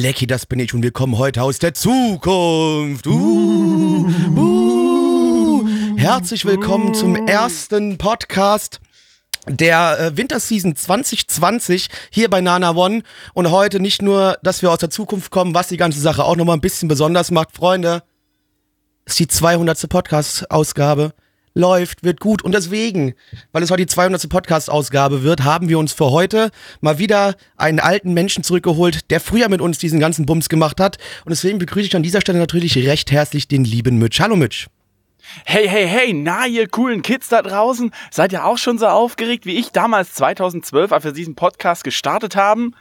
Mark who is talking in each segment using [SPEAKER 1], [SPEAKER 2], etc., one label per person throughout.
[SPEAKER 1] Belecki, das bin ich und wir kommen heute aus der Zukunft. Uh, uh. Herzlich willkommen zum ersten Podcast der äh, Winterseason 2020 hier bei Nana One. Und heute nicht nur, dass wir aus der Zukunft kommen, was die ganze Sache auch nochmal ein bisschen besonders macht. Freunde, ist die 200. Podcast-Ausgabe läuft, wird gut. Und deswegen, weil es heute die 200. Podcast-Ausgabe wird, haben wir uns für heute mal wieder einen alten Menschen zurückgeholt, der früher mit uns diesen ganzen Bums gemacht hat. Und deswegen begrüße ich an dieser Stelle natürlich recht herzlich den lieben Mitch. Hallo Mitch.
[SPEAKER 2] Hey, hey, hey, na ihr coolen Kids da draußen, seid ihr auch schon so aufgeregt wie ich damals 2012, als wir diesen Podcast gestartet haben?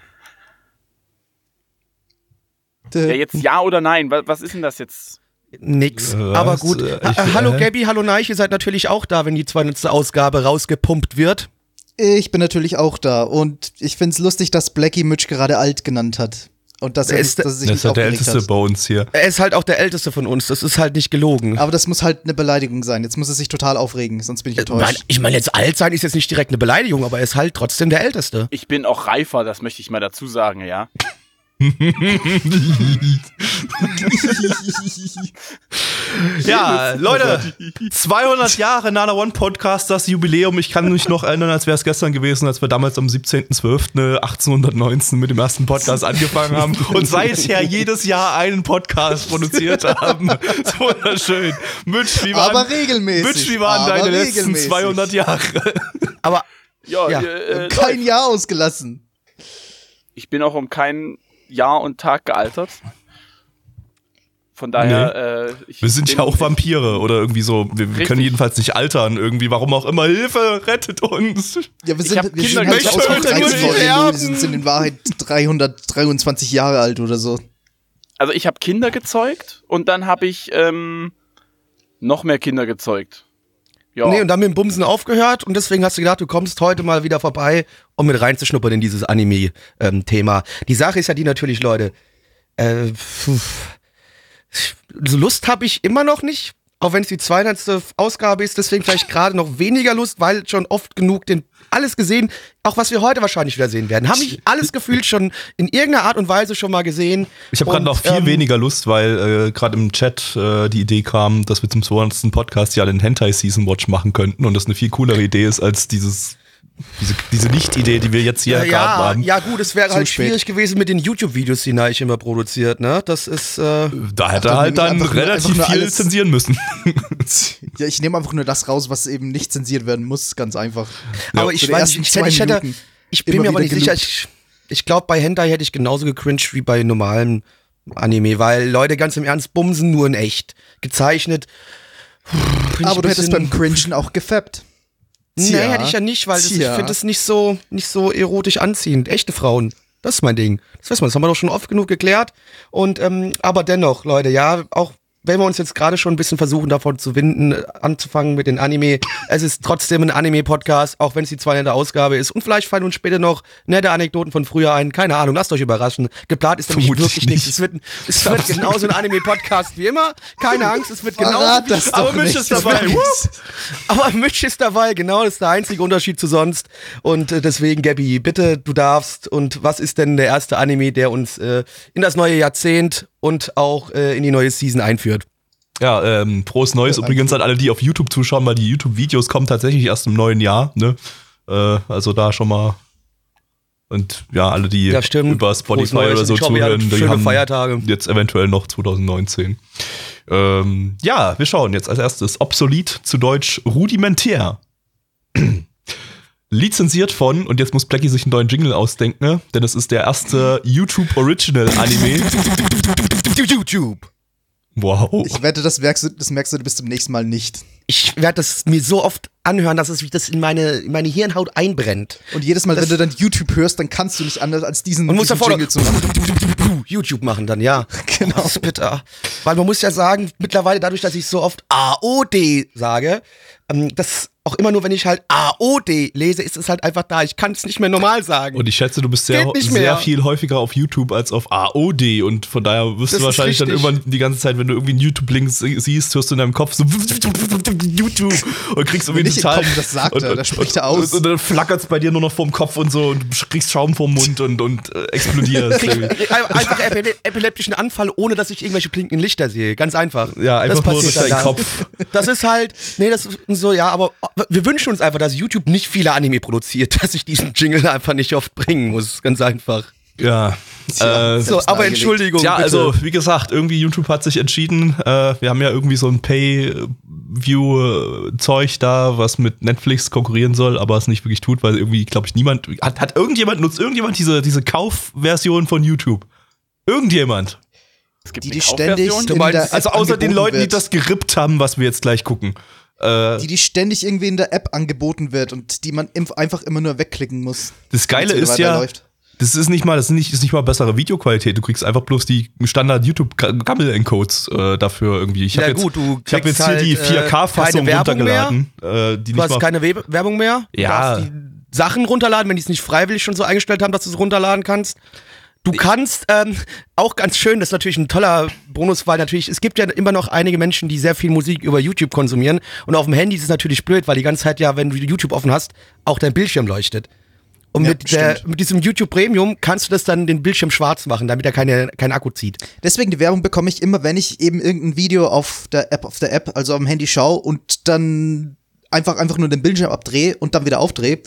[SPEAKER 2] Ja, jetzt ja oder nein? Was, was ist denn das jetzt?
[SPEAKER 1] Nix,
[SPEAKER 3] Was?
[SPEAKER 1] aber gut.
[SPEAKER 3] Äh,
[SPEAKER 1] Ha
[SPEAKER 3] ich-
[SPEAKER 1] hallo
[SPEAKER 3] äh?
[SPEAKER 1] Gabby, hallo Neich, ihr seid natürlich auch da, wenn die 200. Ausgabe rausgepumpt wird.
[SPEAKER 4] Ich bin natürlich auch da und ich find's lustig, dass Blackie Mitch gerade alt genannt hat. Und dass er,
[SPEAKER 1] ist-
[SPEAKER 4] dass er sich
[SPEAKER 3] Das
[SPEAKER 4] nicht
[SPEAKER 3] ist halt der älteste
[SPEAKER 4] hat.
[SPEAKER 3] bei uns hier.
[SPEAKER 1] Er ist halt auch der Älteste von uns, das ist halt nicht gelogen.
[SPEAKER 4] Aber das muss halt eine Beleidigung sein. Jetzt muss er sich total aufregen, sonst bin ich
[SPEAKER 1] Nein,
[SPEAKER 4] enttäuscht.
[SPEAKER 1] ich meine, jetzt alt sein ist jetzt nicht direkt eine Beleidigung, aber er ist halt trotzdem der Älteste.
[SPEAKER 2] Ich bin auch reifer, das möchte ich mal dazu sagen, ja.
[SPEAKER 3] Ja, Leute, 200 Jahre Nana One Podcast, das Jubiläum. Ich kann mich noch erinnern, als wäre es gestern gewesen, als wir damals am 17.12.1819 mit dem ersten Podcast angefangen haben und seither jedes Jahr einen Podcast produziert haben. Das ist wunderschön. Mitch, wie waren,
[SPEAKER 4] Aber regelmäßig.
[SPEAKER 3] Mitch, wie waren
[SPEAKER 4] aber
[SPEAKER 3] deine letzten
[SPEAKER 4] regelmäßig.
[SPEAKER 3] 200 Jahre?
[SPEAKER 1] Aber
[SPEAKER 2] Ja,
[SPEAKER 1] Ja,
[SPEAKER 2] äh, äh,
[SPEAKER 4] Kein Jahr ausgelassen.
[SPEAKER 2] ich bin auch um kein Jahr und Tag gealtert. Von daher, äh, ich
[SPEAKER 3] Wir sind ja auch Vampire oder irgendwie so. Wir, wir
[SPEAKER 2] Richtig.
[SPEAKER 3] können jedenfalls nicht altern irgendwie. Warum auch immer. Hilfe, rettet uns.
[SPEAKER 4] Ja, wir sind, wir
[SPEAKER 2] Kinder
[SPEAKER 4] sind halt auch
[SPEAKER 3] Alter, nur die
[SPEAKER 4] 13
[SPEAKER 3] sterben.
[SPEAKER 4] die sind in Wahrheit 323 Jahre alt oder so.
[SPEAKER 2] Also ich habe Kinder gezeugt und dann habe ich ähm, noch mehr Kinder gezeugt. Ja.
[SPEAKER 1] nee, und dann mit dem Bumsen aufgehört und deswegen hast du gedacht, du kommst heute mal wieder vorbei, um mit reinzuschnuppern in dieses Anime-Thema. die Sache ist ja die natürlich, Leute, äh, Lust habe ich immer noch nicht, auch wenn es die 200. Ausgabe ist, deswegen vielleicht gerade noch weniger Lust, weil schon oft genug den alles gesehen, auch was wir heute wahrscheinlich wieder sehen werden. Haben ich alles gefühlt schon in irgendeiner Art und Weise schon mal gesehen.
[SPEAKER 3] Ich habe gerade noch viel
[SPEAKER 1] ähm,
[SPEAKER 3] weniger Lust, weil äh, gerade im Chat äh, die Idee kam, dass wir zum 200. Podcast ja den Hentai Season Watch machen könnten und das eine viel coolere Idee ist als dieses diese, diese Nicht-Idee, die wir jetzt hier
[SPEAKER 1] Ja,
[SPEAKER 3] gerade
[SPEAKER 1] ja,
[SPEAKER 3] haben.
[SPEAKER 1] ja, gut, es wäre halt
[SPEAKER 4] spät.
[SPEAKER 1] schwierig gewesen mit den YouTube-Videos, die Neich immer produziert, ne? Das ist, äh,
[SPEAKER 3] Da hätte er halt
[SPEAKER 4] dann
[SPEAKER 3] relativ
[SPEAKER 4] nur
[SPEAKER 3] viel
[SPEAKER 4] alles-
[SPEAKER 3] zensieren müssen.
[SPEAKER 4] Ja, ich nehme einfach nur das raus, was eben nicht zensiert werden muss, ganz einfach.
[SPEAKER 1] aber
[SPEAKER 4] so
[SPEAKER 1] ich weiß ich, hätte- ich hätte, ich bin mir aber nicht sicher, ich, ich glaube, bei Hentai hätte ich genauso gecringed wie bei normalem Anime, weil Leute, ganz im Ernst, Bumsen nur in echt. Gezeichnet.
[SPEAKER 4] Aber du hättest beim Cringen auch gefappt.
[SPEAKER 1] Nee,
[SPEAKER 4] Tja.
[SPEAKER 1] hätte ich ja nicht, weil das, ich finde es nicht so, nicht so erotisch anziehend. Echte Frauen. Das ist mein Ding. Das weiß man, das haben wir doch schon oft genug geklärt. Und, ähm, aber dennoch, Leute, ja, auch wenn wir uns jetzt gerade schon ein bisschen versuchen, davon zu winden, äh, anzufangen mit den Anime, es ist trotzdem ein Anime-Podcast, auch wenn es die 200. Ausgabe ist. Und vielleicht fallen uns später noch nette Anekdoten von früher ein. Keine Ahnung, lasst euch überraschen. Geplant ist nämlich
[SPEAKER 3] Vermutlich
[SPEAKER 1] wirklich nichts.
[SPEAKER 3] nicht.
[SPEAKER 1] Es wird, es wird genauso ein Anime-Podcast wie immer. Keine Angst, es wird genauso
[SPEAKER 4] das
[SPEAKER 3] Aber
[SPEAKER 4] nicht.
[SPEAKER 3] ist dabei.
[SPEAKER 1] Aber Mitch ist dabei, genau, das ist der einzige Unterschied zu sonst. Und äh, deswegen, Gabby, bitte, du darfst. Und was ist denn der erste Anime, der uns äh, in das neue Jahrzehnt und auch äh, in die neue Season einführt?
[SPEAKER 3] Ja, ähm, frohes Neues übrigens an alle, die auf YouTube zuschauen, weil die YouTube-Videos kommen tatsächlich erst im neuen Jahr. Ne? Äh, also da schon mal. Und ja, alle, die
[SPEAKER 1] Ja, stimmt.
[SPEAKER 3] über Spotify oder so
[SPEAKER 1] ich hoffe,
[SPEAKER 3] zuhören, die haben
[SPEAKER 1] Feiertage.
[SPEAKER 3] jetzt eventuell noch 2019. Ähm, ja, wir schauen jetzt als erstes obsolet zu Deutsch rudimentär. Lizenziert von, und jetzt muss Blackie sich einen neuen Jingle ausdenken, ne? denn es ist der erste YouTube Original Anime.
[SPEAKER 1] YouTube.
[SPEAKER 3] Wow.
[SPEAKER 4] Ich wette, das merkst, du, das merkst du bis zum nächsten Mal nicht.
[SPEAKER 1] Ich werde das mir so oft anhören, dass es wie das in meine, in meine Hirnhaut einbrennt.
[SPEAKER 4] Und jedes Mal, wenn du dann YouTube hörst, dann kannst du nicht anders als diesen,
[SPEAKER 1] Und muss
[SPEAKER 4] diesen
[SPEAKER 1] davor
[SPEAKER 4] Jingle zu machen.
[SPEAKER 1] YouTube machen dann, ja.
[SPEAKER 4] Genau.
[SPEAKER 1] Das ist bitter. Weil man muss ja sagen, mittlerweile dadurch, dass ich so oft AOD sage, ähm, das auch immer nur, wenn ich halt AOD lese, ist es halt einfach da. Ich kann es nicht mehr normal sagen.
[SPEAKER 3] Und ich schätze, du bist sehr, sehr viel häufiger auf YouTube als auf AOD und von daher wirst
[SPEAKER 1] Das
[SPEAKER 3] du wahrscheinlich dann irgendwann die ganze Zeit, wenn du irgendwie einen YouTube-Link sie- siehst, hörst du in deinem Kopf so YouTube und kriegst irgendwie
[SPEAKER 4] Wenn
[SPEAKER 3] total.
[SPEAKER 4] komm, das sagt er,
[SPEAKER 3] und,
[SPEAKER 4] das spricht
[SPEAKER 3] und,
[SPEAKER 4] er aus.
[SPEAKER 3] Und, und dann flackert es bei dir nur noch vorm Kopf und so und du kriegst Schaum vorm Mund und, und äh, explodierst.
[SPEAKER 1] einfach epile epileptischen Anfall, ohne dass ich irgendwelche blinkenden Lichter sehe. Ganz einfach.
[SPEAKER 3] Ja, einfach
[SPEAKER 1] das
[SPEAKER 3] nur durch
[SPEAKER 1] dann
[SPEAKER 3] deinen. Kopf.
[SPEAKER 1] Das ist halt, nee, das ist so, ja, aber wir wünschen uns einfach, dass YouTube nicht viele Anime produziert, dass ich diesen Jingle einfach nicht oft bringen muss. Ganz einfach.
[SPEAKER 3] Ja.
[SPEAKER 4] Tja.
[SPEAKER 3] Äh,
[SPEAKER 1] So, aber. Entschuldigung.
[SPEAKER 3] Ja,
[SPEAKER 1] bitte.
[SPEAKER 3] also wie gesagt, irgendwie YouTube hat sich entschieden, äh, wir haben ja irgendwie so ein Pay-View-Zeug da, was mit Netflix konkurrieren soll, aber es nicht wirklich tut, weil irgendwie, glaube ich, niemand, hat, hat irgendjemand, nutzt irgendjemand diese, diese Kaufversion von YouTube? Irgendjemand.
[SPEAKER 2] Es gibt
[SPEAKER 4] Die, die ständig
[SPEAKER 1] meinst,
[SPEAKER 4] der App
[SPEAKER 3] Also außer den Leuten, die
[SPEAKER 4] wird.
[SPEAKER 3] das gerippt haben, was wir jetzt gleich gucken. Äh,
[SPEAKER 4] die, die ständig irgendwie in der App angeboten wird und die man einfach immer nur wegklicken muss.
[SPEAKER 3] das Geile ist ja,
[SPEAKER 4] weiterläuft.
[SPEAKER 3] Das ist nicht mal, das ist nicht, ist nicht mal bessere Videoqualität. Du kriegst einfach bloß die Standard YouTube Gammel-Encodes äh, dafür irgendwie. Ich
[SPEAKER 1] Ja,
[SPEAKER 3] habe jetzt,
[SPEAKER 1] gut, du
[SPEAKER 3] ich hab jetzt hier die
[SPEAKER 1] halt, äh,
[SPEAKER 3] 4K-Fassung
[SPEAKER 1] keine Werbung
[SPEAKER 3] runtergeladen. Äh, die
[SPEAKER 1] Du hast
[SPEAKER 3] mal,
[SPEAKER 1] keine We Werbung mehr. Du
[SPEAKER 3] Ja.
[SPEAKER 1] darfst die Sachen runterladen, wenn die es nicht freiwillig schon so eingestellt haben, dass du es runterladen kannst. Du kannst, ähm, auch ganz schön, das ist natürlich ein toller Bonus, weil natürlich, es gibt ja immer noch einige Menschen, die sehr viel Musik über YouTube konsumieren. Und auf dem Handy ist es natürlich blöd, weil die ganze Zeit ja, wenn du YouTube offen hast, auch dein Bildschirm leuchtet. Und
[SPEAKER 4] Ja,
[SPEAKER 1] mit, der, mit diesem YouTube Premium kannst du das dann den Bildschirm schwarz machen, damit er keine, keinen Akku zieht.
[SPEAKER 4] Deswegen die Werbung bekomme ich immer, wenn ich eben irgendein Video auf der App, auf der App, also am Handy schaue und dann einfach, einfach nur den Bildschirm abdrehe und dann wieder aufdrehe.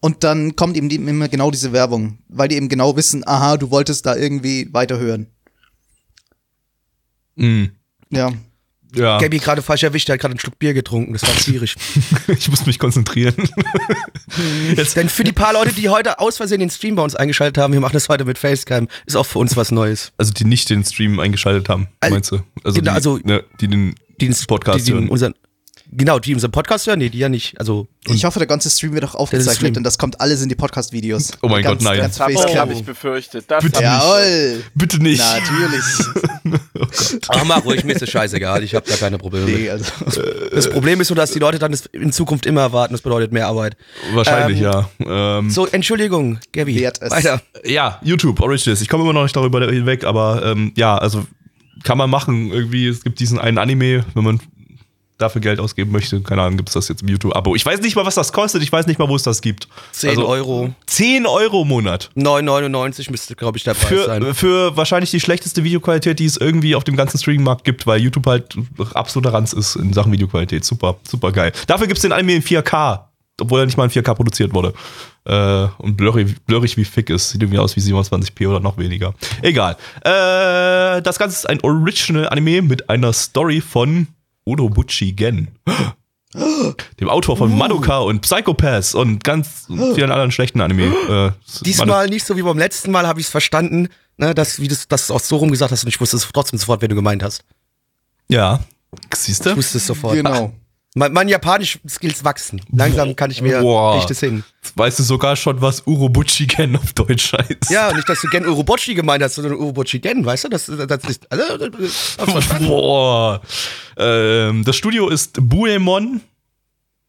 [SPEAKER 4] Und dann kommt eben die, immer genau diese Werbung, weil die eben genau wissen, aha, du wolltest da irgendwie weiterhören.
[SPEAKER 3] Mm,
[SPEAKER 4] Ja.
[SPEAKER 3] Ja,
[SPEAKER 1] Gabby gerade falsch erwischt, der hat gerade einen Schluck Bier getrunken, das war schwierig.
[SPEAKER 3] ich muss mich konzentrieren. Jetzt,
[SPEAKER 1] Denn für die paar Leute, die heute aus Versehen den Stream bei uns eingeschaltet haben, wir machen das heute mit Facecam, ist auch für uns was Neues.
[SPEAKER 3] also die nicht den Stream eingeschaltet haben,
[SPEAKER 1] Also,
[SPEAKER 3] meinst du? Also,
[SPEAKER 1] genau,
[SPEAKER 3] die,
[SPEAKER 1] also-
[SPEAKER 3] ne, die den
[SPEAKER 1] Die,
[SPEAKER 3] Podcast
[SPEAKER 1] die, die
[SPEAKER 3] hören.
[SPEAKER 1] unseren, genau, die unseren Podcast hören, nee, die ja nicht. Also,
[SPEAKER 4] Ich hoffe, der ganze Stream wird auch aufgezeichnet und das kommt alles in die Podcast-Videos.
[SPEAKER 3] Oh mein
[SPEAKER 4] Ganz-
[SPEAKER 3] Gott, nein.
[SPEAKER 4] ganz
[SPEAKER 2] Das habe ich, befürchtet. Das
[SPEAKER 3] Bitte
[SPEAKER 4] Jawohl!
[SPEAKER 3] Bitte nicht.
[SPEAKER 4] Natürlich.
[SPEAKER 1] ach, mach ruhig, mir ist das scheißegal, ich habe da keine Probleme
[SPEAKER 4] Nee, also.
[SPEAKER 1] Das Problem ist so, dass die Leute dann in Zukunft immer erwarten, das bedeutet mehr Arbeit.
[SPEAKER 3] Wahrscheinlich,
[SPEAKER 1] Ähm,
[SPEAKER 3] ja. Ähm,
[SPEAKER 1] So, Entschuldigung, Gabby.
[SPEAKER 4] Wert es.
[SPEAKER 1] Weiter.
[SPEAKER 3] Ja, YouTube, Originals. Ich komme immer noch nicht darüber hinweg, aber ähm, ja, also kann man machen. Irgendwie, es gibt diesen einen Anime, wenn man dafür Geld ausgeben möchte. Keine Ahnung, gibt es das jetzt im YouTube-Abo. Ich weiß nicht mal, was das kostet. Ich weiß nicht mal, wo es das gibt.
[SPEAKER 1] 10
[SPEAKER 3] Also,
[SPEAKER 1] Euro,
[SPEAKER 3] 10 Euro im Monat.
[SPEAKER 1] 9,99 müsste, glaube ich, der Preis sein.
[SPEAKER 3] Für, für wahrscheinlich die schlechteste Videoqualität, die es irgendwie auf dem ganzen Streaming-Markt gibt, weil YouTube halt absoluter Ranz ist in Sachen Videoqualität. Super, super geil. Dafür gibt es den Anime in 4K, obwohl er nicht mal in 4K produziert wurde. Äh, und blurrig, blurrig wie fick ist. Sieht irgendwie aus wie 27p oder noch weniger. Egal. Äh, das Ganze ist ein Original-Anime mit einer Story von Odobuchi Gen. Dem Autor von Madoka und Psychopaths und ganz vielen anderen schlechten Anime. Äh,
[SPEAKER 1] Diesmal nicht so wie beim letzten Mal habe ich es verstanden, ne, dass, wie das, dass du es auch so rum gesagt hast und ich wusste es trotzdem sofort, wer du gemeint hast.
[SPEAKER 3] Ja. Siehst du?
[SPEAKER 1] Ich wusste es sofort.
[SPEAKER 4] Genau.
[SPEAKER 1] Mein, mein Japanisch-Skills wachsen. Langsam kann ich mir
[SPEAKER 3] Boah.
[SPEAKER 1] das hin.
[SPEAKER 3] Weißt du sogar schon, was Urobuchi Gen auf Deutsch heißt?
[SPEAKER 1] Ja, nicht, dass du Gen Urobochi gemeint hast, sondern Urobochi Gen, weißt du? Das, das ist. Also, das-.
[SPEAKER 3] Boah. Ähm, das Studio ist Buemon.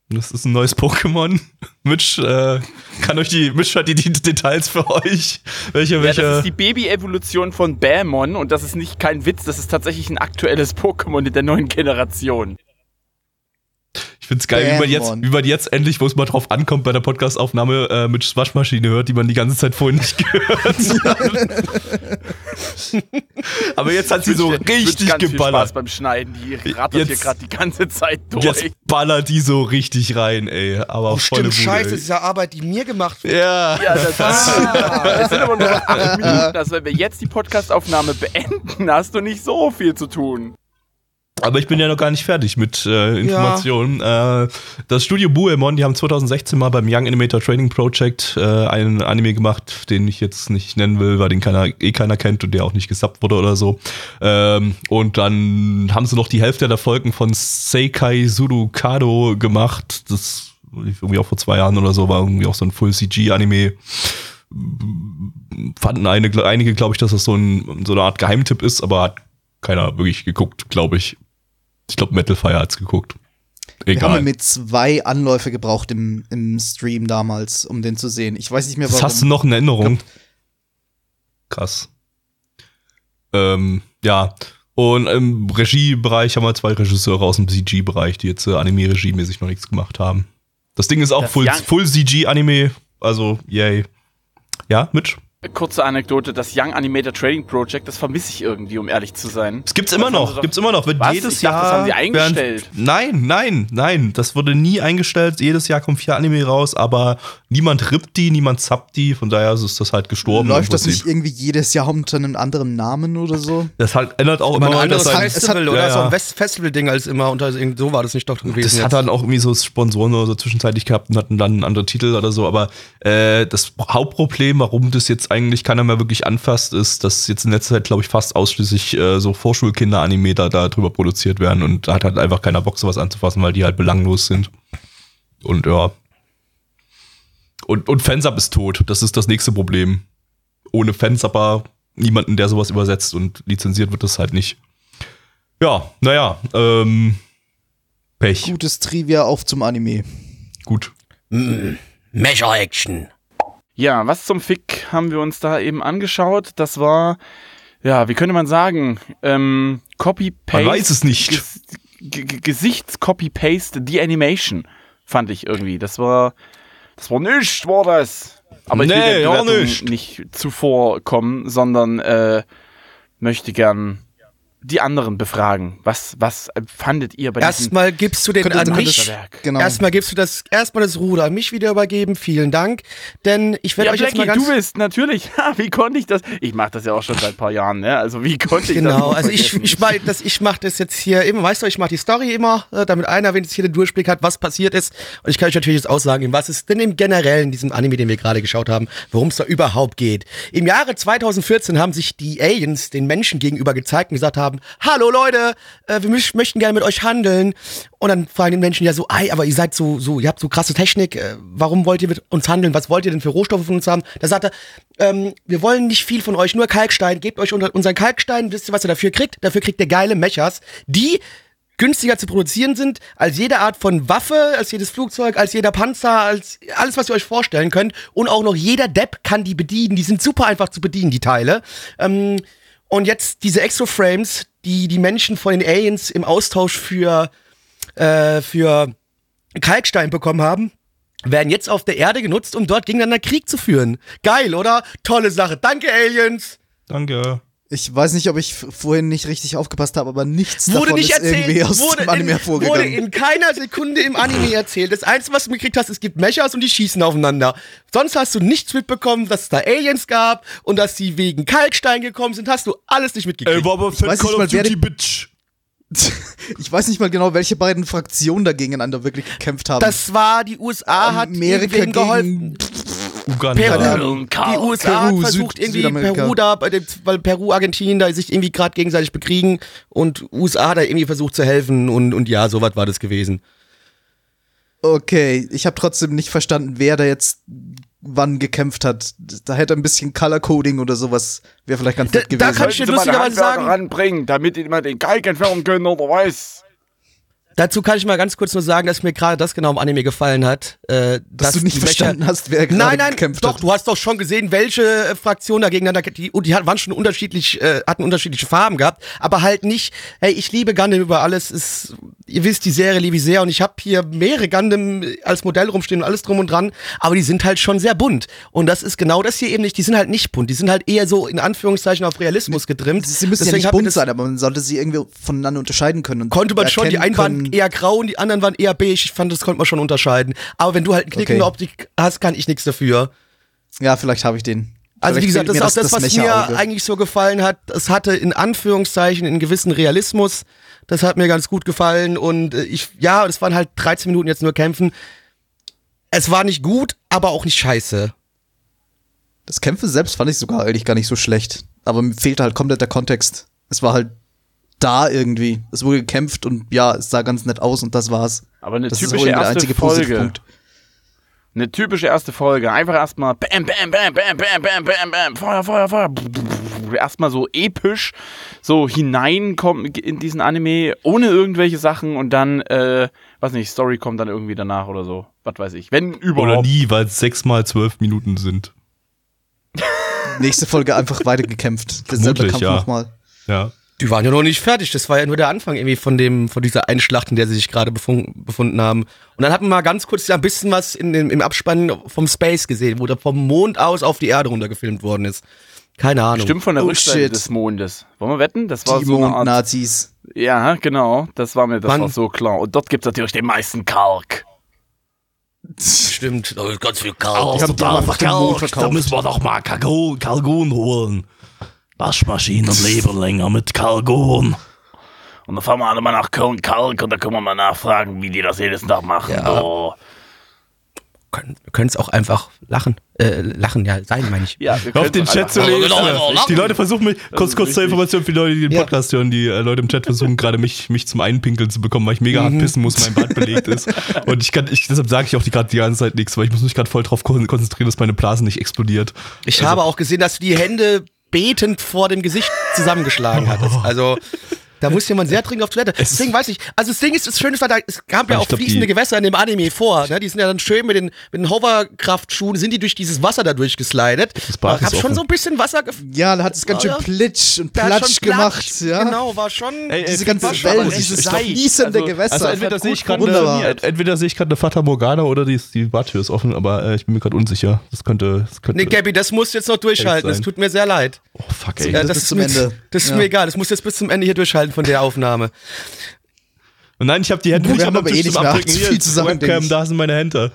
[SPEAKER 3] Das ist ein neues Pokémon. Mitch äh, kann euch die, Mitch hat die, die Details für euch. Welche,
[SPEAKER 2] Ja,
[SPEAKER 3] welche.
[SPEAKER 2] das ist die Baby-Evolution von Bamon und das ist nicht kein Witz, das ist tatsächlich ein aktuelles Pokémon in der neuen Generation.
[SPEAKER 3] Ich find's geil, wie man, jetzt, wie man jetzt endlich, wo es mal drauf ankommt, bei der Podcastaufnahme äh, Mitchs Waschmaschine hört, die man die ganze Zeit vorhin nicht gehört hat. Aber jetzt hat sie so richtig
[SPEAKER 2] ganz Viel
[SPEAKER 3] geballert.
[SPEAKER 2] Spaß beim Schneiden, die rattert
[SPEAKER 3] Jetzt-
[SPEAKER 2] hier gerade die ganze Zeit durch.
[SPEAKER 3] Jetzt ballert die so richtig rein, ey. Aber
[SPEAKER 1] Oh,
[SPEAKER 3] volle
[SPEAKER 1] stimmt,
[SPEAKER 3] Bude,
[SPEAKER 1] scheiße,
[SPEAKER 3] ey.
[SPEAKER 1] diese Arbeit, die mir gemacht wird.
[SPEAKER 3] Ja.
[SPEAKER 2] Ja, das, ah, es sind aber nur noch acht Minuten. Also wenn wir jetzt die Podcastaufnahme beenden, hast du nicht so viel zu tun.
[SPEAKER 3] Aber ich bin ja noch gar nicht fertig mit äh, Informationen. Äh, das Studio Buemon, die haben 2016 mal beim Young Animator Training Project äh, einen Anime gemacht, den ich jetzt nicht nennen will, weil den keiner, eh keiner kennt und der auch nicht gesubbt wurde oder so. Ähm, und dann haben sie noch die Hälfte der Folgen von Seikai Surukado gemacht. Das irgendwie auch vor zwei Jahren oder so, war irgendwie auch so ein Full-CG-Anime fanden eine, einige, glaube ich, dass das so, ein, so eine Art Geheimtipp ist, aber hat keiner wirklich geguckt, glaube ich. Ich glaube, Metal Fire hat's geguckt.
[SPEAKER 4] Wir haben
[SPEAKER 3] Egal.
[SPEAKER 4] mit zwei Anläufe gebraucht im, im Stream damals, um den zu sehen. Ich weiß nicht mehr
[SPEAKER 3] Das
[SPEAKER 4] warum.
[SPEAKER 3] hast du noch in Erinnerung. Krass. Ähm, ja. Und im Regiebereich haben wir zwei Regisseure aus dem CG-Bereich, die jetzt äh, Anime-Regie-mäßig noch nichts gemacht haben. Das Ding ist auch
[SPEAKER 2] Das
[SPEAKER 3] Full, Full CG-Anime, also yay. Ja, Mitch?
[SPEAKER 2] Kurze Anekdote, das Young Animator Trading Project, das vermisse ich irgendwie, um ehrlich zu sein.
[SPEAKER 3] Es gibt's immer noch,
[SPEAKER 2] doch-
[SPEAKER 3] gibt's immer noch. Wird
[SPEAKER 2] Was?
[SPEAKER 3] jedes
[SPEAKER 2] Ich dachte,
[SPEAKER 3] Jahr.
[SPEAKER 2] das haben sie eingestellt.
[SPEAKER 3] Während, nein, nein, nein. Das wurde nie eingestellt. Jedes Jahr kommt vier Anime raus, aber niemand rippt die, niemand zappt die. Von daher ist das halt gestorben.
[SPEAKER 4] Läuft das nicht irgendwie jedes Jahr unter einem anderen Namen oder so?
[SPEAKER 3] Das halt ändert auch immer
[SPEAKER 1] ein anderes Festival
[SPEAKER 4] es hat-
[SPEAKER 1] oder
[SPEAKER 3] ja,
[SPEAKER 1] so ein West- Festival-Ding als immer. Und irgendwie so war das nicht doch gewesen.
[SPEAKER 3] Das hat
[SPEAKER 1] jetzt.
[SPEAKER 3] dann auch irgendwie so Sponsoren oder so zwischenzeitlich gehabt und hatten dann andere Titel oder so. Aber äh, das Hauptproblem, warum das jetzt eigentlich keiner mehr wirklich anfasst, ist, dass jetzt in letzter Zeit, glaube ich, fast ausschließlich äh, so Vorschulkinder-Anime da, da drüber produziert werden und da hat halt einfach keiner Bock, sowas anzufassen, weil die halt belanglos sind. Und ja. Und, und Fansub ist tot. Das ist das nächste Problem. Ohne Fansubber niemanden, der sowas übersetzt und lizenziert wird das halt nicht. Ja, naja, ähm, Pech.
[SPEAKER 4] Gutes Trivia auf zum Anime.
[SPEAKER 3] Gut.
[SPEAKER 1] Measure-Action.
[SPEAKER 2] Ja, was zum Fick haben wir uns da eben angeschaut? Das war, ja, wie könnte man sagen, ähm, Copy-Paste.
[SPEAKER 3] Man weiß es nicht.
[SPEAKER 2] Gesichts-Copy-Paste, die Animation, fand ich irgendwie. Das war, das war nicht, war das. Aber ich will
[SPEAKER 3] Nee,
[SPEAKER 2] der
[SPEAKER 3] auch
[SPEAKER 2] Bewertung
[SPEAKER 3] nicht.
[SPEAKER 2] nicht zuvorkommen, sondern äh, möchte gern die anderen befragen. Was, was fandet ihr bei diesem
[SPEAKER 1] Erstmal gibst du den an mich.
[SPEAKER 2] Werk?
[SPEAKER 4] Genau.
[SPEAKER 1] Erstmal gibst du das, erstmal das Ruder an mich wieder übergeben. Vielen Dank. Denn ich werde
[SPEAKER 2] Ja,
[SPEAKER 1] euch jetzt mal
[SPEAKER 2] Blackie,
[SPEAKER 1] ganz.
[SPEAKER 2] du bist natürlich. Ha, wie konnte ich das? Ich mache das ja auch schon seit ein paar Jahren, ne? Also wie konnte ich das?
[SPEAKER 1] Genau, also ich, ich, mach das, ich mache das jetzt hier immer, weißt du, ich mache die Story immer, äh, damit einer wenigstens hier den Durchblick hat, was passiert ist. Und ich kann euch natürlich jetzt auch sagen, was ist denn im Generellen in diesem Anime, den wir gerade geschaut haben, worum es da überhaupt geht. Im Jahre 2014 haben sich die Aliens den Menschen gegenüber gezeigt und gesagt haben, hallo Leute, äh, wir möch- möchten gerne mit euch handeln. Und dann fragen die Menschen ja so, ei, aber ihr seid so, so, ihr habt so krasse Technik, äh, warum wollt ihr mit uns handeln? Was wollt ihr denn für Rohstoffe von uns haben? Da sagt er, ähm, wir wollen nicht viel von euch, nur Kalkstein, gebt euch unseren Kalkstein, wisst ihr, was ihr dafür kriegt? Dafür kriegt ihr geile Mechas, die günstiger zu produzieren sind als jede Art von Waffe, als jedes Flugzeug, als jeder Panzer, als alles, was ihr euch vorstellen könnt. Und auch noch jeder Depp kann die bedienen. Die sind super einfach zu bedienen, die Teile. Ähm, und jetzt diese Exoframes, die die Menschen von den Aliens im Austausch für, äh, für Kalkstein bekommen haben, werden jetzt auf der Erde genutzt, um dort gegeneinander Krieg zu führen. Geil, oder? Tolle Sache. Danke, Aliens.
[SPEAKER 3] Danke.
[SPEAKER 4] Ich weiß nicht, ob ich vorhin nicht richtig aufgepasst habe, aber nichts
[SPEAKER 1] Wurde
[SPEAKER 4] davon
[SPEAKER 1] nicht
[SPEAKER 4] ist irgendwie
[SPEAKER 1] erzählt,
[SPEAKER 4] aus
[SPEAKER 1] wurde,
[SPEAKER 4] dem Anime
[SPEAKER 1] in, wurde
[SPEAKER 4] hervorgegangen.
[SPEAKER 1] in keiner Sekunde im Anime erzählt. Das Einzige, was du mitgekriegt hast, es gibt Mechas und die schießen aufeinander. Sonst hast du nichts mitbekommen, dass es da Aliens gab und dass sie wegen Kalkstein gekommen sind. Hast du alles nicht mitgekriegt.
[SPEAKER 3] Ey, war aber
[SPEAKER 4] weiß nicht mal, wer die-
[SPEAKER 3] Bitch.
[SPEAKER 4] ich weiß nicht mal genau, welche beiden Fraktionen da gegeneinander wirklich gekämpft haben.
[SPEAKER 1] das war, die USA hat
[SPEAKER 4] Amerika
[SPEAKER 1] geholfen.
[SPEAKER 3] Uganda.
[SPEAKER 1] Peru. Die USA
[SPEAKER 4] Peru,
[SPEAKER 1] versucht
[SPEAKER 4] Süd-
[SPEAKER 1] irgendwie
[SPEAKER 4] Südamerika.
[SPEAKER 1] Peru da, weil Peru, Argentinien da sich irgendwie gerade gegenseitig bekriegen und USA da irgendwie versucht zu helfen und, und ja, sowas war das gewesen.
[SPEAKER 4] Okay, ich habe trotzdem nicht verstanden, wer da jetzt wann gekämpft hat. Da hätte ein bisschen Color Coding oder sowas wäre vielleicht ganz
[SPEAKER 1] Da-
[SPEAKER 4] nett
[SPEAKER 1] da
[SPEAKER 4] gewesen.
[SPEAKER 1] kann ich-
[SPEAKER 2] einen
[SPEAKER 1] lustigerweise sagen-
[SPEAKER 2] ranbringen, damit die mal den Kalk entfernen können oder was?
[SPEAKER 1] Dazu kann ich mal ganz kurz nur sagen, dass mir gerade das genau im Anime gefallen hat. Äh,
[SPEAKER 4] dass du nicht verstanden hast, wer gerade
[SPEAKER 1] Nein, nein,
[SPEAKER 4] gekämpft
[SPEAKER 1] doch,
[SPEAKER 4] hat.
[SPEAKER 1] du hast doch schon gesehen, welche äh, Fraktionen da gegeneinander, die, und die waren schon unterschiedlich, äh, hatten unterschiedliche Farben gehabt, aber halt nicht, hey, ich liebe Gundam über alles, ist, ihr wisst, die Serie liebe ich sehr und ich habe hier mehrere Gundam als Modell rumstehen und alles drum und dran, aber die sind halt schon sehr bunt und das ist genau das hier eben nicht, die sind halt nicht bunt, die sind halt eher so in Anführungszeichen auf Realismus getrimmt.
[SPEAKER 4] Sie müssen ja
[SPEAKER 1] Deswegen
[SPEAKER 4] nicht
[SPEAKER 1] hat mir
[SPEAKER 4] bunt sein, aber man sollte sie irgendwie voneinander unterscheiden können. Und
[SPEAKER 1] konnte man schon, die einen waren eher grau und die anderen waren eher beige. Ich fand, das konnte man schon unterscheiden. Aber wenn du halt eine knickende
[SPEAKER 4] Okay.
[SPEAKER 1] Optik hast, kann ich nichts dafür.
[SPEAKER 4] Ja, vielleicht habe ich den
[SPEAKER 1] Also wie
[SPEAKER 4] Vielleicht
[SPEAKER 1] gesagt, das ist auch das,
[SPEAKER 4] das-
[SPEAKER 1] was mir eigentlich so gefallen hat. Es hatte in Anführungszeichen einen gewissen Realismus. Das hat mir ganz gut gefallen und äh, ich, ja, es waren halt 13 Minuten jetzt nur kämpfen. Es war nicht gut, aber auch nicht scheiße.
[SPEAKER 4] Das Kämpfen selbst fand ich sogar eigentlich gar nicht so schlecht. Aber mir fehlte halt komplett der Kontext. Es war halt da irgendwie. Es wurde gekämpft und ja, es sah ganz nett aus und das war's.
[SPEAKER 2] Aber eine
[SPEAKER 4] Das ist
[SPEAKER 2] typische erste
[SPEAKER 4] einzige
[SPEAKER 2] Folge.
[SPEAKER 4] Positivpunkt.
[SPEAKER 2] Eine typische erste Folge. Einfach erstmal bam, bam, bam, bam, bam, bam, bam, bam, Feuer, Feuer, Feuer. Erstmal so episch so hineinkommen in diesen Anime, ohne irgendwelche Sachen und dann, äh, weiß nicht, Story kommt dann irgendwie danach oder so. Was weiß ich. Wenn
[SPEAKER 3] Oder
[SPEAKER 2] überhaupt.
[SPEAKER 3] nie, weil es sechs mal zwölf Minuten sind.
[SPEAKER 4] Nächste Folge einfach weiter gekämpft. Derselbe Kampf
[SPEAKER 3] ja.
[SPEAKER 4] nochmal.
[SPEAKER 3] Ja.
[SPEAKER 1] Die waren ja noch nicht fertig. Das war ja nur der Anfang irgendwie von dem, von dieser Einschlacht, in der sie sich gerade befun befunden haben. Und dann hat man mal ganz kurz ja ein bisschen was in dem, im Abspann vom Space gesehen, wo da vom Mond aus auf die Erde runter gefilmt worden ist. Keine Ahnung.
[SPEAKER 2] Stimmt von der
[SPEAKER 4] Oh,
[SPEAKER 2] Rückseite
[SPEAKER 4] shit.
[SPEAKER 2] des Mondes. Wollen wir wetten? Das war
[SPEAKER 4] Die
[SPEAKER 2] so eine Art.
[SPEAKER 4] Mond-Nazis.
[SPEAKER 2] Ja, genau. Das war mir, das war so klar. Und dort gibt es natürlich den meisten Kalk.
[SPEAKER 1] Stimmt. Oh, ganz viel Chaos.
[SPEAKER 4] Die haben total einfach den Mond verkauft.
[SPEAKER 5] wir doch mal Kalkon holen. Waschmaschinen leben länger mit Kalkon.
[SPEAKER 2] Und dann fahren wir alle mal nach Köln Kalk und da können wir mal nachfragen, wie die das jedes Tag machen.
[SPEAKER 1] Ja.
[SPEAKER 2] Oh.
[SPEAKER 1] können es auch einfach lachen. Äh, lachen, ja, sein, meine ich.
[SPEAKER 2] Ja,
[SPEAKER 3] auf den Chat zu lesen.
[SPEAKER 5] genau,
[SPEAKER 3] Die Leute versuchen mich, kurz, kurz zur. Information für die Leute, die den
[SPEAKER 1] Ja.
[SPEAKER 3] Podcast hören, die äh, Leute im Chat versuchen gerade mich, mich zum Einpinkeln zu bekommen, weil ich mega hart pissen muss, mein Bad belegt ist. Und ich kann, ich, deshalb sage ich auch die gerade die ganze Zeit nichts, weil ich muss mich gerade voll drauf kon- konzentrieren, dass meine Blase nicht explodiert.
[SPEAKER 1] Ich habe auch gesehen, dass du die Hände betend vor dem Gesicht zusammengeschlagen hattest. Also da muss jemand sehr dringend auf Toilette. Deswegen weiß ich, also das Ding ist, das Schöne ist, da, es gab ja auch
[SPEAKER 3] glaub,
[SPEAKER 1] fließende Gewässer in dem Anime vor. Ne? Die sind ja dann schön mit den, mit den Hoverkraftschuhen, sind die durch dieses Wasser da durchgeslidet.
[SPEAKER 3] Das Bad
[SPEAKER 1] Ich hab
[SPEAKER 3] ist
[SPEAKER 1] schon
[SPEAKER 3] offen.
[SPEAKER 1] so ein bisschen Wasser
[SPEAKER 4] Ja, da hat es ganz schön. Plitsch und
[SPEAKER 1] hat
[SPEAKER 4] Platsch gemacht. Ja.
[SPEAKER 1] Genau, war schon.
[SPEAKER 3] Ey, ey,
[SPEAKER 4] Diese ganze Welt, dieses
[SPEAKER 3] glaub-
[SPEAKER 4] fließende
[SPEAKER 2] also-
[SPEAKER 4] Gewässer.
[SPEAKER 3] Also entweder sehe ich gerade eine, eine Fata Morgana oder die, die Badtür ist offen, aber äh, ich bin mir gerade unsicher. Das könnte, das könnte.
[SPEAKER 1] nee, Gabby, das musst du jetzt noch durchhalten. Es tut mir sehr leid.
[SPEAKER 3] oh fuck, ey.
[SPEAKER 1] Das ist
[SPEAKER 4] zum
[SPEAKER 1] mir,
[SPEAKER 4] Ende.
[SPEAKER 1] Das ist mir egal. Das musst du jetzt bis zum Ende hier durchhalten von der Aufnahme.
[SPEAKER 3] Und nein, ich habe die Hände nicht
[SPEAKER 4] haben
[SPEAKER 3] am
[SPEAKER 4] eh
[SPEAKER 3] Tisch zum Abdrücken.
[SPEAKER 4] zu
[SPEAKER 3] Hier,
[SPEAKER 4] viel zusammen,
[SPEAKER 3] Webcam, da sind meine Hände.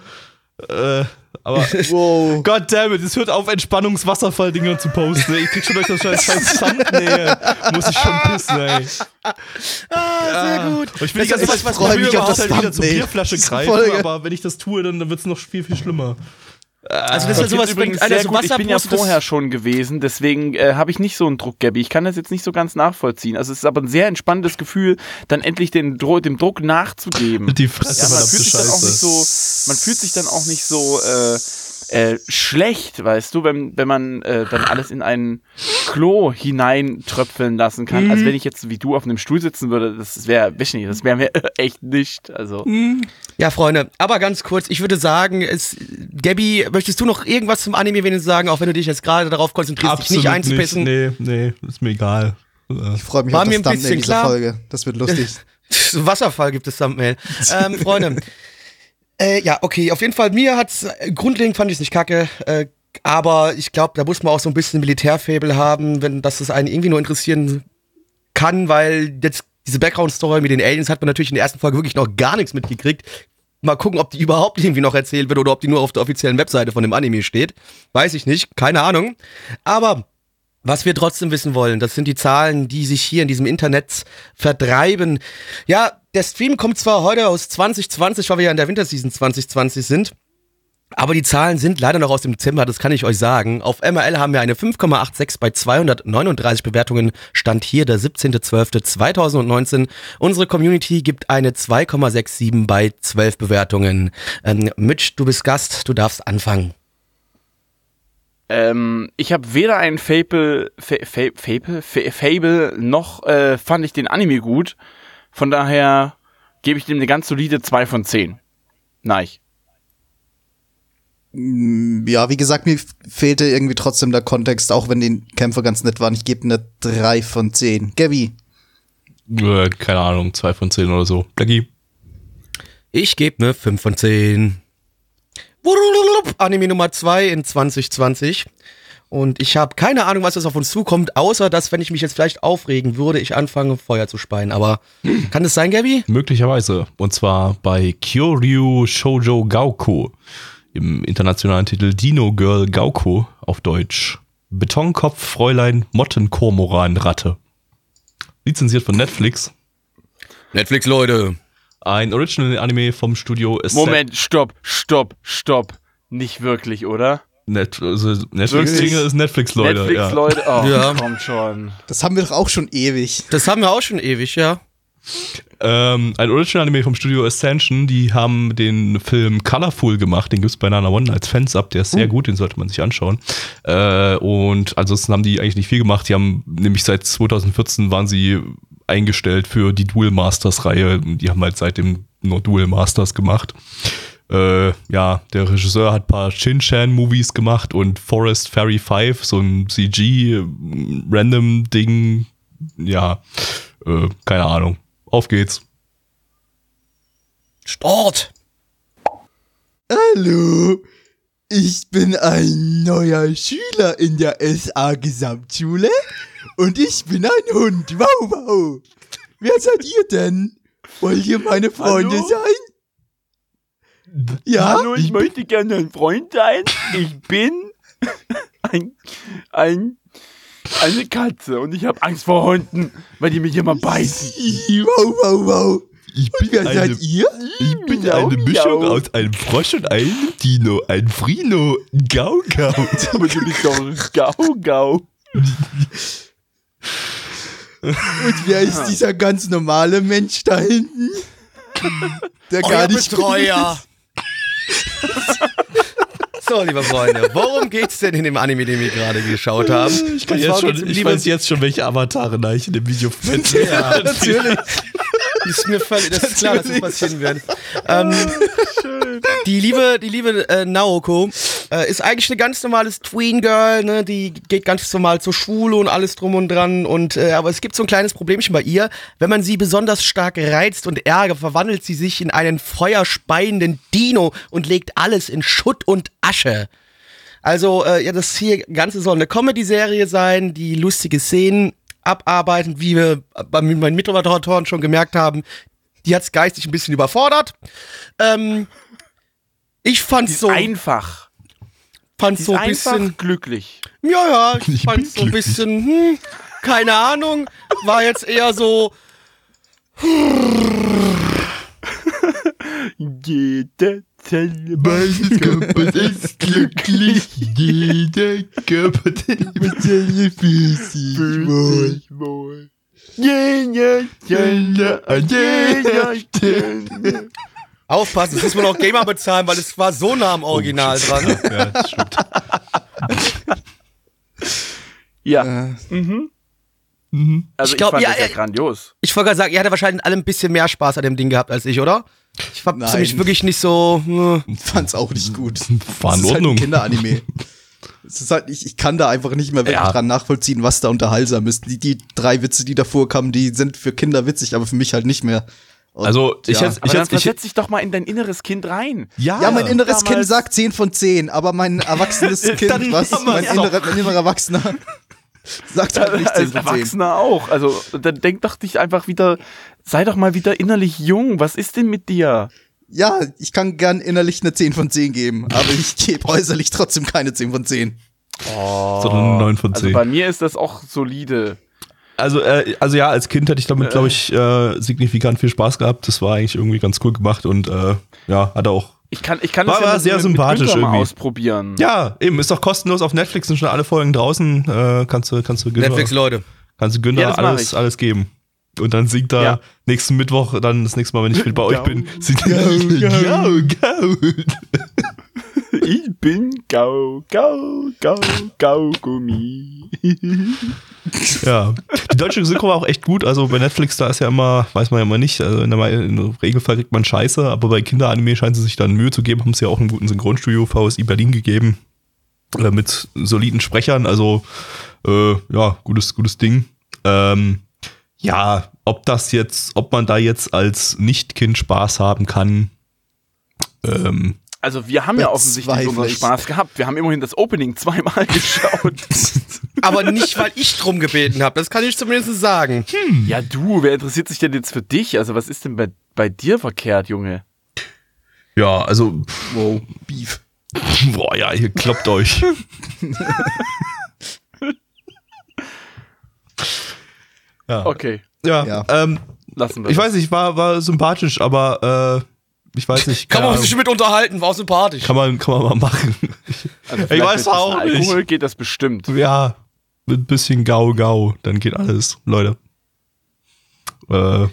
[SPEAKER 3] Äh, aber
[SPEAKER 4] Wow.
[SPEAKER 3] Goddammit, es hört auf, Entspannungswasserfall-Dinger zu posten. Ich krieg schon durch das scheiß, scheiß Thumbnail. Muss ich schon pissen, ey.
[SPEAKER 1] Ah, sehr gut.
[SPEAKER 3] Und ich will die
[SPEAKER 1] Das
[SPEAKER 3] ganze
[SPEAKER 1] ist
[SPEAKER 3] Zeit
[SPEAKER 1] was, was
[SPEAKER 4] mich auf das
[SPEAKER 3] halt wieder zur. Bierflasche greifen, aber wenn ich das tue, dann, dann wird's noch viel, viel schlimmer.
[SPEAKER 1] Also das ist ja sowas,
[SPEAKER 2] übrigens
[SPEAKER 1] einer
[SPEAKER 2] sehr
[SPEAKER 1] so
[SPEAKER 2] gut.
[SPEAKER 1] Wasser
[SPEAKER 2] Ich bin ja vorher schon gewesen, deswegen äh, habe ich nicht so einen Druck, Gabby. Ich kann das jetzt nicht so ganz nachvollziehen. Also es ist aber ein sehr entspannendes Gefühl, dann endlich den Dro dem Druck nachzugeben.
[SPEAKER 3] Die Fresse,
[SPEAKER 2] Ja, man fühlt sich dann auch nicht so, man fühlt sich dann auch nicht so äh, äh, schlecht, weißt du, wenn, wenn man äh, dann alles in ein Klo hineintröpfeln lassen kann, als wenn ich jetzt wie du auf einem Stuhl sitzen würde. Das wäre, nicht, das wäre mir echt nicht. Also
[SPEAKER 1] Ja, Freunde, aber ganz kurz, ich würde sagen, es, Gabby, möchtest du noch irgendwas zum Anime wenigstens sagen, auch wenn du dich jetzt gerade darauf konzentrierst, dich nicht einzupissen?
[SPEAKER 3] Nee, nee, ist mir egal.
[SPEAKER 4] Ich freue mich
[SPEAKER 1] War
[SPEAKER 4] auf
[SPEAKER 1] mir
[SPEAKER 4] das
[SPEAKER 1] ein
[SPEAKER 4] Thumbnail
[SPEAKER 1] bisschen
[SPEAKER 4] dieser
[SPEAKER 1] klar.
[SPEAKER 4] Folge. Das wird lustig.
[SPEAKER 1] So Wasserfall gibt es Thumbnail. ähm, Freunde. Äh, ja, okay, auf jeden Fall, mir hat's, äh, grundlegend fand ich es nicht kacke, äh, aber ich glaube, da muss man auch so ein bisschen Militärfabel haben, wenn das das einen irgendwie nur interessieren kann, weil jetzt diese Background-Story mit den Aliens hat man natürlich in der ersten Folge wirklich noch gar nichts mitgekriegt. Mal gucken, ob die überhaupt irgendwie noch erzählt wird oder ob die nur auf der offiziellen Webseite von dem Anime steht. Weiß ich nicht, keine Ahnung. Aber was wir trotzdem wissen wollen, das sind die Zahlen, die sich hier in diesem Internet vertreiben. Ja, der Stream kommt zwar heute aus 2020, weil wir ja in der Winterseason 2020 sind. Aber die Zahlen sind leider noch aus dem Dezember, das kann ich euch sagen. Auf MRL haben wir eine 5,86 bei 239 Bewertungen. Stand hier der 17.12.2019. Unsere Community gibt eine 2,67 bei 12 Bewertungen. Ähm, Mitch, du bist Gast, du darfst anfangen.
[SPEAKER 2] Ähm, ich habe weder ein Fable, Fa Fa Fable, Fa Fable, noch äh, fand ich den Anime gut. Von daher gebe ich dem eine ganz solide 2 von 10. Nein.
[SPEAKER 4] Ja, wie gesagt, mir fehlte irgendwie trotzdem der Kontext, auch wenn die Kämpfer ganz nett waren. Ich gebe eine 3 von 10. Gavi.
[SPEAKER 3] äh, keine Ahnung, zwei von zehn oder so. Blackie.
[SPEAKER 1] Ich gebe ne 5 von 10. Wurululup, Anime Nummer 2 in 2020. Und ich habe keine Ahnung, was jetzt auf uns zukommt, außer dass, wenn ich mich jetzt vielleicht aufregen würde, ich anfange, Feuer zu speien. Aber kann das sein, Gabby?
[SPEAKER 3] Möglicherweise. Und zwar bei Kyoryu Shoujo Gauko. Im internationalen Titel Dino Girl Gauko auf Deutsch. Betonkopf Fräulein Mottenkormoran-Ratte. Lizenziert von Netflix.
[SPEAKER 1] Netflix, Leute.
[SPEAKER 3] Ein Original-Anime vom Studio
[SPEAKER 2] Moment, stopp, stopp, stopp. Nicht wirklich, oder?
[SPEAKER 3] Net also Netflix
[SPEAKER 2] Wirklich?
[SPEAKER 3] ist Netflix, Leute.
[SPEAKER 2] Netflix,
[SPEAKER 3] ja.
[SPEAKER 2] Leute. Oh,
[SPEAKER 1] Ja.
[SPEAKER 2] kommt schon.
[SPEAKER 4] Das haben wir doch auch schon ewig.
[SPEAKER 1] Das haben wir auch schon ewig, ja.
[SPEAKER 3] Ähm, ein Original-Anime vom Studio Ascension, die haben den Film Colorful gemacht, den gibt's bei Nana One als Fans ab, der ist sehr gut, den sollte man sich anschauen. Äh, und ansonsten haben die eigentlich nicht viel gemacht, die haben nämlich seit 2014 waren sie eingestellt für die Duel Masters Reihe, die haben halt seitdem nur Duel Masters gemacht. Äh, ja, der Regisseur hat ein paar Shin-Chan-Movies gemacht und Forest Fairy 5, so ein CG-Random-Ding. Ja, äh, keine Ahnung. Auf geht's.
[SPEAKER 1] Start.
[SPEAKER 4] Hallo, ich bin ein neuer Schüler in der SA Gesamtschule und ich bin ein Hund. Wow, wow. Wer seid ihr denn? Wollt ihr meine Freunde
[SPEAKER 2] Hallo?
[SPEAKER 4] sein? Ja?
[SPEAKER 2] Hallo, ich möchte gerne ein Freund sein. Ich bin ein, ein, eine Katze und ich habe Angst vor Hunden, weil die mich immer beißen.
[SPEAKER 4] Wow, wow, wow.
[SPEAKER 3] Ich bin,
[SPEAKER 4] Wer seid ihr?
[SPEAKER 3] ich bin
[SPEAKER 2] Miau,
[SPEAKER 3] eine Mischung
[SPEAKER 2] miau.
[SPEAKER 3] aus einem Frosch und einem Dino, ein Frino, ein Gaugau.
[SPEAKER 2] Aber du bist doch Gau, Gau.
[SPEAKER 4] Und wer ist dieser ganz normale Mensch da hinten? Der gar
[SPEAKER 1] Euer
[SPEAKER 4] nicht
[SPEAKER 1] Betreuer. so, liebe Freunde, worum geht's denn in dem Anime, den wir gerade geschaut haben?
[SPEAKER 3] Ich, kann jetzt schon, ich
[SPEAKER 1] liebe-
[SPEAKER 3] weiß jetzt schon, welche Avatare da ich in dem Video finde.
[SPEAKER 1] Ja, natürlich. Ist mir völlig, das ist klar, dass das passieren wird. Ähm, die liebe, die liebe äh, Naoko äh, ist eigentlich eine ganz normales Tween-Girl, ne? Die geht ganz normal zur Schule und alles drum und dran. Und äh, aber es gibt so ein kleines Problemchen bei ihr. Wenn man sie besonders stark reizt und ärgert, verwandelt sie sich in einen feuerspeienden Dino und legt alles in Schutt und Asche. Also, äh, ja, das hier Ganze soll eine Comedy-Serie sein, die lustige Szenen abarbeiten, wie wir bei meinen Mitmoderatoren schon gemerkt haben. Die hat's geistig ein bisschen überfordert. Ähm, ich fand's so,
[SPEAKER 2] einfach.
[SPEAKER 1] Fand's
[SPEAKER 2] Die
[SPEAKER 1] so ein bisschen,
[SPEAKER 2] glücklich.
[SPEAKER 1] ja, ja, ich, fand's so ein
[SPEAKER 3] glücklich.
[SPEAKER 1] bisschen, hm, keine Ahnung, war jetzt eher so,
[SPEAKER 2] Jede Zelle
[SPEAKER 3] Mein Körper ist glücklich, jeder Körper ist
[SPEAKER 2] fühlt sich wohl. Jede Zelle an jeder Stelle.
[SPEAKER 1] Aufpassen, das muss man auch Gamer bezahlen, weil es war so nah am Original dran.
[SPEAKER 3] Ja, das stimmt.
[SPEAKER 2] Ja,
[SPEAKER 4] Äh,
[SPEAKER 2] also
[SPEAKER 1] Ich glaub,
[SPEAKER 2] fand
[SPEAKER 1] ja,
[SPEAKER 2] das ja
[SPEAKER 1] äh,
[SPEAKER 2] grandios.
[SPEAKER 1] Ich wollte gerade sagen, ihr hattet wahrscheinlich alle ein bisschen mehr Spaß an dem Ding gehabt als ich, oder? Ich hab
[SPEAKER 4] Nein.
[SPEAKER 1] nämlich wirklich nicht so. Äh,
[SPEAKER 4] fand's auch nicht gut.
[SPEAKER 3] War in
[SPEAKER 4] Das ist halt ein
[SPEAKER 3] Ordnung.
[SPEAKER 4] Kinderanime. Es ist halt, ich, ich kann da einfach nicht mehr wirklich
[SPEAKER 3] Ja.
[SPEAKER 4] dran nachvollziehen, was da unterhaltsam ist. Die, die drei Witze, die davor kamen, die sind für Kinder witzig, aber für mich halt nicht mehr. Und,
[SPEAKER 3] Also, ich
[SPEAKER 4] ja.
[SPEAKER 3] hätte-
[SPEAKER 2] Aber
[SPEAKER 3] ich
[SPEAKER 2] dann
[SPEAKER 3] hätte-
[SPEAKER 2] versetz dich doch mal in dein inneres Kind rein.
[SPEAKER 4] Ja, mein inneres
[SPEAKER 2] damals-
[SPEAKER 4] Kind sagt 10 von 10, aber mein erwachsenes Kind,
[SPEAKER 3] Dann
[SPEAKER 4] was? Mein, innerer, mein innerer Erwachsener sagt halt nicht 10
[SPEAKER 2] Als
[SPEAKER 4] von 10.
[SPEAKER 2] Erwachsener auch. Also, dann denk doch dich einfach wieder, sei doch mal wieder innerlich jung. Was ist denn mit dir?
[SPEAKER 4] Ja, ich kann gern innerlich eine 10 von 10 geben, aber ich gebe äußerlich trotzdem keine 10 von 10.
[SPEAKER 3] sondern 9 von
[SPEAKER 2] Also
[SPEAKER 3] 10.
[SPEAKER 2] bei mir ist das auch solide.
[SPEAKER 3] Also, äh, also ja, als Kind hätte ich damit, glaube ich, äh, signifikant viel Spaß gehabt. Das war eigentlich irgendwie ganz cool gemacht und äh, ja, hat auch.
[SPEAKER 2] Ich kann, ich kann
[SPEAKER 3] War
[SPEAKER 2] das ja
[SPEAKER 3] aber
[SPEAKER 2] mit-
[SPEAKER 3] sehr
[SPEAKER 2] mit,
[SPEAKER 3] sympathisch
[SPEAKER 2] mit Günther mal
[SPEAKER 3] irgendwie.
[SPEAKER 2] ausprobieren.
[SPEAKER 3] Ja, eben, ist doch kostenlos auf Netflix, sind schon alle Folgen draußen. Äh, kannst du, kannst du Günther,
[SPEAKER 1] Netflix, Leute.
[SPEAKER 3] kannst du Günther
[SPEAKER 2] Ja,
[SPEAKER 3] alles,
[SPEAKER 2] ich.
[SPEAKER 3] alles geben. Und dann singt er
[SPEAKER 2] Ja.
[SPEAKER 3] nächsten Mittwoch, dann das nächste Mal, wenn ich wieder bei euch bin, singt er Gau, Gau.
[SPEAKER 2] Ich bin Gau, Gau, Gau, Gaugummi.
[SPEAKER 3] Ja. Die deutsche Synchro war auch echt gut. Also bei Netflix, da ist ja immer, weiß man ja immer nicht, also in der im Regelfall kriegt man Scheiße, aber bei Kinderanime scheinen sie sich dann Mühe zu geben, haben sie ja auch einen guten Synchronstudio VSI Berlin gegeben. Äh, mit soliden Sprechern, also äh, ja, gutes, gutes Ding. Ähm, ja, ob das jetzt, ob man da jetzt als Nicht-Kind Spaß haben kann, ähm,
[SPEAKER 2] also wir haben ja offensichtlich unseren Spaß gehabt. Wir haben immerhin das Opening zweimal geschaut.
[SPEAKER 1] Aber nicht, weil ich drum gebeten habe. Das kann ich zumindest sagen. Hm.
[SPEAKER 2] Ja, du, wer interessiert sich denn jetzt für dich? Also was ist denn bei, bei dir verkehrt, Junge?
[SPEAKER 3] Ja, also,
[SPEAKER 4] wow, Beef.
[SPEAKER 3] Boah, ja, ihr kloppt euch. ja.
[SPEAKER 2] Okay.
[SPEAKER 3] Ja,
[SPEAKER 4] ja.
[SPEAKER 3] Ähm,
[SPEAKER 2] Lassen wir.
[SPEAKER 3] Ich
[SPEAKER 2] das.
[SPEAKER 3] weiß nicht, war, war sympathisch, aber äh, ich weiß nicht.
[SPEAKER 1] Kann man
[SPEAKER 3] Ahnung.
[SPEAKER 1] sich mit unterhalten, war sympathisch.
[SPEAKER 3] kann man, kann man mal machen.
[SPEAKER 2] Also
[SPEAKER 3] Ich weiß auch
[SPEAKER 2] bisschen
[SPEAKER 3] nicht.
[SPEAKER 2] Alkohol geht das bestimmt.
[SPEAKER 3] Ja, mit ein bisschen Gau Gau, dann geht alles, Leute. Äh,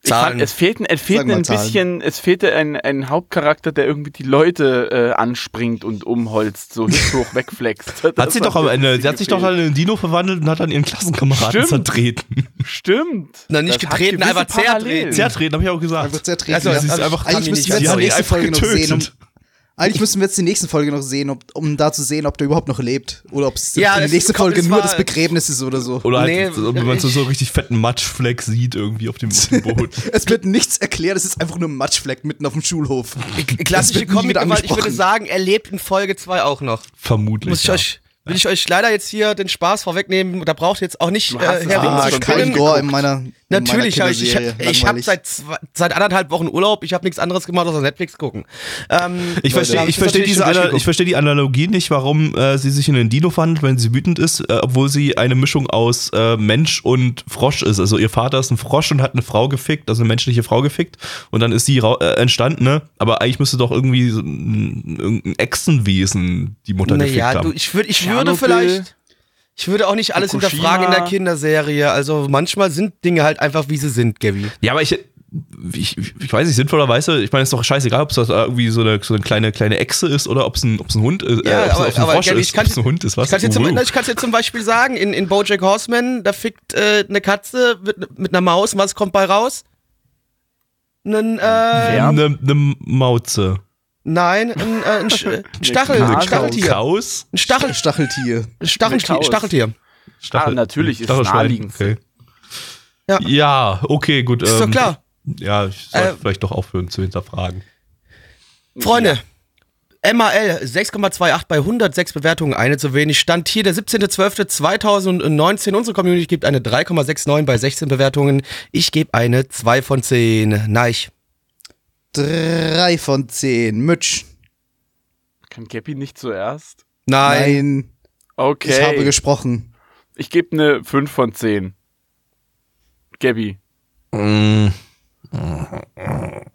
[SPEAKER 2] Ich fand,
[SPEAKER 1] Zahlen.
[SPEAKER 2] es fehlte, es
[SPEAKER 4] mal
[SPEAKER 2] ein
[SPEAKER 4] Zahlen.
[SPEAKER 2] bisschen, es fehlte ein, ein Hauptcharakter, der irgendwie die Leute äh, anspringt und umholzt, so hoch wegflext.
[SPEAKER 3] hat
[SPEAKER 2] Das
[SPEAKER 3] sie doch am Ende, sie hat sich doch dann in einen Dino verwandelt und hat dann ihren Klassenkameraden
[SPEAKER 2] Stimmt.
[SPEAKER 3] zertreten.
[SPEAKER 2] Stimmt.
[SPEAKER 1] Na, nicht
[SPEAKER 2] Das hat
[SPEAKER 1] getreten, einfach zertreten.
[SPEAKER 3] Zertreten, habe ich auch gesagt.
[SPEAKER 4] Einfach zertreten.
[SPEAKER 1] Also,
[SPEAKER 4] ja.
[SPEAKER 3] sie ist einfach-
[SPEAKER 4] Eigentlich
[SPEAKER 1] ich
[SPEAKER 4] müssen
[SPEAKER 1] nicht
[SPEAKER 4] wir jetzt
[SPEAKER 3] hat
[SPEAKER 4] nächste
[SPEAKER 3] einfach
[SPEAKER 4] Folge noch sehen, um,
[SPEAKER 3] getötet.
[SPEAKER 4] Eigentlich müssen wir jetzt die nächste Folge noch sehen, ob, um da zu sehen, ob der überhaupt noch lebt. Oder ob es
[SPEAKER 1] Ja,
[SPEAKER 4] die
[SPEAKER 1] es
[SPEAKER 4] nächste
[SPEAKER 1] kommt-
[SPEAKER 4] Folge nur das Begräbnis ist oder so.
[SPEAKER 3] Oder halt,
[SPEAKER 1] Nee,
[SPEAKER 3] so, wenn man so, so richtig fetten Matschfleck sieht irgendwie auf dem, auf dem Boot.
[SPEAKER 4] Es wird nichts erklärt, es ist einfach nur ein Matschfleck mitten auf dem Schulhof.
[SPEAKER 1] Klassische Comic-Gewalt, ich würde sagen, er lebt in Folge 2 auch noch.
[SPEAKER 3] Vermutlich.
[SPEAKER 1] Muss ich
[SPEAKER 3] ja.
[SPEAKER 1] euch, will ich euch leider jetzt hier den Spaß vorwegnehmen. Da braucht ihr jetzt auch nicht äh, Herr
[SPEAKER 4] Ah,
[SPEAKER 2] schon
[SPEAKER 4] kein. Gore in meiner in
[SPEAKER 1] Natürlich,
[SPEAKER 4] meiner
[SPEAKER 1] hab ich, ich, ich habe seit, zwei- seit anderthalb Wochen Urlaub, ich habe nichts anderes gemacht, außer Netflix gucken. Ähm,
[SPEAKER 3] Ich verstehe ich
[SPEAKER 1] natürlich
[SPEAKER 3] diese
[SPEAKER 1] schon
[SPEAKER 3] Ana
[SPEAKER 1] durchgeguckt.
[SPEAKER 3] ich verstehe die Analogie nicht, warum äh, sie sich in den Dino verwandelt, wenn sie wütend ist, äh, obwohl sie eine Mischung aus äh, Mensch und Frosch ist. Also ihr Vater ist ein Frosch und hat eine Frau gefickt, also eine menschliche Frau gefickt und dann ist sie äh, entstanden, ne? Aber eigentlich müsste doch irgendwie so ein, irgendein Echsenwesen die Mutter gefickt
[SPEAKER 1] naja,
[SPEAKER 3] haben.
[SPEAKER 1] du, ich, würd, ich würde vielleicht. Ich würde auch nicht alles
[SPEAKER 2] Fukushima.
[SPEAKER 1] hinterfragen in der Kinderserie. Also manchmal sind Dinge halt einfach, wie sie sind, Gabby.
[SPEAKER 3] Ja, aber ich, ich, ich weiß nicht, sinnvollerweise, ich meine, es ist doch scheißegal, ob es irgendwie so eine, so eine kleine, kleine Echse ist oder ob es ein, es ein Hund ist,
[SPEAKER 1] Ja,
[SPEAKER 3] äh, ob es
[SPEAKER 1] aber-
[SPEAKER 3] es ein
[SPEAKER 1] aber
[SPEAKER 3] Frosch
[SPEAKER 1] Gabby,
[SPEAKER 3] ist,
[SPEAKER 1] ich kann
[SPEAKER 3] ob es ein Hund ist, was?
[SPEAKER 1] Ich kann zum,
[SPEAKER 3] wow.
[SPEAKER 1] jetzt zum Beispiel sagen, in, in Bojack Horseman, da fickt äh, eine Katze mit, mit einer Maus und was kommt bei raus? Ein, äh,
[SPEAKER 2] Ja.
[SPEAKER 3] Eine, eine Mauze.
[SPEAKER 1] Nein, ein, äh, ein, ein Stachel, ein. Stacheltier.
[SPEAKER 3] Kraus?
[SPEAKER 1] Ein Stachel,
[SPEAKER 4] Stacheltier.
[SPEAKER 1] Stacheltier. Stacheltier.
[SPEAKER 2] Ah, natürlich, ist naheliegend.
[SPEAKER 3] Okay.
[SPEAKER 1] Ja.
[SPEAKER 3] Ja, okay, gut.
[SPEAKER 1] Ist doch
[SPEAKER 3] ähm,
[SPEAKER 1] klar.
[SPEAKER 3] Ja, ich sollte
[SPEAKER 1] Äh,
[SPEAKER 3] vielleicht doch aufhören zu hinterfragen.
[SPEAKER 1] Freunde, MAL 6,28 bei 106 Bewertungen, eine zu wenig. Stand hier der 17.12.2019. Unsere Community gibt eine 3,69 bei 16 Bewertungen. Ich gebe eine 2 von 10. Neich.
[SPEAKER 4] Drei von zehn. Mitch.
[SPEAKER 2] Kann Gappy nicht zuerst?
[SPEAKER 1] Nein.
[SPEAKER 4] Nein.
[SPEAKER 2] Okay.
[SPEAKER 4] Ich habe gesprochen.
[SPEAKER 2] Ich gebe eine 5 von 10. Gabby.
[SPEAKER 3] Mm,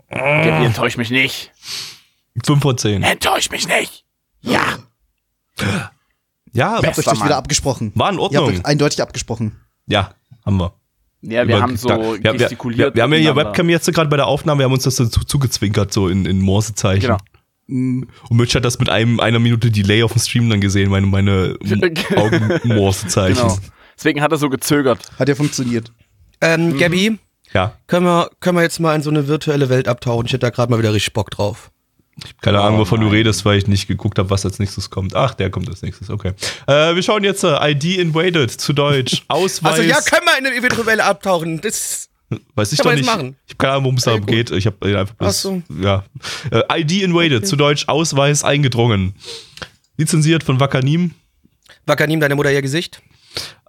[SPEAKER 2] Gabby, enttäusch mich nicht.
[SPEAKER 3] 5 von 10.
[SPEAKER 2] Enttäusch mich nicht. Ja.
[SPEAKER 3] Ja,
[SPEAKER 4] Ihr habt euch das wieder
[SPEAKER 2] Mann.
[SPEAKER 4] abgesprochen.
[SPEAKER 3] war in
[SPEAKER 4] Ihr habt
[SPEAKER 3] Ordnung.
[SPEAKER 4] euch eindeutig abgesprochen.
[SPEAKER 3] Ja, haben wir.
[SPEAKER 2] Ja, wir
[SPEAKER 3] Über-
[SPEAKER 2] haben so
[SPEAKER 3] ja, wir,
[SPEAKER 2] gestikuliert.
[SPEAKER 3] wir, wir haben ja hier. Webcam jetzt gerade bei der Aufnahme, wir haben uns das dazu zugezwinkert, so in, in Morsezeichen.
[SPEAKER 2] Genau.
[SPEAKER 4] Mm,
[SPEAKER 3] Und Mitch hat das mit einem einer Minute Delay auf dem Stream dann gesehen, meine, meine Augen-Morsezeichen.
[SPEAKER 2] Genau. Deswegen hat er so gezögert.
[SPEAKER 4] Hat ja funktioniert.
[SPEAKER 1] Ähm, Gabby,
[SPEAKER 3] Ja,
[SPEAKER 1] können wir, können wir jetzt mal in so eine virtuelle Welt abtauchen? Ich hätte da gerade mal wieder richtig Bock drauf.
[SPEAKER 3] Keine Ahnung, wovon du
[SPEAKER 2] nein.
[SPEAKER 3] redest, weil ich nicht geguckt habe, was als nächstes kommt. Ach, der kommt als nächstes, okay. Äh, wir schauen jetzt äh, ID Invaded zu Deutsch. Ausweis.
[SPEAKER 1] Also ja, können wir in eine Welt abtauchen. Das
[SPEAKER 3] Weiß ich
[SPEAKER 1] Kann
[SPEAKER 3] doch nicht.
[SPEAKER 1] machen.
[SPEAKER 3] Ich habe keine Ahnung, worum es da geht. Ich habe äh, einfach bloß,
[SPEAKER 1] Ach so.
[SPEAKER 3] ja. Äh, ID invaded, zu Deutsch Ausweis eingedrungen. Lizenziert von Wakanim.
[SPEAKER 1] Wakanim, deine Mutter ihr Gesicht.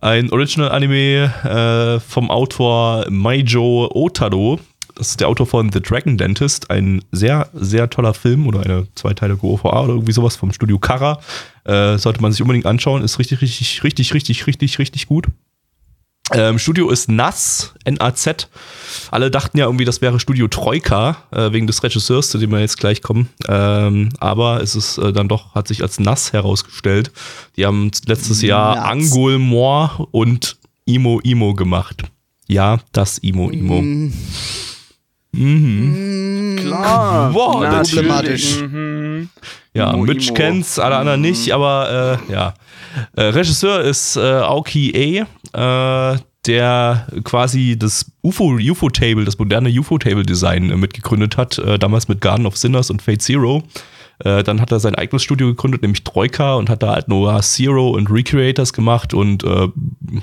[SPEAKER 3] Ein Original-Anime äh, vom Autor Maijo Otaro. Das ist der Autor von The Dragon Dentist. Ein sehr, sehr toller Film oder eine zweiteilige OVA oder irgendwie sowas vom Studio Kara. Äh, sollte man sich unbedingt anschauen. Ist richtig, richtig, richtig, richtig, richtig, richtig gut. Ähm, Studio ist NAS, N-A-Z. Alle dachten ja irgendwie, das wäre Studio Troika, äh, wegen des Regisseurs, zu dem wir jetzt gleich kommen. Ähm, aber es ist äh, dann doch, hat sich als NAS herausgestellt. Die haben letztes Jahr
[SPEAKER 4] Nuts.
[SPEAKER 3] Angol Moor und Imo Imo gemacht. Ja, das Imo Imo.
[SPEAKER 2] Klar.
[SPEAKER 3] Boah,
[SPEAKER 2] natürlich.
[SPEAKER 4] problematisch.
[SPEAKER 2] Mhm.
[SPEAKER 3] Ja,
[SPEAKER 2] Imo,
[SPEAKER 3] Mitch
[SPEAKER 2] Imo.
[SPEAKER 3] kennt's, alle anderen nicht, aber äh, ja. Äh, Regisseur ist äh, Aoki A, äh, der quasi das UFO, UFO-Table, das moderne UFO-Table-Design äh, mitgegründet hat, äh, damals mit Garden of Sinners und Fate Zero. Äh, dann hat er sein eigenes Studio gegründet, nämlich Troika, und hat da halt Noah Zero und Recreators gemacht und äh,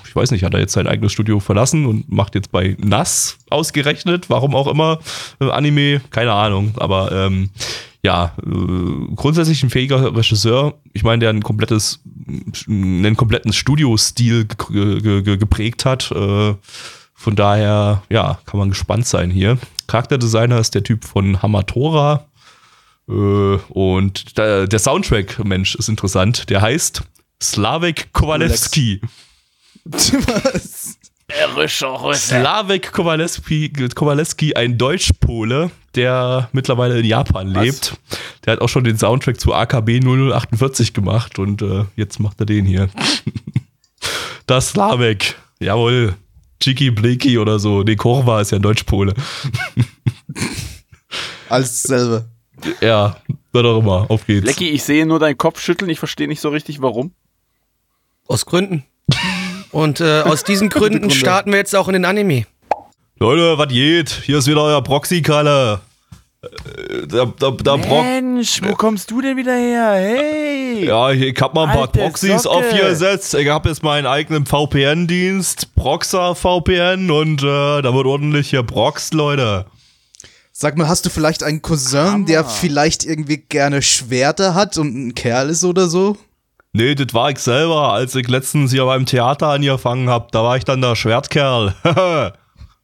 [SPEAKER 3] ich weiß nicht, hat er jetzt sein eigenes Studio verlassen und macht jetzt bei NAS ausgerechnet, warum auch immer, äh, Anime, keine Ahnung, aber ähm, ja, äh, grundsätzlich ein fähiger Regisseur. Ich meine, der ein komplettes, einen kompletten Studiostil ge ge ge geprägt hat. Äh, von daher, ja, kann man gespannt sein hier. Charakterdesigner ist der Typ von Hamatora. Äh, und der, der Soundtrack, Mensch, ist interessant. Der heißt Slavik Kowalewski.
[SPEAKER 4] Was?
[SPEAKER 3] Slavek Kowaleski, Kowaleski, ein Deutsch-Pole, der mittlerweile in Japan lebt. Der hat auch schon den Soundtrack zu AKB 0048 gemacht und äh, jetzt macht er den hier. das Slavek, jawohl. Chiki Bliki oder so. Nee, Korva ist ja ein Deutsch-Pole.
[SPEAKER 4] Alles dasselbe.
[SPEAKER 3] Ja, wird auch immer. Auf geht's.
[SPEAKER 2] Lecky, ich sehe nur deinen Kopf schütteln. Ich verstehe nicht so richtig, warum.
[SPEAKER 1] Aus Gründen. Und äh, aus diesen Gründen
[SPEAKER 4] Gründe.
[SPEAKER 1] starten wir jetzt auch in den Anime.
[SPEAKER 3] Leute, was geht? Hier ist wieder euer Proxy-Kalle. Äh, Der, der, der Prox
[SPEAKER 2] Mensch, wo kommst du denn wieder her? Hey!
[SPEAKER 3] Ja, ich hab mal ein paar
[SPEAKER 2] Alte
[SPEAKER 3] Proxys
[SPEAKER 2] Socke.
[SPEAKER 3] aufgesetzt. Ich habe jetzt meinen eigenen VPN-Dienst, Proxa VPN und äh, da wird ordentlich hier proxt, Leute.
[SPEAKER 4] Sag mal, hast du vielleicht einen Cousin, der vielleicht irgendwie gerne Schwerter hat und ein Kerl ist oder so?
[SPEAKER 3] Nee, das war ich selber, als ich letztens hier beim Theater angefangen hab. Da war ich dann der Schwertkerl.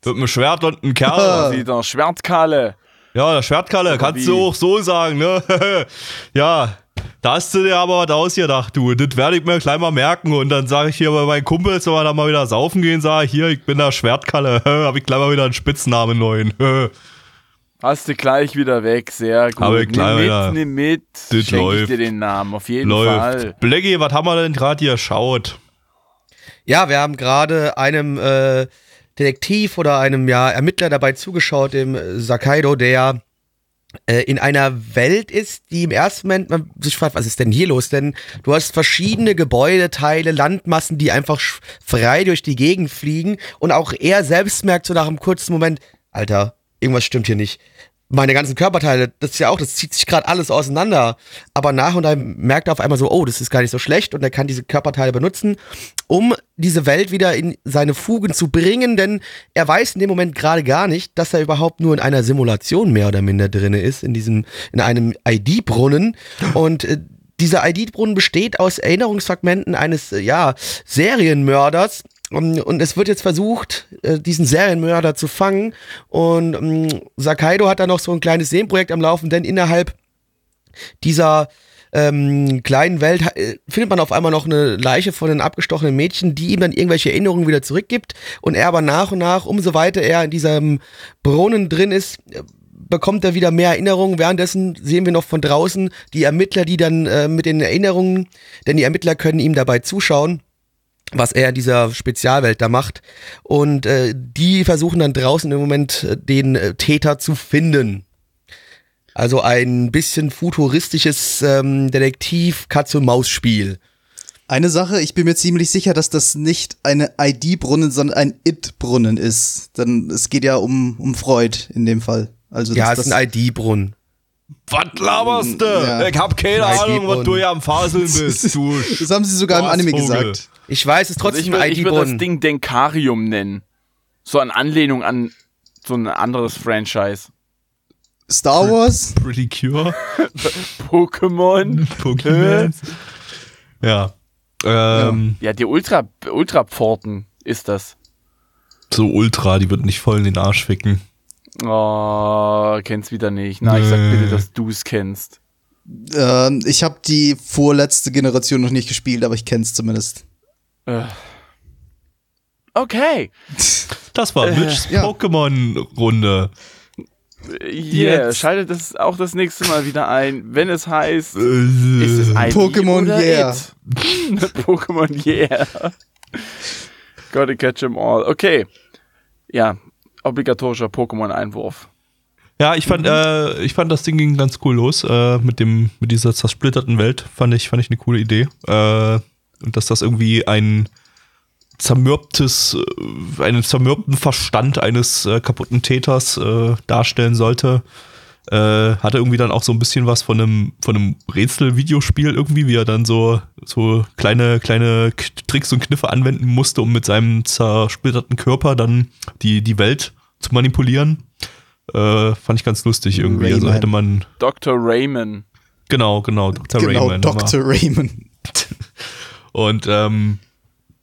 [SPEAKER 3] Mit einem Schwert und einem Kerl.
[SPEAKER 2] Wieder Schwertkalle.
[SPEAKER 3] Ja, der Schwertkalle, kannst
[SPEAKER 2] wie?
[SPEAKER 3] du auch so sagen, ne? ja, da hast du dir aber was ausgedacht, du. Das werde ich mir gleich mal merken. Und dann sage ich hier bei meinen Kumpels, wenn wir da mal wieder saufen gehen, sage ich, hier, ich bin der Schwertkalle. Hab ich gleich mal wieder einen Spitznamen neuen.
[SPEAKER 2] Hast du gleich wieder weg, sehr gut.
[SPEAKER 3] Aber gleich
[SPEAKER 2] nimm
[SPEAKER 3] wieder.
[SPEAKER 2] mit, nimm mit.
[SPEAKER 3] Das
[SPEAKER 2] Schenk ich
[SPEAKER 3] läuft.
[SPEAKER 2] dir den Namen, auf jeden Fall.
[SPEAKER 3] Läuft. Blackie, was haben wir denn gerade hier schaut?
[SPEAKER 1] Ja, wir haben gerade einem äh, Detektiv oder einem ja, Ermittler dabei zugeschaut, dem äh, Sakaido, der äh, in einer Welt ist, die im ersten Moment man sich fragt, was ist denn hier los? Denn du hast verschiedene Gebäudeteile, Landmassen, die einfach frei durch die Gegend fliegen und auch er selbst merkt so nach einem kurzen Moment, Alter, irgendwas stimmt hier nicht. Meine ganzen Körperteile, das ist ja auch, das zieht sich gerade alles auseinander. Aber nach und nach merkt er auf einmal so, oh, das ist gar nicht so schlecht und er kann diese Körperteile benutzen, um diese Welt wieder in seine Fugen zu bringen, denn er weiß in dem Moment gerade gar nicht, dass er überhaupt nur in einer Simulation mehr oder minder drinne ist, in diesem, in einem ID-Brunnen. Und äh, dieser ID-Brunnen besteht aus Erinnerungsfragmenten eines, äh, ja, Serienmörders. Und, und es wird jetzt versucht, äh, diesen Serienmörder zu fangen. Und ähm, Sakaido hat da noch so ein kleines Serienprojekt am Laufen, denn innerhalb dieser ähm, kleinen Welt äh, findet man auf einmal noch eine Leiche von einem abgestochenen Mädchen, die ihm dann irgendwelche Erinnerungen wieder zurückgibt. Und er aber nach und nach, umso weiter er in diesem Brunnen drin ist, äh, bekommt er wieder mehr Erinnerungen. Währenddessen sehen wir noch von draußen die Ermittler, die dann äh, mit den Erinnerungen, denn die Ermittler können ihm dabei zuschauen was er in dieser Spezialwelt da macht. Und äh, die versuchen dann draußen im Moment äh, den äh, Täter zu finden. Also ein bisschen futuristisches ähm, Detektiv-Katz-und-Maus-Spiel.
[SPEAKER 4] Eine Sache, ich bin mir ziemlich sicher, dass das nicht eine ID-Brunnen, sondern ein It-Brunnen ist. Denn es geht ja um, um Freud in dem Fall. Also
[SPEAKER 1] Ja, es ist ein ID-Brunnen.
[SPEAKER 3] Was laberst du?
[SPEAKER 4] Ja.
[SPEAKER 3] Ich hab keine
[SPEAKER 1] Ein
[SPEAKER 3] Ahnung, was du hier am Faseln bist, du
[SPEAKER 4] das haben sie sogar im Anime gesagt.
[SPEAKER 1] Ich weiß, es ist
[SPEAKER 2] Also
[SPEAKER 1] trotzdem
[SPEAKER 2] ich
[SPEAKER 1] ein
[SPEAKER 2] würde ich würd das. Ding Denkarium nennen. So an Anlehnung an so ein anderes Franchise.
[SPEAKER 4] Star Wars?
[SPEAKER 3] Pretty Cure.
[SPEAKER 2] Pokémon.
[SPEAKER 3] Pokémon. ja. Ähm,
[SPEAKER 2] Ja, die Ultra, Ultrapforten ist das.
[SPEAKER 3] So Ultra, die wird nicht voll in den Arsch ficken.
[SPEAKER 2] Oh, kennst wieder nicht. Na, ich sag
[SPEAKER 3] Nee.
[SPEAKER 2] bitte, dass du es kennst.
[SPEAKER 4] Ähm, ich habe die vorletzte Generation noch nicht gespielt, aber ich kenn's zumindest.
[SPEAKER 2] Äh. Okay.
[SPEAKER 3] Das war Mitch's
[SPEAKER 4] ja.
[SPEAKER 3] Pokémon-Runde.
[SPEAKER 2] Yeah,
[SPEAKER 3] Jetzt.
[SPEAKER 2] schaltet das auch das nächste Mal wieder ein, wenn es heißt, ist
[SPEAKER 3] Äh,
[SPEAKER 2] es ID
[SPEAKER 4] Pokémon
[SPEAKER 2] oder
[SPEAKER 4] Yeah.
[SPEAKER 2] It? Pokémon Yeah. Gotta catch 'em all. Okay. Ja, obligatorischer Pokémon-Einwurf.
[SPEAKER 3] Ja, ich fand, äh, ich fand das Ding ging ganz cool los äh, mit dem mit dieser zersplitterten Welt. Fand ich, fand ich eine coole Idee. Äh, und dass das irgendwie ein zermürbtes, äh, einen zermürbten Verstand eines äh, kaputten Täters äh, darstellen sollte. Äh, hatte irgendwie dann auch so ein bisschen was von einem, von einem Rätsel-Videospiel irgendwie, wie er dann so, so kleine, kleine K Tricks und Kniffe anwenden musste, um mit seinem zersplitterten Körper dann die, die Welt zu manipulieren. Äh, fand ich ganz lustig irgendwie. Also
[SPEAKER 4] Rayman.
[SPEAKER 3] hätte man,
[SPEAKER 2] Dr. Raymond.
[SPEAKER 3] genau, genau, Dr.
[SPEAKER 4] genau,
[SPEAKER 3] Rayman.
[SPEAKER 4] Dr. Raymond.
[SPEAKER 3] Und ähm,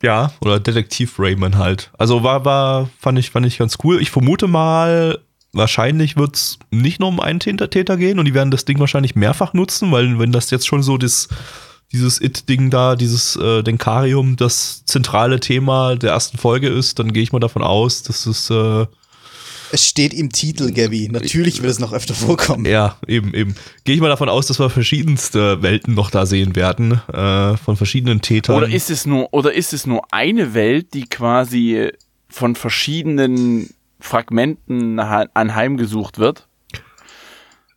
[SPEAKER 3] ja, oder Detektiv Rayman halt. Also war, war, fand ich, fand ich ganz cool. Ich vermute mal, wahrscheinlich wird es nicht nur um einen Täter Täter gehen und die werden das Ding wahrscheinlich mehrfach nutzen, weil wenn das jetzt schon so das, dieses It-Ding da, dieses äh, Denkarium, das zentrale Thema der ersten Folge ist, dann gehe ich mal davon aus, dass es äh,
[SPEAKER 4] Es steht im Titel, Gabby. Natürlich wird es noch öfter vorkommen.
[SPEAKER 3] Ja, eben, eben. Gehe ich mal davon aus, dass wir verschiedenste Welten noch da sehen werden, äh, von verschiedenen Tätern.
[SPEAKER 2] Oder ist es nur, oder ist es nur eine Welt, die quasi von verschiedenen Fragmenten anheimgesucht wird?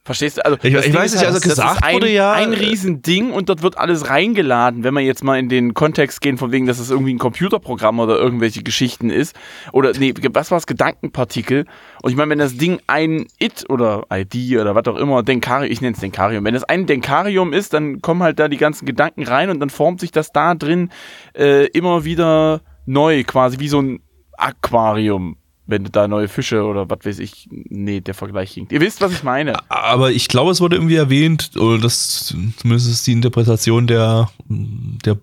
[SPEAKER 2] Verstehst du? Also,
[SPEAKER 3] Ich-
[SPEAKER 2] das
[SPEAKER 3] ich weiß
[SPEAKER 2] ist
[SPEAKER 3] nicht, also
[SPEAKER 2] das ist
[SPEAKER 3] gesagt
[SPEAKER 2] ein,
[SPEAKER 3] wurde ja-
[SPEAKER 2] ein Riesending und dort wird alles reingeladen, wenn wir jetzt mal in den Kontext gehen, von wegen, dass es irgendwie ein Computerprogramm oder irgendwelche Geschichten ist. Oder, nee, was war es? Gedankenpartikel. Und ich meine, wenn das Ding ein It oder ID oder was auch immer, Denkarium, ich nenne es Denkarium, wenn es ein Denkarium ist, dann kommen halt da die ganzen Gedanken rein und dann formt sich das da drin äh, immer wieder neu, quasi wie so ein Aquarium. Wenn du da neue Fische oder was weiß ich, nee, der Vergleich hinkt. Ihr wisst, was ich meine.
[SPEAKER 3] Aber ich glaube, es wurde irgendwie erwähnt, oder das zumindest ist die Interpretation der, der,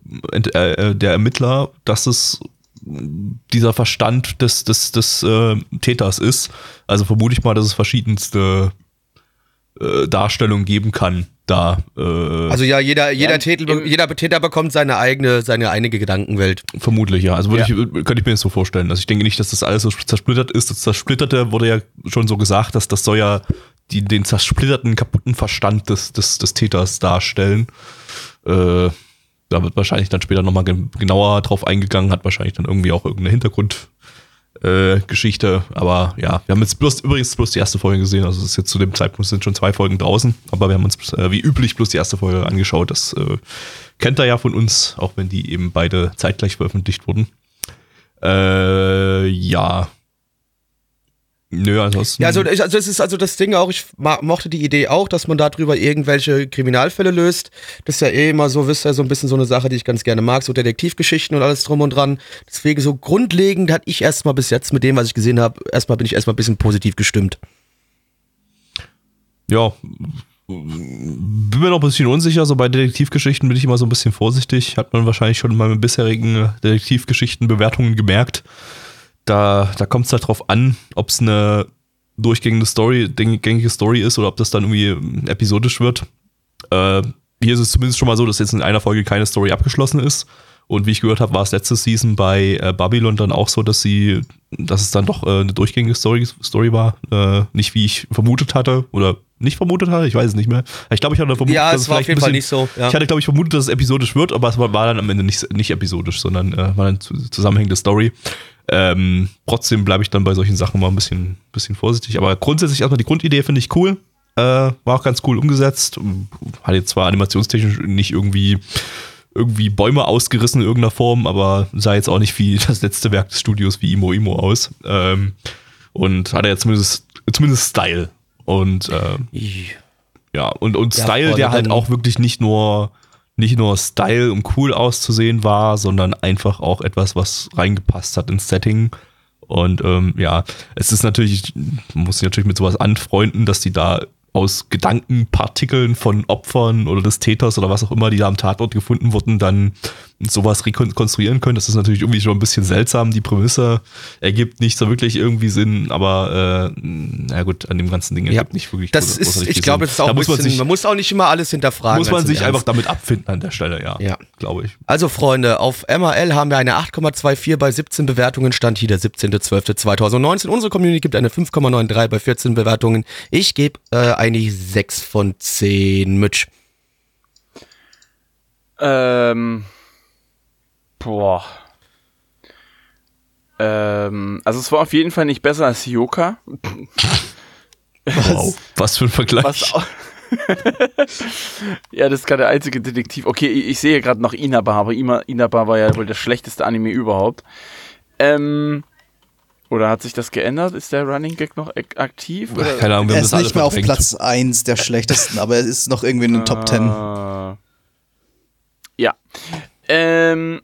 [SPEAKER 3] äh, der Ermittler, dass es dieser Verstand des, des, des äh, Täters ist. Also vermute ich mal, dass es verschiedenste äh, Darstellungen geben kann. Da, äh,
[SPEAKER 1] Also ja, jeder, jeder,
[SPEAKER 2] Ja,
[SPEAKER 1] Täter,
[SPEAKER 2] im-
[SPEAKER 1] jeder Täter bekommt seine eigene, seine eigene Gedankenwelt.
[SPEAKER 3] Vermutlich, ja. Also würde ich, könnte ich mir das so vorstellen. Also ich denke nicht, dass das alles so zersplittert ist. Das Zersplitterte wurde ja schon so gesagt, dass das soll ja die, den zersplitterten, kaputten Verstand des, des, des Täters darstellen. Äh, da wird wahrscheinlich dann später nochmal gen genauer drauf eingegangen, hat wahrscheinlich dann irgendwie auch irgendeine Hintergrund. Äh, Geschichte, aber ja, wir haben jetzt bloß übrigens bloß die erste Folge gesehen, also es ist jetzt zu dem Zeitpunkt sind schon zwei Folgen draußen, aber wir haben uns äh, wie üblich bloß die erste Folge angeschaut. Das äh, kennt er ja von uns, auch wenn die eben beide zeitgleich veröffentlicht wurden. Äh, ja. Nö, ansonsten.
[SPEAKER 1] Ja, also, ich, also es ist also das Ding auch, ich mochte die Idee auch, dass man darüber irgendwelche Kriminalfälle löst. Das ist ja eh immer so, wisst ihr, so ein bisschen so eine Sache, die ich ganz gerne mag, so Detektivgeschichten und alles drum und dran. Deswegen so grundlegend hatte ich erstmal bis jetzt mit dem, was ich gesehen habe, erstmal bin ich erstmal ein bisschen positiv gestimmt.
[SPEAKER 3] ja, bin mir noch ein bisschen unsicher. So bei Detektivgeschichten bin ich immer so ein bisschen vorsichtig. Hat man wahrscheinlich schon in meinen bisherigen Detektivgeschichten-Bewertungen gemerkt. Da, da kommt es halt drauf an, ob es eine durchgängige Story, gängige Story ist oder ob das dann irgendwie episodisch wird. Äh, hier ist es zumindest schon mal so, dass jetzt in einer Folge keine Story abgeschlossen ist. Und wie ich gehört habe, war es letzte Season bei äh, Babylon dann auch so, dass sie, dass es dann doch äh, eine durchgängige Story, Story war. Äh, nicht wie ich vermutet hatte oder nicht vermutet hatte, ich weiß es nicht mehr. Ich glaube, ich hatte vermutet,
[SPEAKER 1] Ja,
[SPEAKER 3] dass
[SPEAKER 1] es war auf jeden
[SPEAKER 3] ein
[SPEAKER 1] Fall
[SPEAKER 3] bisschen-
[SPEAKER 1] nicht so, ja.
[SPEAKER 3] Ich hatte, glaube ich, vermutet, dass es episodisch wird, aber es war, war dann am Ende nicht, nicht episodisch, sondern äh, war eine zu- zusammenhängende Story. Ähm, trotzdem bleibe ich dann bei solchen Sachen mal ein bisschen, bisschen vorsichtig. Aber grundsätzlich erstmal die Grundidee finde ich cool. Äh, war auch ganz cool umgesetzt. Hat jetzt zwar animationstechnisch nicht irgendwie irgendwie Bäume ausgerissen in irgendeiner Form, aber sah jetzt auch nicht wie das letzte Werk des Studios wie Imo Imo aus. Ähm, und hatte ja zumindest, zumindest Style. Und äh, ja, und, und
[SPEAKER 1] Ja,
[SPEAKER 3] Style, der halt auch wirklich nicht nur, nicht nur Style, um cool auszusehen war, sondern einfach auch etwas, was reingepasst hat ins Setting. Und ähm, ja, es ist natürlich, man muss sich natürlich mit sowas anfreunden, dass die da aus Gedankenpartikeln von Opfern oder des Täters oder was auch immer, die da am Tatort gefunden wurden, dann sowas rekonstruieren können. Das ist natürlich irgendwie schon ein bisschen seltsam. Die Prämisse ergibt nicht so wirklich irgendwie Sinn, aber äh, na gut, an dem ganzen Ding
[SPEAKER 1] Ja,
[SPEAKER 3] ergibt nicht wirklich
[SPEAKER 1] Das ist,
[SPEAKER 3] großartig
[SPEAKER 1] ich glaube, das ist auch
[SPEAKER 3] da
[SPEAKER 1] ein
[SPEAKER 3] muss
[SPEAKER 1] bisschen,
[SPEAKER 3] man sich,
[SPEAKER 1] man muss auch nicht immer alles hinterfragen.
[SPEAKER 3] muss man sich einfach damit abfinden an der Stelle, ja.
[SPEAKER 1] Ja.
[SPEAKER 3] Glaube ich.
[SPEAKER 1] Also Freunde, auf MRL haben wir eine 8,24 bei 17 Bewertungen, stand hier der 17.12.2019. Unsere Community gibt eine 5,93 bei 14 Bewertungen. Ich gebe äh, eine 6 von 10 Mitch.
[SPEAKER 2] Ähm. Boah. Ähm, also es war auf jeden Fall nicht besser als Yoka.
[SPEAKER 3] Wow. Was für ein Vergleich.
[SPEAKER 2] Was auch ja, das ist gerade der einzige Detektiv. Okay, ich, ich sehe gerade noch Inaba, aber Inaba war ja wohl das schlechteste Anime überhaupt. Ähm, oder hat sich das geändert? Ist der Running Gag noch ak- aktiv? Oder?
[SPEAKER 3] Keine Ahnung, wir
[SPEAKER 4] Er ist nicht mehr auf
[SPEAKER 3] verdrängt.
[SPEAKER 4] Platz 1 der schlechtesten, aber er ist noch irgendwie in den Top 10.
[SPEAKER 2] Ah. Ja. Ähm,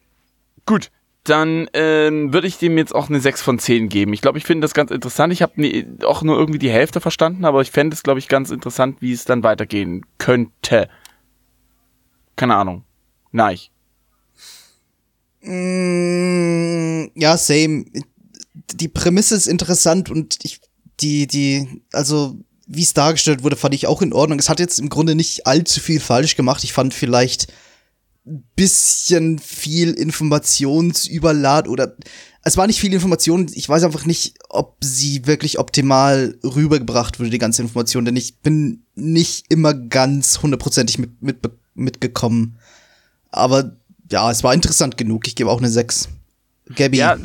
[SPEAKER 2] gut. Dann ähm, würde ich dem jetzt auch eine 6 von 10 geben. Ich glaube, ich finde das ganz interessant. Ich habe auch nur irgendwie die Hälfte verstanden, aber ich fände es, glaube ich, ganz interessant, wie es dann weitergehen könnte. Keine Ahnung. Nein.
[SPEAKER 4] Mm, ja, same. Die Prämisse ist interessant und ich, die, die, also, wie es dargestellt wurde, fand ich auch in Ordnung. Es hat jetzt im Grunde nicht allzu viel falsch gemacht. Ich fand vielleicht bisschen viel Informationsüberlad oder es war nicht viel Information. Ich weiß einfach nicht, ob sie wirklich optimal rübergebracht wurde, die ganze Information, denn ich bin nicht immer ganz hundertprozentig mit, mit, mitgekommen. Aber ja, es war interessant genug. Ich gebe auch eine 6. Gabby.
[SPEAKER 2] Ja,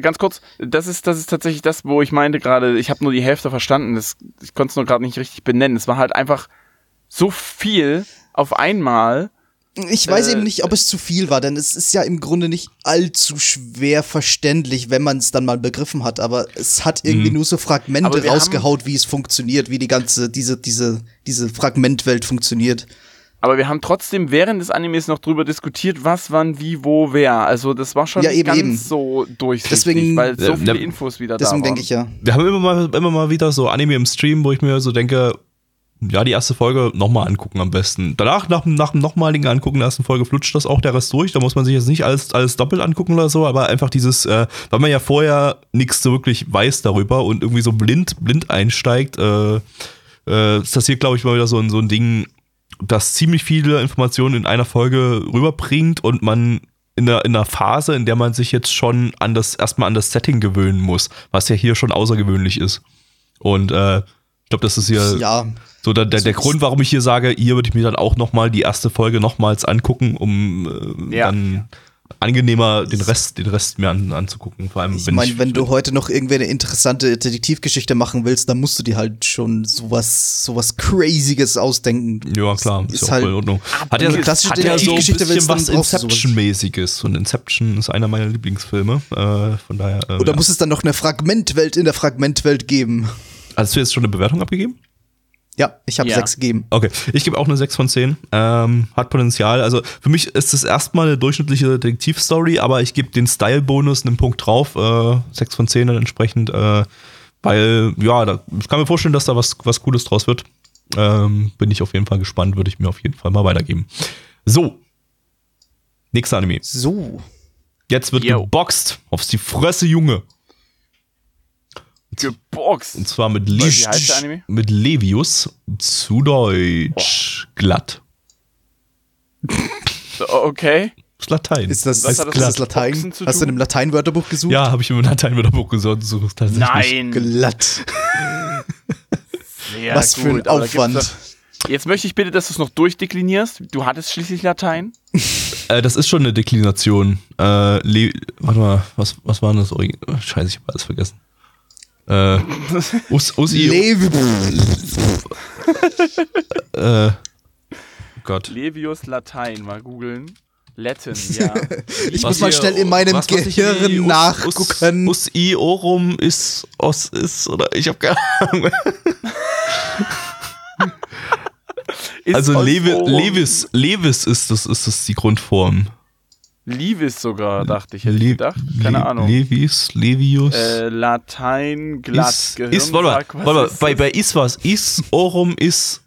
[SPEAKER 2] ganz kurz, das ist, das ist tatsächlich das, wo ich meinte gerade, ich habe nur die Hälfte verstanden, das, ich konnte es nur gerade nicht richtig benennen. Es war halt einfach so viel auf einmal.
[SPEAKER 4] Ich weiß
[SPEAKER 2] Äh,
[SPEAKER 4] eben nicht, ob es zu viel war, denn es ist ja im Grunde nicht allzu schwer verständlich, wenn man es dann mal begriffen hat, aber es hat irgendwie nur so Fragmente rausgehaut, wie es funktioniert, wie die ganze, diese, diese, diese Fragmentwelt funktioniert.
[SPEAKER 2] Aber wir haben trotzdem während des Animes noch drüber diskutiert, was, wann, wie, wo, wer. Also das war schon
[SPEAKER 4] Ja, eben,
[SPEAKER 2] ganz
[SPEAKER 4] eben.
[SPEAKER 2] so durchsichtig,
[SPEAKER 4] Deswegen-
[SPEAKER 2] weil so viele
[SPEAKER 3] ja,
[SPEAKER 2] Infos wieder
[SPEAKER 4] Deswegen
[SPEAKER 2] da waren.
[SPEAKER 4] denke ich ja.
[SPEAKER 3] Wir haben immer mal, immer mal wieder so Anime im Stream, wo ich mir so denke, ja, die erste Folge nochmal angucken am besten. Danach, nach, nach dem nochmaligen Angucken der ersten Folge, flutscht das auch der Rest durch. Da muss man sich jetzt nicht alles, alles doppelt angucken oder so, aber einfach dieses, äh, weil man ja vorher nichts so wirklich weiß darüber und irgendwie so blind, blind einsteigt, äh, äh, ist das hier, glaube ich, mal wieder so ein, so ein Ding, das ziemlich viele Informationen in einer Folge rüberbringt und man in der, in der Phase, in der man sich jetzt schon an das, erstmal an das Setting gewöhnen muss, was ja hier schon außergewöhnlich ist. Und äh, ich glaube, das ist hier
[SPEAKER 4] Ja,
[SPEAKER 3] so der, der, der Grund, warum ich hier sage, hier würde ich mir dann auch nochmal die erste Folge nochmals angucken, um äh,
[SPEAKER 2] Ja.
[SPEAKER 3] dann angenehmer den Rest, den Rest mir an, anzugucken. Vor allem,
[SPEAKER 4] ich
[SPEAKER 3] wenn
[SPEAKER 4] meine, wenn du heute noch irgendwie eine interessante Detektivgeschichte machen willst, dann musst du dir halt schon sowas, sowas Crazyes ausdenken.
[SPEAKER 3] Ja, klar, ist,
[SPEAKER 4] Ist
[SPEAKER 3] ja
[SPEAKER 4] halt-
[SPEAKER 3] voll in Ordnung. Hat
[SPEAKER 4] wenn
[SPEAKER 3] ja,
[SPEAKER 4] klassische
[SPEAKER 3] hat ja so ein
[SPEAKER 4] Detektivgeschichte
[SPEAKER 3] bisschen was. Inception-mäßiges. Und Inception ist einer meiner Lieblingsfilme. Äh, von daher. Äh,
[SPEAKER 4] Oder
[SPEAKER 3] ja.
[SPEAKER 4] muss es dann noch eine Fragmentwelt in der Fragmentwelt geben?
[SPEAKER 3] Hast du jetzt schon eine Bewertung abgegeben?
[SPEAKER 4] Ja, ich habe
[SPEAKER 2] Ja.
[SPEAKER 4] sechs gegeben.
[SPEAKER 3] Okay, ich gebe auch eine 6 von 10. Ähm, hat Potenzial. Also für mich ist es erstmal eine durchschnittliche Detektivstory, aber ich gebe den Style-Bonus einen Punkt drauf. Äh, 6 von 10 dann entsprechend. Äh, weil, ja, da, ich kann mir vorstellen, dass da was, was Cooles draus wird. Ähm, bin ich auf jeden Fall gespannt, würde ich mir auf jeden Fall mal weitergeben. So. Nächster Anime.
[SPEAKER 4] So.
[SPEAKER 3] Jetzt wird
[SPEAKER 2] Yo.
[SPEAKER 3] geboxt. Aufs die Fresse, Junge.
[SPEAKER 2] Geboxt.
[SPEAKER 3] Und zwar mit, Le
[SPEAKER 2] Wie heißt der Anime?
[SPEAKER 3] mit Levius. Zu Deutsch. Glatt.
[SPEAKER 2] Okay.
[SPEAKER 3] Das ist Latein.
[SPEAKER 4] Ist das,
[SPEAKER 2] Was
[SPEAKER 4] ist
[SPEAKER 2] das
[SPEAKER 4] das Latein? Hast du in einem Latein-Wörterbuch gesucht?
[SPEAKER 3] Ja, habe ich im Lateinwörterbuch gesucht. Tatsächlich.
[SPEAKER 2] Nein.
[SPEAKER 4] Glatt.
[SPEAKER 2] Sehr
[SPEAKER 4] Was für ein
[SPEAKER 2] gut, da gibt's
[SPEAKER 4] Aufwand.
[SPEAKER 2] Jetzt möchte ich bitte, dass du es noch durchdeklinierst. Du hattest schließlich Latein.
[SPEAKER 3] Äh, das ist schon eine Deklination. Äh, warte mal, was, was war denn das? Oh, Scheiße, ich habe alles vergessen. Äh, us, Usi,
[SPEAKER 4] Levi.
[SPEAKER 3] äh, Gott.
[SPEAKER 2] Levius Latein. Mal googeln. Latin, ja.
[SPEAKER 4] Ich
[SPEAKER 3] Was
[SPEAKER 4] muss mal schnell in meinem
[SPEAKER 3] was- was
[SPEAKER 4] Gehirn nachgucken.
[SPEAKER 3] Us, us i orum is os is oder ich habe keine Ahnung. Also Levi, Levis, Levis ist das, ist das die Grundform.
[SPEAKER 2] Levis sogar, dachte ich. Hätte ich
[SPEAKER 3] Le-
[SPEAKER 2] gedacht. Keine
[SPEAKER 3] Le-
[SPEAKER 2] Ahnung.
[SPEAKER 3] Levis, Levius.
[SPEAKER 2] Äh, Latein, glatt,
[SPEAKER 3] is, ist, warte mal,
[SPEAKER 2] Gehirnsack, was
[SPEAKER 3] warte mal,
[SPEAKER 2] ist
[SPEAKER 3] bei, bei is was? Is, orum, is,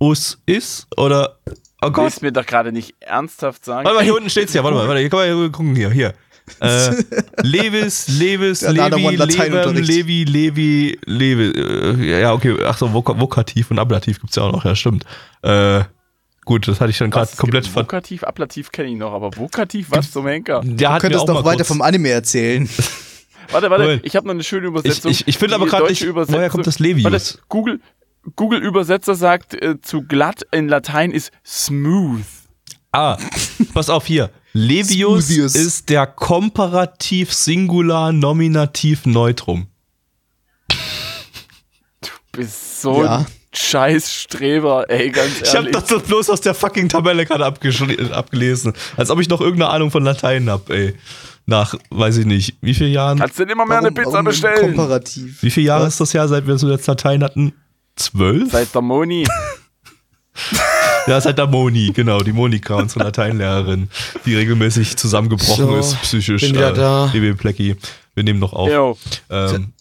[SPEAKER 3] us, is? Oder, oh Gott.
[SPEAKER 2] Willst mir doch gerade nicht ernsthaft sagen?
[SPEAKER 3] Warte mal, hier unten steht's ja, warte mal, warte, hier kann man hier gucken, hier, hier. Äh, Levis, Levis, Levi,
[SPEAKER 4] One
[SPEAKER 3] Levem. Levi, Levi, Levi, äh, ja, okay, ach so, Vok Vokativ und Ablativ gibt's ja auch noch, ja, stimmt. Äh, gut, das hatte ich dann gerade komplett ver...
[SPEAKER 2] Vokativ, Ablativ kenne ich noch, aber Vokativ, was zum Henker?
[SPEAKER 3] Der
[SPEAKER 4] Du
[SPEAKER 3] hat mir
[SPEAKER 4] könntest doch
[SPEAKER 3] mal
[SPEAKER 4] weiter
[SPEAKER 3] kurz-
[SPEAKER 4] vom Anime erzählen.
[SPEAKER 2] Warte, warte, ich habe noch eine schöne
[SPEAKER 3] Ich,
[SPEAKER 2] Übersetzung.
[SPEAKER 3] ich, ich finde aber gerade nicht,
[SPEAKER 2] Übersetzung-
[SPEAKER 3] woher kommt das Levius?
[SPEAKER 2] Warte, Google, Google Übersetzer sagt äh, zu glatt in Latein ist smooth.
[SPEAKER 3] Ah, pass auf hier. Levius
[SPEAKER 4] Smoothies.
[SPEAKER 3] ist der Komparativ Singular Nominativ Neutrum.
[SPEAKER 2] Bist so
[SPEAKER 4] Ja.
[SPEAKER 2] Scheiß Streber, ey, ganz ehrlich.
[SPEAKER 3] Ich habe das doch bloß aus der fucking Tabelle gerade abgelesen. Als ob ich noch irgendeine Ahnung von Latein hab, ey. Nach, weiß ich nicht, wie viele Jahren?
[SPEAKER 2] Kannst du denn immer mehr eine
[SPEAKER 4] Warum-
[SPEAKER 2] Pizza
[SPEAKER 4] warum
[SPEAKER 2] bestellen?
[SPEAKER 4] Komparativ.
[SPEAKER 3] Wie viele Jahre ist das Jahr, seit wir zuletzt Latein hatten? Zwölf?
[SPEAKER 2] Seit der Moni.
[SPEAKER 3] Ja, seit der Moni, genau, die Monika, unsere Lateinlehrerin, die regelmäßig zusammengebrochen
[SPEAKER 1] So,
[SPEAKER 3] ist, psychisch.
[SPEAKER 1] bin wieder da.
[SPEAKER 3] Liebe Plecki, wir nehmen noch auf. Ähm,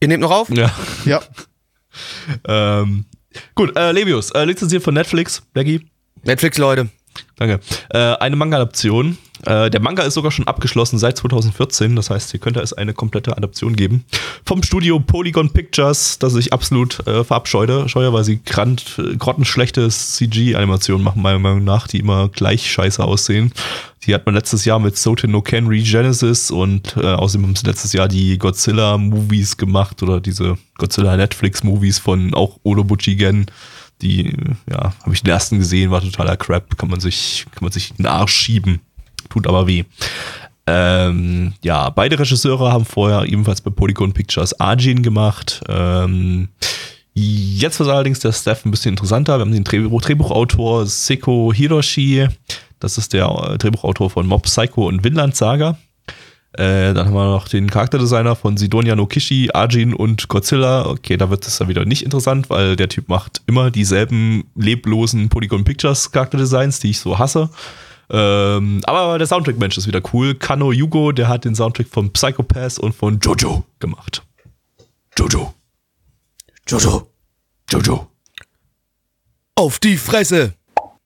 [SPEAKER 1] Ihr nehmt noch auf?
[SPEAKER 3] ja.
[SPEAKER 4] Ja.
[SPEAKER 3] Ähm, gut, äh, Levius, äh, lizenziert von Netflix, Becky.
[SPEAKER 1] Netflix, Leute.
[SPEAKER 3] Danke. Äh, eine Manga-Adaption Äh, der Manga ist sogar schon abgeschlossen seit 2014. Das heißt, hier könnte es eine komplette Adaption geben. Vom Studio Polygon Pictures, das ich absolut äh, verabscheue, scheue, weil sie grant, äh, grottenschlechte CG-Animationen machen, meiner Meinung nach, die immer gleich scheiße aussehen. Die hat man letztes Jahr mit Soten no Ken Regenesis und äh, außerdem haben sie letztes Jahr die Godzilla-Movies gemacht oder diese Godzilla-Netflix-Movies von auch Odo Gen. Die, ja, habe ich den ersten gesehen, war totaler Crap. Kann man sich, kann man sich den Arsch schieben. Tut aber weh. Ähm, ja, beide Regisseure haben vorher ebenfalls bei Polygon Pictures Arjin gemacht. Ähm, jetzt war allerdings der Staff ein bisschen interessanter. Wir haben den Drehbuch Drehbuchautor Seko Hiroshi. Das ist der äh, Drehbuchautor von Mob Psycho und Vinland Saga. Äh, dann haben wir noch den Charakterdesigner von Sidonia no Kishi, Arjin und Godzilla. Okay, da wird es dann wieder nicht interessant, weil der Typ macht immer dieselben leblosen Polygon Pictures Charakterdesigns, die ich so hasse. Ähm, aber der Soundtrack-Mensch ist wieder cool. Kano Yugo, der hat den Soundtrack von Psychopath und von Jojo gemacht. Jojo. Jojo. Jojo.
[SPEAKER 1] Auf die Fresse!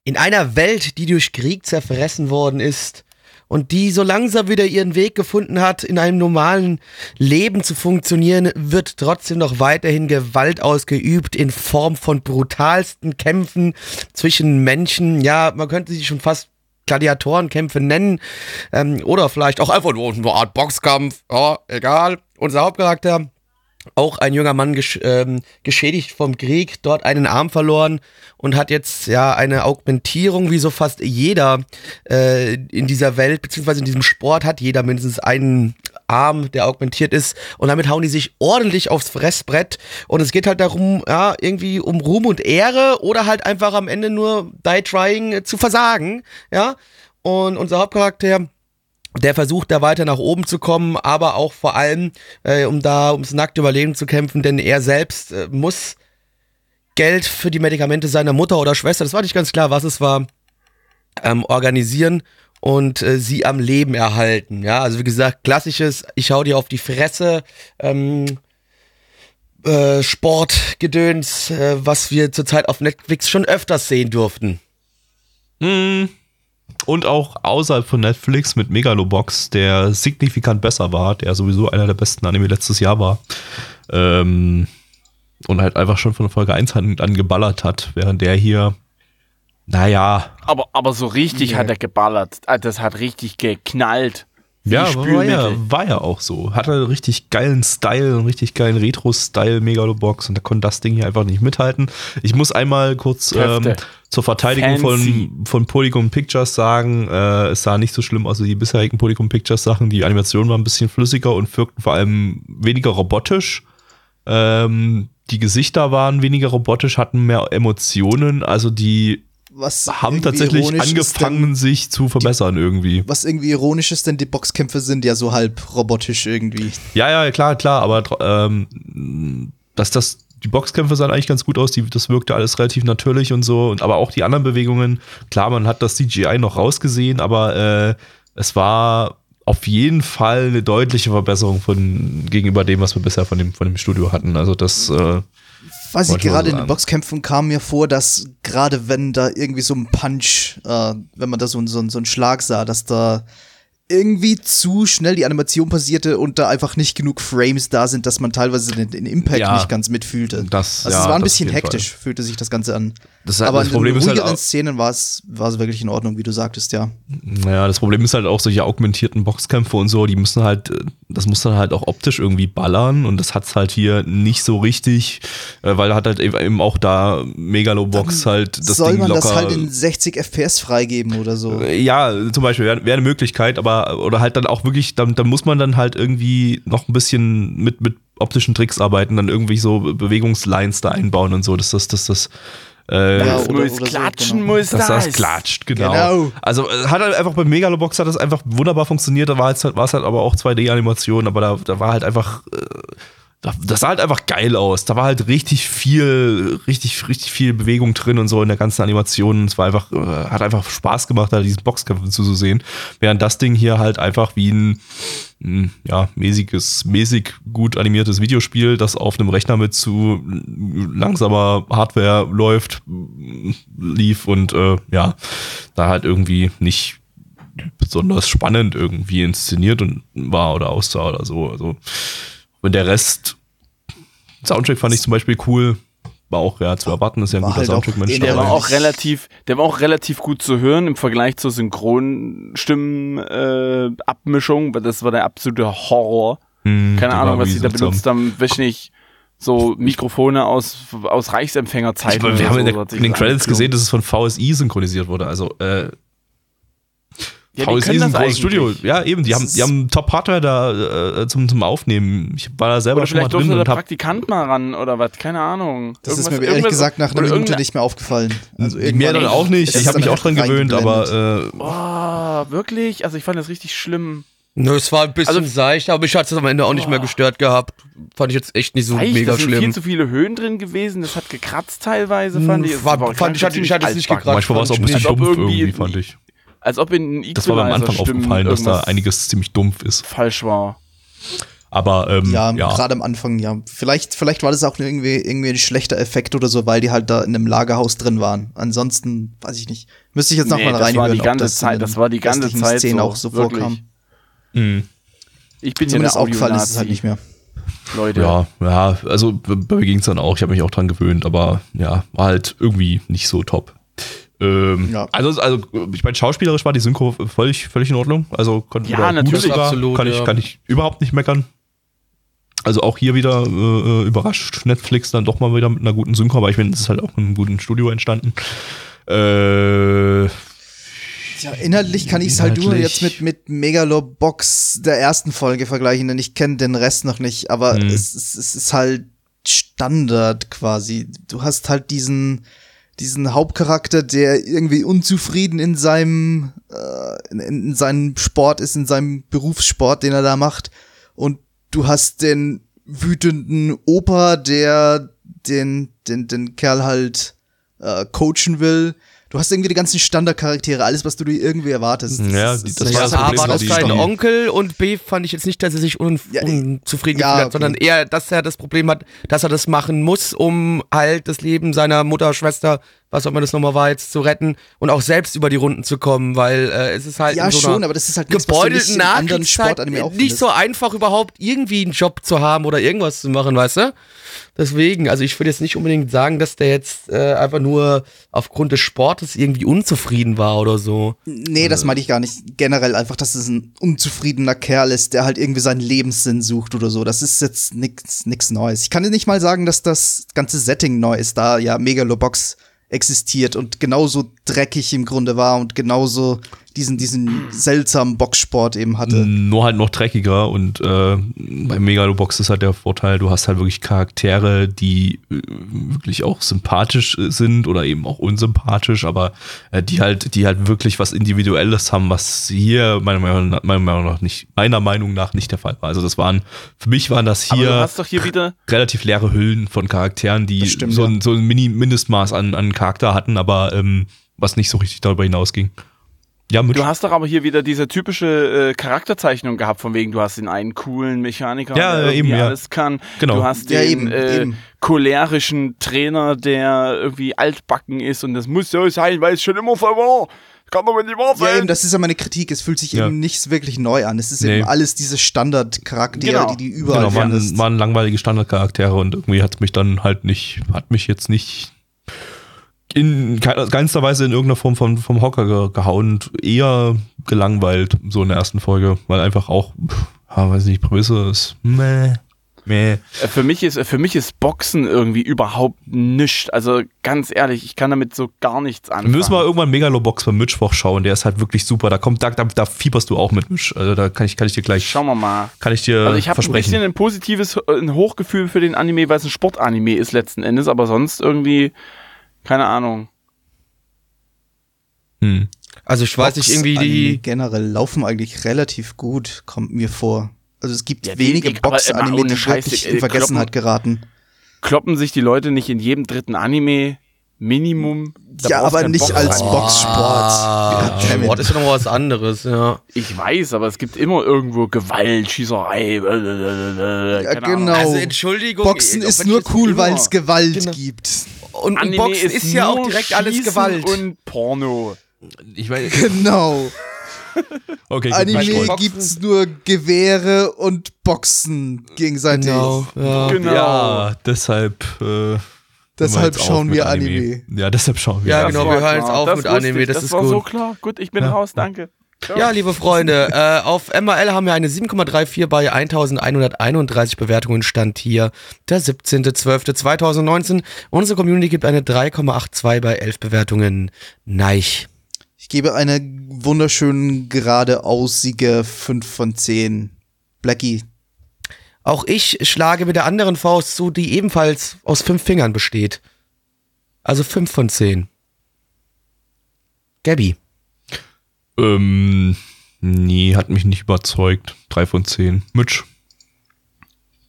[SPEAKER 1] In einer Welt, die durch Krieg zerfressen worden ist und die so langsam wieder ihren Weg gefunden hat, in einem normalen Leben zu funktionieren, wird trotzdem noch weiterhin Gewalt ausgeübt in Form von brutalsten Kämpfen zwischen Menschen. Ja, man könnte sie schon fast Gladiatorenkämpfe nennen ähm, oder vielleicht auch einfach nur eine Art Boxkampf. Ja, egal. Unser Hauptcharakter auch ein junger Mann gesch ähm, geschädigt vom Krieg, dort einen Arm verloren und hat jetzt ja eine Augmentierung, wie so fast jeder äh, in dieser Welt, beziehungsweise in diesem Sport hat jeder mindestens einen Arm, der augmentiert ist. Und damit hauen die sich ordentlich aufs Fressbrett. Und es geht halt darum, ja, irgendwie um Ruhm und Ehre oder halt einfach am Ende nur die trying zu versagen, ja, und unser Hauptcharakter der versucht da weiter nach oben zu kommen, aber auch vor allem, äh, um da ums nackte Überleben zu kämpfen, denn er selbst äh, muss Geld für die Medikamente seiner Mutter oder Schwester, das war nicht ganz klar, was es war, ähm, organisieren und äh, sie am Leben erhalten. Ja, also wie gesagt, klassisches, ich hau dir auf die Fresse, ähm, äh, Sportgedöns, äh, was wir zurzeit auf Netflix schon öfters sehen durften.
[SPEAKER 3] Hm. Und auch außerhalb von Netflix mit Megalobox, der signifikant besser war, der sowieso einer der besten Anime letztes Jahr war. Ähm, und halt einfach schon von Folge 1 an, an geballert hat, während der hier, naja.
[SPEAKER 2] Aber, aber so richtig
[SPEAKER 4] Nee.
[SPEAKER 2] hat er geballert. Ah, Das hat richtig geknallt.
[SPEAKER 3] Ja, war ja, war ja auch so. Hatte einen richtig geilen Style, einen richtig geilen Retro-Style Megalobox und da konnte das Ding hier einfach nicht mithalten. Ich muss einmal kurz ähm. Zur Verteidigung
[SPEAKER 2] Fancy.
[SPEAKER 3] von, von Polygon Pictures sagen, äh, es sah nicht so schlimm aus wie die bisherigen Polygon Pictures Sachen. Die Animationen waren ein bisschen flüssiger und wirkten vor allem weniger robotisch. Ähm, die Gesichter waren weniger robotisch, hatten mehr Emotionen, also die
[SPEAKER 4] Was
[SPEAKER 3] haben
[SPEAKER 4] irgendwie
[SPEAKER 3] tatsächlich angefangen, sich zu verbessern irgendwie.
[SPEAKER 4] denn, was irgendwie ironisch ist, denn die Boxkämpfe sind ja so halb robotisch irgendwie.
[SPEAKER 3] Ja, ja, klar, klar, aber ähm, dass das die Boxkämpfe sahen eigentlich ganz gut aus, die, das wirkte alles relativ natürlich und so, und aber auch die anderen Bewegungen, klar, man hat das CGI noch rausgesehen, aber äh, es war auf jeden Fall eine deutliche Verbesserung von gegenüber dem, was wir bisher von dem, von dem Studio hatten. Also das, äh,
[SPEAKER 4] Weiß ich, gerade in den. Boxkämpfen kam mir vor, dass gerade wenn da irgendwie so ein Punch, äh, wenn man da so, so, so einen Schlag sah, dass da irgendwie zu schnell die Animation passierte und da einfach nicht genug Frames da sind, dass man teilweise den, den Impact
[SPEAKER 3] Ja.
[SPEAKER 4] nicht ganz mitfühlte.
[SPEAKER 3] Das-
[SPEAKER 4] also
[SPEAKER 3] ja,
[SPEAKER 4] es war ein bisschen hektisch, fühlte sich das Ganze an.
[SPEAKER 3] Das halt-
[SPEAKER 4] Aber
[SPEAKER 3] das
[SPEAKER 4] in
[SPEAKER 3] Problem
[SPEAKER 4] den
[SPEAKER 3] halt
[SPEAKER 4] ruhigeren
[SPEAKER 3] auch-
[SPEAKER 4] Szenen war es war es wirklich in Ordnung, wie du sagtest, ja.
[SPEAKER 3] Naja, das Problem ist halt auch solche augmentierten Boxkämpfe und so, die müssen halt, das muss dann halt auch optisch irgendwie ballern und das hat's halt hier nicht so richtig, äh, weil hat halt eben auch da Megalobox halt das
[SPEAKER 4] Soll
[SPEAKER 3] Ding
[SPEAKER 4] man
[SPEAKER 3] locker.
[SPEAKER 4] das halt in 60 FPS freigeben oder so?
[SPEAKER 3] Äh, ja, zum Beispiel wäre wär eine Möglichkeit, aber oder halt dann auch wirklich, dann, dann muss man dann halt irgendwie noch ein bisschen mit, mit optischen Tricks arbeiten, dann irgendwie so Bewegungslines da einbauen und so, dass das, dass das äh,
[SPEAKER 4] Ja,
[SPEAKER 2] Das
[SPEAKER 4] oder-
[SPEAKER 2] muss
[SPEAKER 4] oder so,
[SPEAKER 2] klatschen,
[SPEAKER 4] genau.
[SPEAKER 2] muss
[SPEAKER 3] dass
[SPEAKER 2] das.
[SPEAKER 3] das klatscht, genau.
[SPEAKER 4] Genau.
[SPEAKER 3] Also äh, hat halt einfach bei Megalobox hat das einfach wunderbar funktioniert. Da war es halt, war es halt aber auch 2D-Animation, aber da, da war halt einfach, äh, das sah halt einfach geil aus. Da war halt richtig viel, richtig, richtig viel Bewegung drin und so in der ganzen Animation. Es war einfach, äh, hat einfach Spaß gemacht, da diesen Boxkämpfen zuzusehen. Während das Ding hier halt einfach wie ein, ja, mäßiges, mäßig gut animiertes Videospiel, das auf einem Rechner mit zu langsamer Hardware läuft, lief und äh, ja, da halt irgendwie nicht besonders spannend irgendwie inszeniert und war oder aussah oder so. Also, wenn der Rest, Soundtrack fand ich zum Beispiel cool, war auch ja zu erwarten, ist ja ein
[SPEAKER 4] War
[SPEAKER 3] guter
[SPEAKER 4] halt
[SPEAKER 3] Soundtrack, Mensch.
[SPEAKER 4] in
[SPEAKER 2] Der war auch relativ, der war auch relativ gut zu hören im Vergleich zur Synchronstimmen äh, weil das war der absolute Horror.
[SPEAKER 3] Hm,
[SPEAKER 2] Keine Ahnung, was sie da benutzt haben, weiß nicht. So Mikrofone aus, aus Reichsempfängerzeiten.
[SPEAKER 3] Wir haben in,
[SPEAKER 2] so,
[SPEAKER 3] der,
[SPEAKER 2] hat sich
[SPEAKER 3] in den Credits gesehen, dass es von VSI synchronisiert wurde. Also, äh,
[SPEAKER 2] Ja, die
[SPEAKER 3] VSI
[SPEAKER 2] können
[SPEAKER 3] ist ein
[SPEAKER 2] das
[SPEAKER 3] großes Studio.
[SPEAKER 2] eigentlich.
[SPEAKER 3] Ja, eben. Die haben, die haben Top-Hardware da äh, zum, zum Aufnehmen. Ich war da selber
[SPEAKER 2] Oder
[SPEAKER 3] schon mal drin
[SPEAKER 2] der
[SPEAKER 3] und hab,
[SPEAKER 2] Praktikant mal ran oder was, keine Ahnung.
[SPEAKER 4] Das ist
[SPEAKER 2] Irgendwas-
[SPEAKER 4] mir ehrlich
[SPEAKER 2] irgendwas-
[SPEAKER 4] gesagt nach einer
[SPEAKER 2] oder
[SPEAKER 4] Minute nicht mehr aufgefallen. Also
[SPEAKER 3] mir dann auch nicht. Ich
[SPEAKER 4] ist
[SPEAKER 3] habe mich auch dran gewöhnt, aber äh,
[SPEAKER 2] Oh, wirklich? Also ich fand das richtig schlimm.
[SPEAKER 1] Nö, es war ein bisschen
[SPEAKER 2] Also-
[SPEAKER 1] seicht, aber mich hat es am Ende auch nicht mehr gestört gehabt. Fand ich jetzt echt nicht so
[SPEAKER 2] Echt,
[SPEAKER 1] mega
[SPEAKER 2] da sind
[SPEAKER 1] schlimm.
[SPEAKER 2] viel zu viele Höhen drin gewesen. Das hat gekratzt teilweise, fand ich. Es
[SPEAKER 1] War- fand ich, hatte- ich hatte es nicht gekratzt.
[SPEAKER 3] manchmal war es auch ein bisschen dumpf
[SPEAKER 2] irgendwie-
[SPEAKER 3] irgendwie, fand ich.
[SPEAKER 2] Als ob in
[SPEAKER 3] Das war mir am Anfang
[SPEAKER 2] Equalizer-Stimmen
[SPEAKER 3] aufgefallen, dass da einiges ziemlich dumpf ist.
[SPEAKER 2] falsch war.
[SPEAKER 3] Aber ähm,
[SPEAKER 4] Ja,
[SPEAKER 3] ja,
[SPEAKER 4] gerade am Anfang, ja. Vielleicht, vielleicht war das auch irgendwie, irgendwie ein schlechter Effekt oder so, weil die halt da in einem Lagerhaus drin waren. Ansonsten, weiß ich nicht. Müsste ich jetzt noch
[SPEAKER 2] Nee,
[SPEAKER 4] mal
[SPEAKER 2] das war
[SPEAKER 4] reinhören,
[SPEAKER 2] die
[SPEAKER 4] ob
[SPEAKER 2] ganze Zeit- das war die ganze Zeit
[SPEAKER 4] Szenen
[SPEAKER 2] so,
[SPEAKER 4] auch so
[SPEAKER 2] wirklich.
[SPEAKER 4] vorkam.
[SPEAKER 3] mh,
[SPEAKER 2] Ich bin
[SPEAKER 4] Zumindest
[SPEAKER 2] der
[SPEAKER 4] aufgefallen ist es halt nicht mehr.
[SPEAKER 2] Leute.
[SPEAKER 3] ja, ja, also bei mir ging es dann auch. Ich habe mich auch dran gewöhnt, aber ja, war halt irgendwie nicht so top. Ähm,
[SPEAKER 4] Ja.
[SPEAKER 3] Also, also ich meine, schauspielerisch war die Synchro völlig, völlig in Ordnung. Also konnte
[SPEAKER 2] Ja, natürlich.
[SPEAKER 3] sogar,
[SPEAKER 1] Absolut,
[SPEAKER 3] kann ich,
[SPEAKER 1] ja.
[SPEAKER 3] kann ich überhaupt nicht meckern. Also auch hier wieder äh, überrascht Netflix dann doch mal wieder mit einer guten Synchro, aber ich finde, es ist halt auch in einem guten Studio entstanden. Äh,
[SPEAKER 4] Ja, inhaltlich kann ich es halt nur jetzt mit, mit Megalobox der ersten Folge vergleichen, denn ich kenne den Rest noch nicht, aber
[SPEAKER 3] Mhm.
[SPEAKER 4] es, es, es ist halt Standard quasi. Du hast halt diesen, diesen Hauptcharakter, der irgendwie unzufrieden in seinem, äh, in, in seinem Sport ist, in seinem Berufssport, den er da macht. Und du hast den wütenden Opa, der den, den, den Kerl halt äh, coachen will. Du hast irgendwie die ganzen Standardcharaktere, alles, was du dir irgendwie erwartest.
[SPEAKER 3] Ja, die- das war das
[SPEAKER 1] A,
[SPEAKER 3] Problem,
[SPEAKER 1] war das
[SPEAKER 3] die-
[SPEAKER 1] Onkel und B, fand ich jetzt nicht, dass er sich un
[SPEAKER 4] Ja,
[SPEAKER 1] unzufrieden
[SPEAKER 4] ja,
[SPEAKER 1] hat,
[SPEAKER 4] okay.
[SPEAKER 1] sondern eher, dass er das Problem hat, dass er das machen muss, um halt das Leben seiner Mutter, Schwester, was auch immer das nochmal war, jetzt zu retten und auch selbst über die Runden zu kommen, weil äh, es ist halt
[SPEAKER 4] Ja,
[SPEAKER 1] in so
[SPEAKER 4] schon, aber das ist halt nichts,
[SPEAKER 1] gebeutelten Nachkriegszeit nicht
[SPEAKER 4] findest.
[SPEAKER 1] so einfach überhaupt irgendwie einen Job zu haben oder irgendwas zu machen, weißt du? Deswegen, also ich würde jetzt nicht unbedingt sagen, dass der jetzt äh, einfach nur aufgrund des Sportes irgendwie unzufrieden war oder so.
[SPEAKER 4] Nee, das meinte ich gar nicht. Generell einfach, dass es ein unzufriedener Kerl ist, der halt irgendwie seinen Lebenssinn sucht oder so. Das ist jetzt nix, nix Neues. Ich kann dir nicht mal sagen, dass das ganze Setting neu ist, da ja Megalobox existiert und genauso dreckig im Grunde war und genauso diesen, diesen seltsamen Boxsport eben hatte.
[SPEAKER 3] Nur halt noch dreckiger und äh, bei Megalobox ist halt der Vorteil, du hast halt wirklich Charaktere, die äh, wirklich auch sympathisch äh, sind oder eben auch unsympathisch, aber äh, die halt, die halt wirklich was Individuelles haben, was hier meiner Meinung nach, meiner Meinung nach nicht, meiner Meinung nach nicht der Fall war. Also das waren, für mich waren das
[SPEAKER 2] Aber
[SPEAKER 3] hier
[SPEAKER 2] du hast doch hier wieder,
[SPEAKER 3] relativ leere Hüllen von Charakteren, die
[SPEAKER 4] stimmt,
[SPEAKER 3] so,
[SPEAKER 4] ja.
[SPEAKER 3] ein, so ein Mini Mindestmaß an, an Charakter hatten, aber ähm, was nicht so richtig darüber hinausging. Ja,
[SPEAKER 2] du hast doch aber hier wieder diese typische äh, Charakterzeichnung gehabt, von wegen, du hast den einen coolen Mechaniker,
[SPEAKER 3] Ja,
[SPEAKER 2] der
[SPEAKER 3] ja, eben, ja.
[SPEAKER 2] alles kann.
[SPEAKER 3] Genau.
[SPEAKER 2] Du hast
[SPEAKER 4] Ja,
[SPEAKER 2] den
[SPEAKER 4] eben,
[SPEAKER 2] äh,
[SPEAKER 4] eben.
[SPEAKER 2] cholerischen Trainer, der irgendwie altbacken ist und das muss so sein, weil es schon immer so war. Kann doch nicht wahr
[SPEAKER 4] Ja,
[SPEAKER 2] sein.
[SPEAKER 4] eben, das ist ja meine Kritik. Es fühlt sich
[SPEAKER 3] Ja.
[SPEAKER 4] eben nicht wirklich neu an. Es ist
[SPEAKER 3] Nee.
[SPEAKER 4] eben alles diese Standardcharaktere,
[SPEAKER 2] Genau.
[SPEAKER 4] die die überall
[SPEAKER 3] Genau, waren, waren langweilige Standardcharaktere und irgendwie hat mich dann halt nicht, hat mich jetzt nicht in keinster Weise in irgendeiner Form vom, vom Hocker ge gehauen und eher gelangweilt, so in der ersten Folge, weil einfach auch, ja, weiß nicht, Prämisse ist, meh, meh.
[SPEAKER 2] Äh, Für mich ist, für mich ist Boxen irgendwie überhaupt nichts. Also ganz ehrlich, ich kann damit so gar nichts
[SPEAKER 3] Wir
[SPEAKER 2] anfangen.
[SPEAKER 3] müssen mal irgendwann Megalobox beim Mittwoch schauen, der ist halt wirklich super, da kommt, da, da, da fieberst du auch mit, also da kann ich, kann ich dir gleich,
[SPEAKER 2] Schauen wir mal.
[SPEAKER 3] kann ich dir
[SPEAKER 2] Also ich habe ein bisschen ein positives, äh, ein Hochgefühl für den Anime, weil es ein Sportanime ist letzten Endes, aber sonst irgendwie, keine Ahnung.
[SPEAKER 3] Hm.
[SPEAKER 1] Also ich weiß nicht, irgendwie die.
[SPEAKER 4] generell laufen eigentlich relativ gut, kommt mir vor. Also es gibt
[SPEAKER 2] Ja,
[SPEAKER 4] wenige Box-Anime, die
[SPEAKER 2] Scheiß,
[SPEAKER 4] wirklich
[SPEAKER 2] äh,
[SPEAKER 4] in Vergessenheit
[SPEAKER 2] kloppen-
[SPEAKER 4] geraten.
[SPEAKER 2] Kloppen sich die Leute nicht in jedem dritten Anime Minimum? Da
[SPEAKER 4] ja, aber nicht
[SPEAKER 2] Boxer.
[SPEAKER 4] als Boxsport.
[SPEAKER 1] Ah,
[SPEAKER 4] Goddammit.
[SPEAKER 1] Sport ist ja noch was anderes, ja.
[SPEAKER 2] Ich weiß, aber es gibt immer irgendwo Gewalt, Schießerei. äh,
[SPEAKER 4] Ja,
[SPEAKER 2] keine Ahnung.
[SPEAKER 4] genau.
[SPEAKER 1] Also Entschuldigung.
[SPEAKER 4] Boxen ist nur cool, weil es Gewalt
[SPEAKER 1] Genau.
[SPEAKER 4] gibt.
[SPEAKER 1] Und, und
[SPEAKER 2] Anime
[SPEAKER 1] Boxen ist, ja auch direkt alles Gewalt.
[SPEAKER 2] Und Porno.
[SPEAKER 3] Ich meine,
[SPEAKER 4] Genau.
[SPEAKER 3] Okay, gut,
[SPEAKER 4] Anime gibt's nur Gewehre und Boxen gegenseitig.
[SPEAKER 1] Genau. Ja.
[SPEAKER 2] Genau.
[SPEAKER 3] Ja, deshalb. Äh,
[SPEAKER 4] Deshalb
[SPEAKER 3] auf
[SPEAKER 4] schauen wir Anime.
[SPEAKER 3] Ja, deshalb schauen wir.
[SPEAKER 1] Ja,
[SPEAKER 3] Anime.
[SPEAKER 1] genau, wir hören jetzt auf
[SPEAKER 2] Das
[SPEAKER 1] mit Anime, das
[SPEAKER 2] das
[SPEAKER 1] ist
[SPEAKER 2] war
[SPEAKER 1] gut.
[SPEAKER 2] so klar. Gut, ich bin raus, danke.
[SPEAKER 1] Ja, liebe Freunde, äh, auf MRL haben wir eine 7,34 bei 1131 Bewertungen. Stand hier der 17.12.2019. Unsere Community gibt eine 3,82 bei 11 Bewertungen. Neich.
[SPEAKER 4] Ich gebe eine wunderschön geradeaussige 5 von 10. Blackie.
[SPEAKER 1] Auch ich schlage mit der anderen Faust zu, die ebenfalls aus fünf Fingern besteht. Also 5 von 10. Gabby.
[SPEAKER 3] Ähm, nee, hat mich nicht überzeugt. Drei von zehn. Mitch.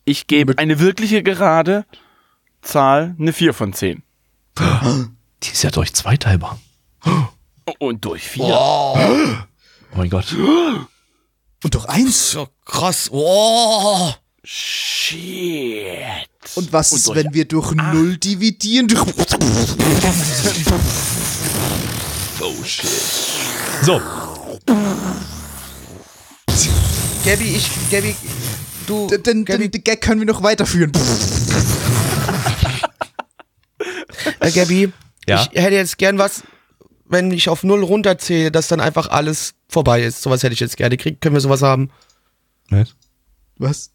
[SPEAKER 2] Ich gebe eine wirkliche gerade Zahl, eine 4 von 10.
[SPEAKER 3] Die ist ja durch zweiteilbar.
[SPEAKER 2] Und durch 4.
[SPEAKER 3] Oh mein Gott.
[SPEAKER 4] Und doch eins.
[SPEAKER 1] So krass. Oh.
[SPEAKER 2] Shit.
[SPEAKER 4] Und was
[SPEAKER 2] Und
[SPEAKER 4] ist,
[SPEAKER 2] durch
[SPEAKER 4] wenn wir durch null dividieren?
[SPEAKER 3] So,
[SPEAKER 1] Gabby, ich, Gabby, du,
[SPEAKER 4] Den, den,
[SPEAKER 1] Gabby,
[SPEAKER 4] den Gag können wir noch weiterführen.
[SPEAKER 1] äh, Gabby,
[SPEAKER 3] Ja?
[SPEAKER 1] ich hätte jetzt gern was, wenn ich auf null runterzähle, dass dann einfach alles vorbei ist. Sowas hätte ich jetzt gerne. Krieg, können wir sowas haben?
[SPEAKER 3] Was?
[SPEAKER 4] Was?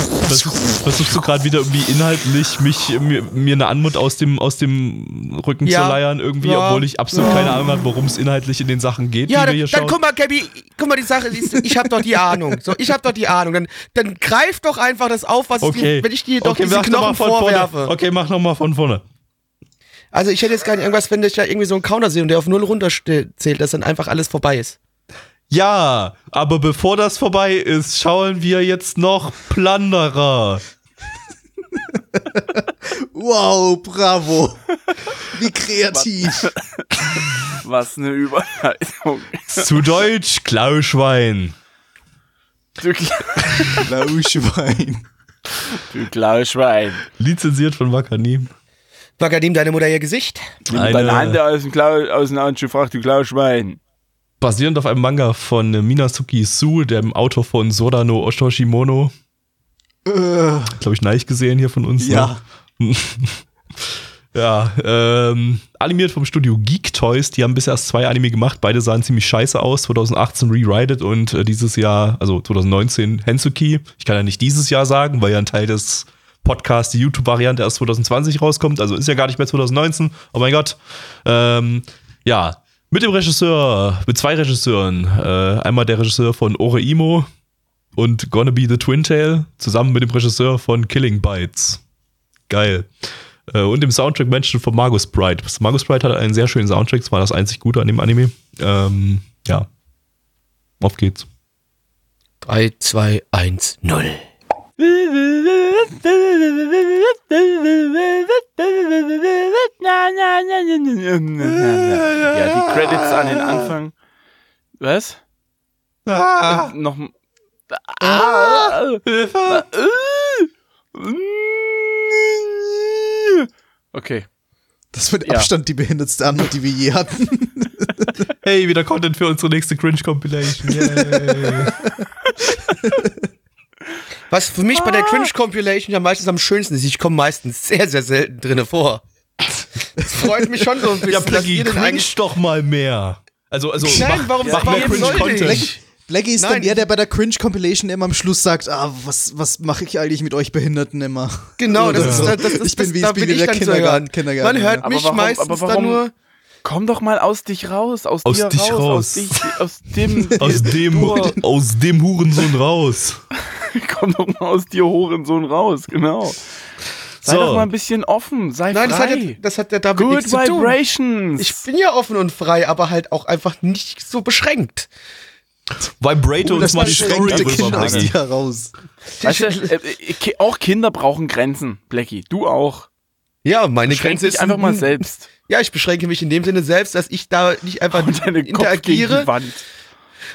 [SPEAKER 3] Versuch- Versuchst du gerade wieder irgendwie inhaltlich mich mir, mir eine Anmut aus dem aus dem Rücken
[SPEAKER 1] Ja.
[SPEAKER 3] zu leiern irgendwie,
[SPEAKER 1] Ja.
[SPEAKER 3] obwohl ich absolut keine Ahnung habe, worum es inhaltlich in den Sachen geht,
[SPEAKER 1] Ja,
[SPEAKER 3] die wir
[SPEAKER 1] dann,
[SPEAKER 3] hier
[SPEAKER 1] dann
[SPEAKER 3] schauen.
[SPEAKER 1] guck mal, Gabby, guck mal, die Sache ist, ich habe doch die Ahnung. So, ich habe doch die Ahnung. Dann, dann greif doch einfach das auf, was
[SPEAKER 3] okay.
[SPEAKER 1] dir, wenn ich dir doch
[SPEAKER 3] okay,
[SPEAKER 1] diese Knochen
[SPEAKER 3] von
[SPEAKER 1] vorwerfe.
[SPEAKER 3] Vorne. Okay, mach noch mal von vorne.
[SPEAKER 1] Also ich hätte jetzt gerne irgendwas, wenn ich da irgendwie so einen Counter sehe und der auf null runterzählt, dass dann einfach alles vorbei ist.
[SPEAKER 3] Ja, aber bevor das vorbei ist, schauen wir jetzt noch Plunderer.
[SPEAKER 4] Wow, bravo. Wie kreativ.
[SPEAKER 2] Was eine Überleitung.
[SPEAKER 3] Zu Deutsch Klauschwein.
[SPEAKER 2] Du, Kla-
[SPEAKER 4] Lauschwein.
[SPEAKER 2] du Klauschwein.
[SPEAKER 3] Lizenziert von Wakanim.
[SPEAKER 1] Wagadim, deine Mutter ihr Gesicht?
[SPEAKER 3] Eine-
[SPEAKER 2] deine Hand aus dem, Klau aus dem Handschuh, frag du Klauschwein.
[SPEAKER 3] Basierend auf einem Manga von äh, Minazuki Su, dem Autor von Sodano Oshoshimono. Glaube ich, Neich gesehen hier von uns.
[SPEAKER 4] Ja.
[SPEAKER 3] Ne? ja, ähm, animiert vom Studio Geek Toys. Die haben bisher erst zwei Anime gemacht. Beide sahen ziemlich scheiße aus. 2018 Rewrited und äh, dieses Jahr, also 2019 Hensuki. Ich kann ja nicht dieses Jahr sagen, weil ja ein Teil des Podcasts, die YouTube-Variante erst 2020 rauskommt. Also ist ja gar nicht mehr 2019. Oh mein Gott. Ähm, ja, mit dem Regisseur, mit zwei Regisseuren. Äh, einmal der Regisseur von Oreimo und Gonna Be the Twin Tail, zusammen mit dem Regisseur von Killing Bites. Geil. Äh, und dem Soundtrack-Menschen von Margus Sprite. Margus Sprite hat einen sehr schönen Soundtrack, das war das einzig Gute an dem Anime. Ähm, ja. Auf geht's.
[SPEAKER 1] 3, 2, 1, 0.
[SPEAKER 2] Ja, die Credits an den Anfang. Was?
[SPEAKER 3] Ah,
[SPEAKER 2] Noch. Ah, Okay.
[SPEAKER 4] Das wird
[SPEAKER 2] Ja.
[SPEAKER 4] Abstand die behindertste Antwort, die wir je hatten.
[SPEAKER 3] hey, wieder Content für unsere nächste Cringe-Compilation.
[SPEAKER 1] Was für mich bei der Cringe Compilation ja meistens am schönsten ist, ich komme meistens sehr, sehr selten drinne vor. Das freut mich schon so ein bisschen,
[SPEAKER 3] ja,
[SPEAKER 1] denn
[SPEAKER 3] cringe doch mal mehr. Also, also
[SPEAKER 1] Nein,
[SPEAKER 3] mach,
[SPEAKER 1] warum-
[SPEAKER 3] mach mehr
[SPEAKER 1] warum sollte
[SPEAKER 3] Cringe-Content.
[SPEAKER 1] ich?
[SPEAKER 4] Blackie ist
[SPEAKER 1] Nein.
[SPEAKER 4] dann der, der bei der Cringe Compilation immer am Schluss sagt, ah, was, was mache ich eigentlich mit euch Behinderten immer?
[SPEAKER 1] Genau, das ist,
[SPEAKER 4] Ja.
[SPEAKER 1] das, das, das,
[SPEAKER 4] Ich bin wie-
[SPEAKER 1] da
[SPEAKER 4] ich bin
[SPEAKER 1] ich
[SPEAKER 4] der Kindergarten-. Kindergarten,
[SPEAKER 1] Man hört
[SPEAKER 4] ja.
[SPEAKER 1] Mich
[SPEAKER 2] warum-
[SPEAKER 1] meistens
[SPEAKER 2] aber
[SPEAKER 1] dann nur...
[SPEAKER 2] Komm doch mal aus dich raus. Aus,
[SPEAKER 3] Aus
[SPEAKER 2] dir
[SPEAKER 3] dich
[SPEAKER 2] raus.
[SPEAKER 3] raus.
[SPEAKER 2] Aus, dich, aus dem.
[SPEAKER 3] Aus dem, aus dem Hurensohn raus.
[SPEAKER 2] Komm doch mal aus dir, Horensohn, raus. Genau. Sei
[SPEAKER 3] So.
[SPEAKER 2] doch mal ein bisschen offen. Sei
[SPEAKER 1] Nein, das
[SPEAKER 2] frei.
[SPEAKER 1] ja, das hat ja damit
[SPEAKER 2] Good
[SPEAKER 1] nichts zu tun.
[SPEAKER 2] Vibrations.
[SPEAKER 1] Ich bin ja offen und frei, aber halt auch einfach nicht so beschränkt.
[SPEAKER 3] Vibrato uns
[SPEAKER 4] das
[SPEAKER 3] mal die Story
[SPEAKER 4] beschränkte Kinder aus dir heraus.
[SPEAKER 2] weißt du, äh, äh, auch Kinder brauchen Grenzen, Blackie. Du auch.
[SPEAKER 1] Ja, meine
[SPEAKER 2] Beschränk
[SPEAKER 1] Grenze ist
[SPEAKER 2] einfach mal selbst.
[SPEAKER 1] Ja, ich beschränke mich in dem Sinne selbst, dass ich da nicht einfach
[SPEAKER 2] Und deine Kopf gegen
[SPEAKER 1] interagiere
[SPEAKER 2] die Wand.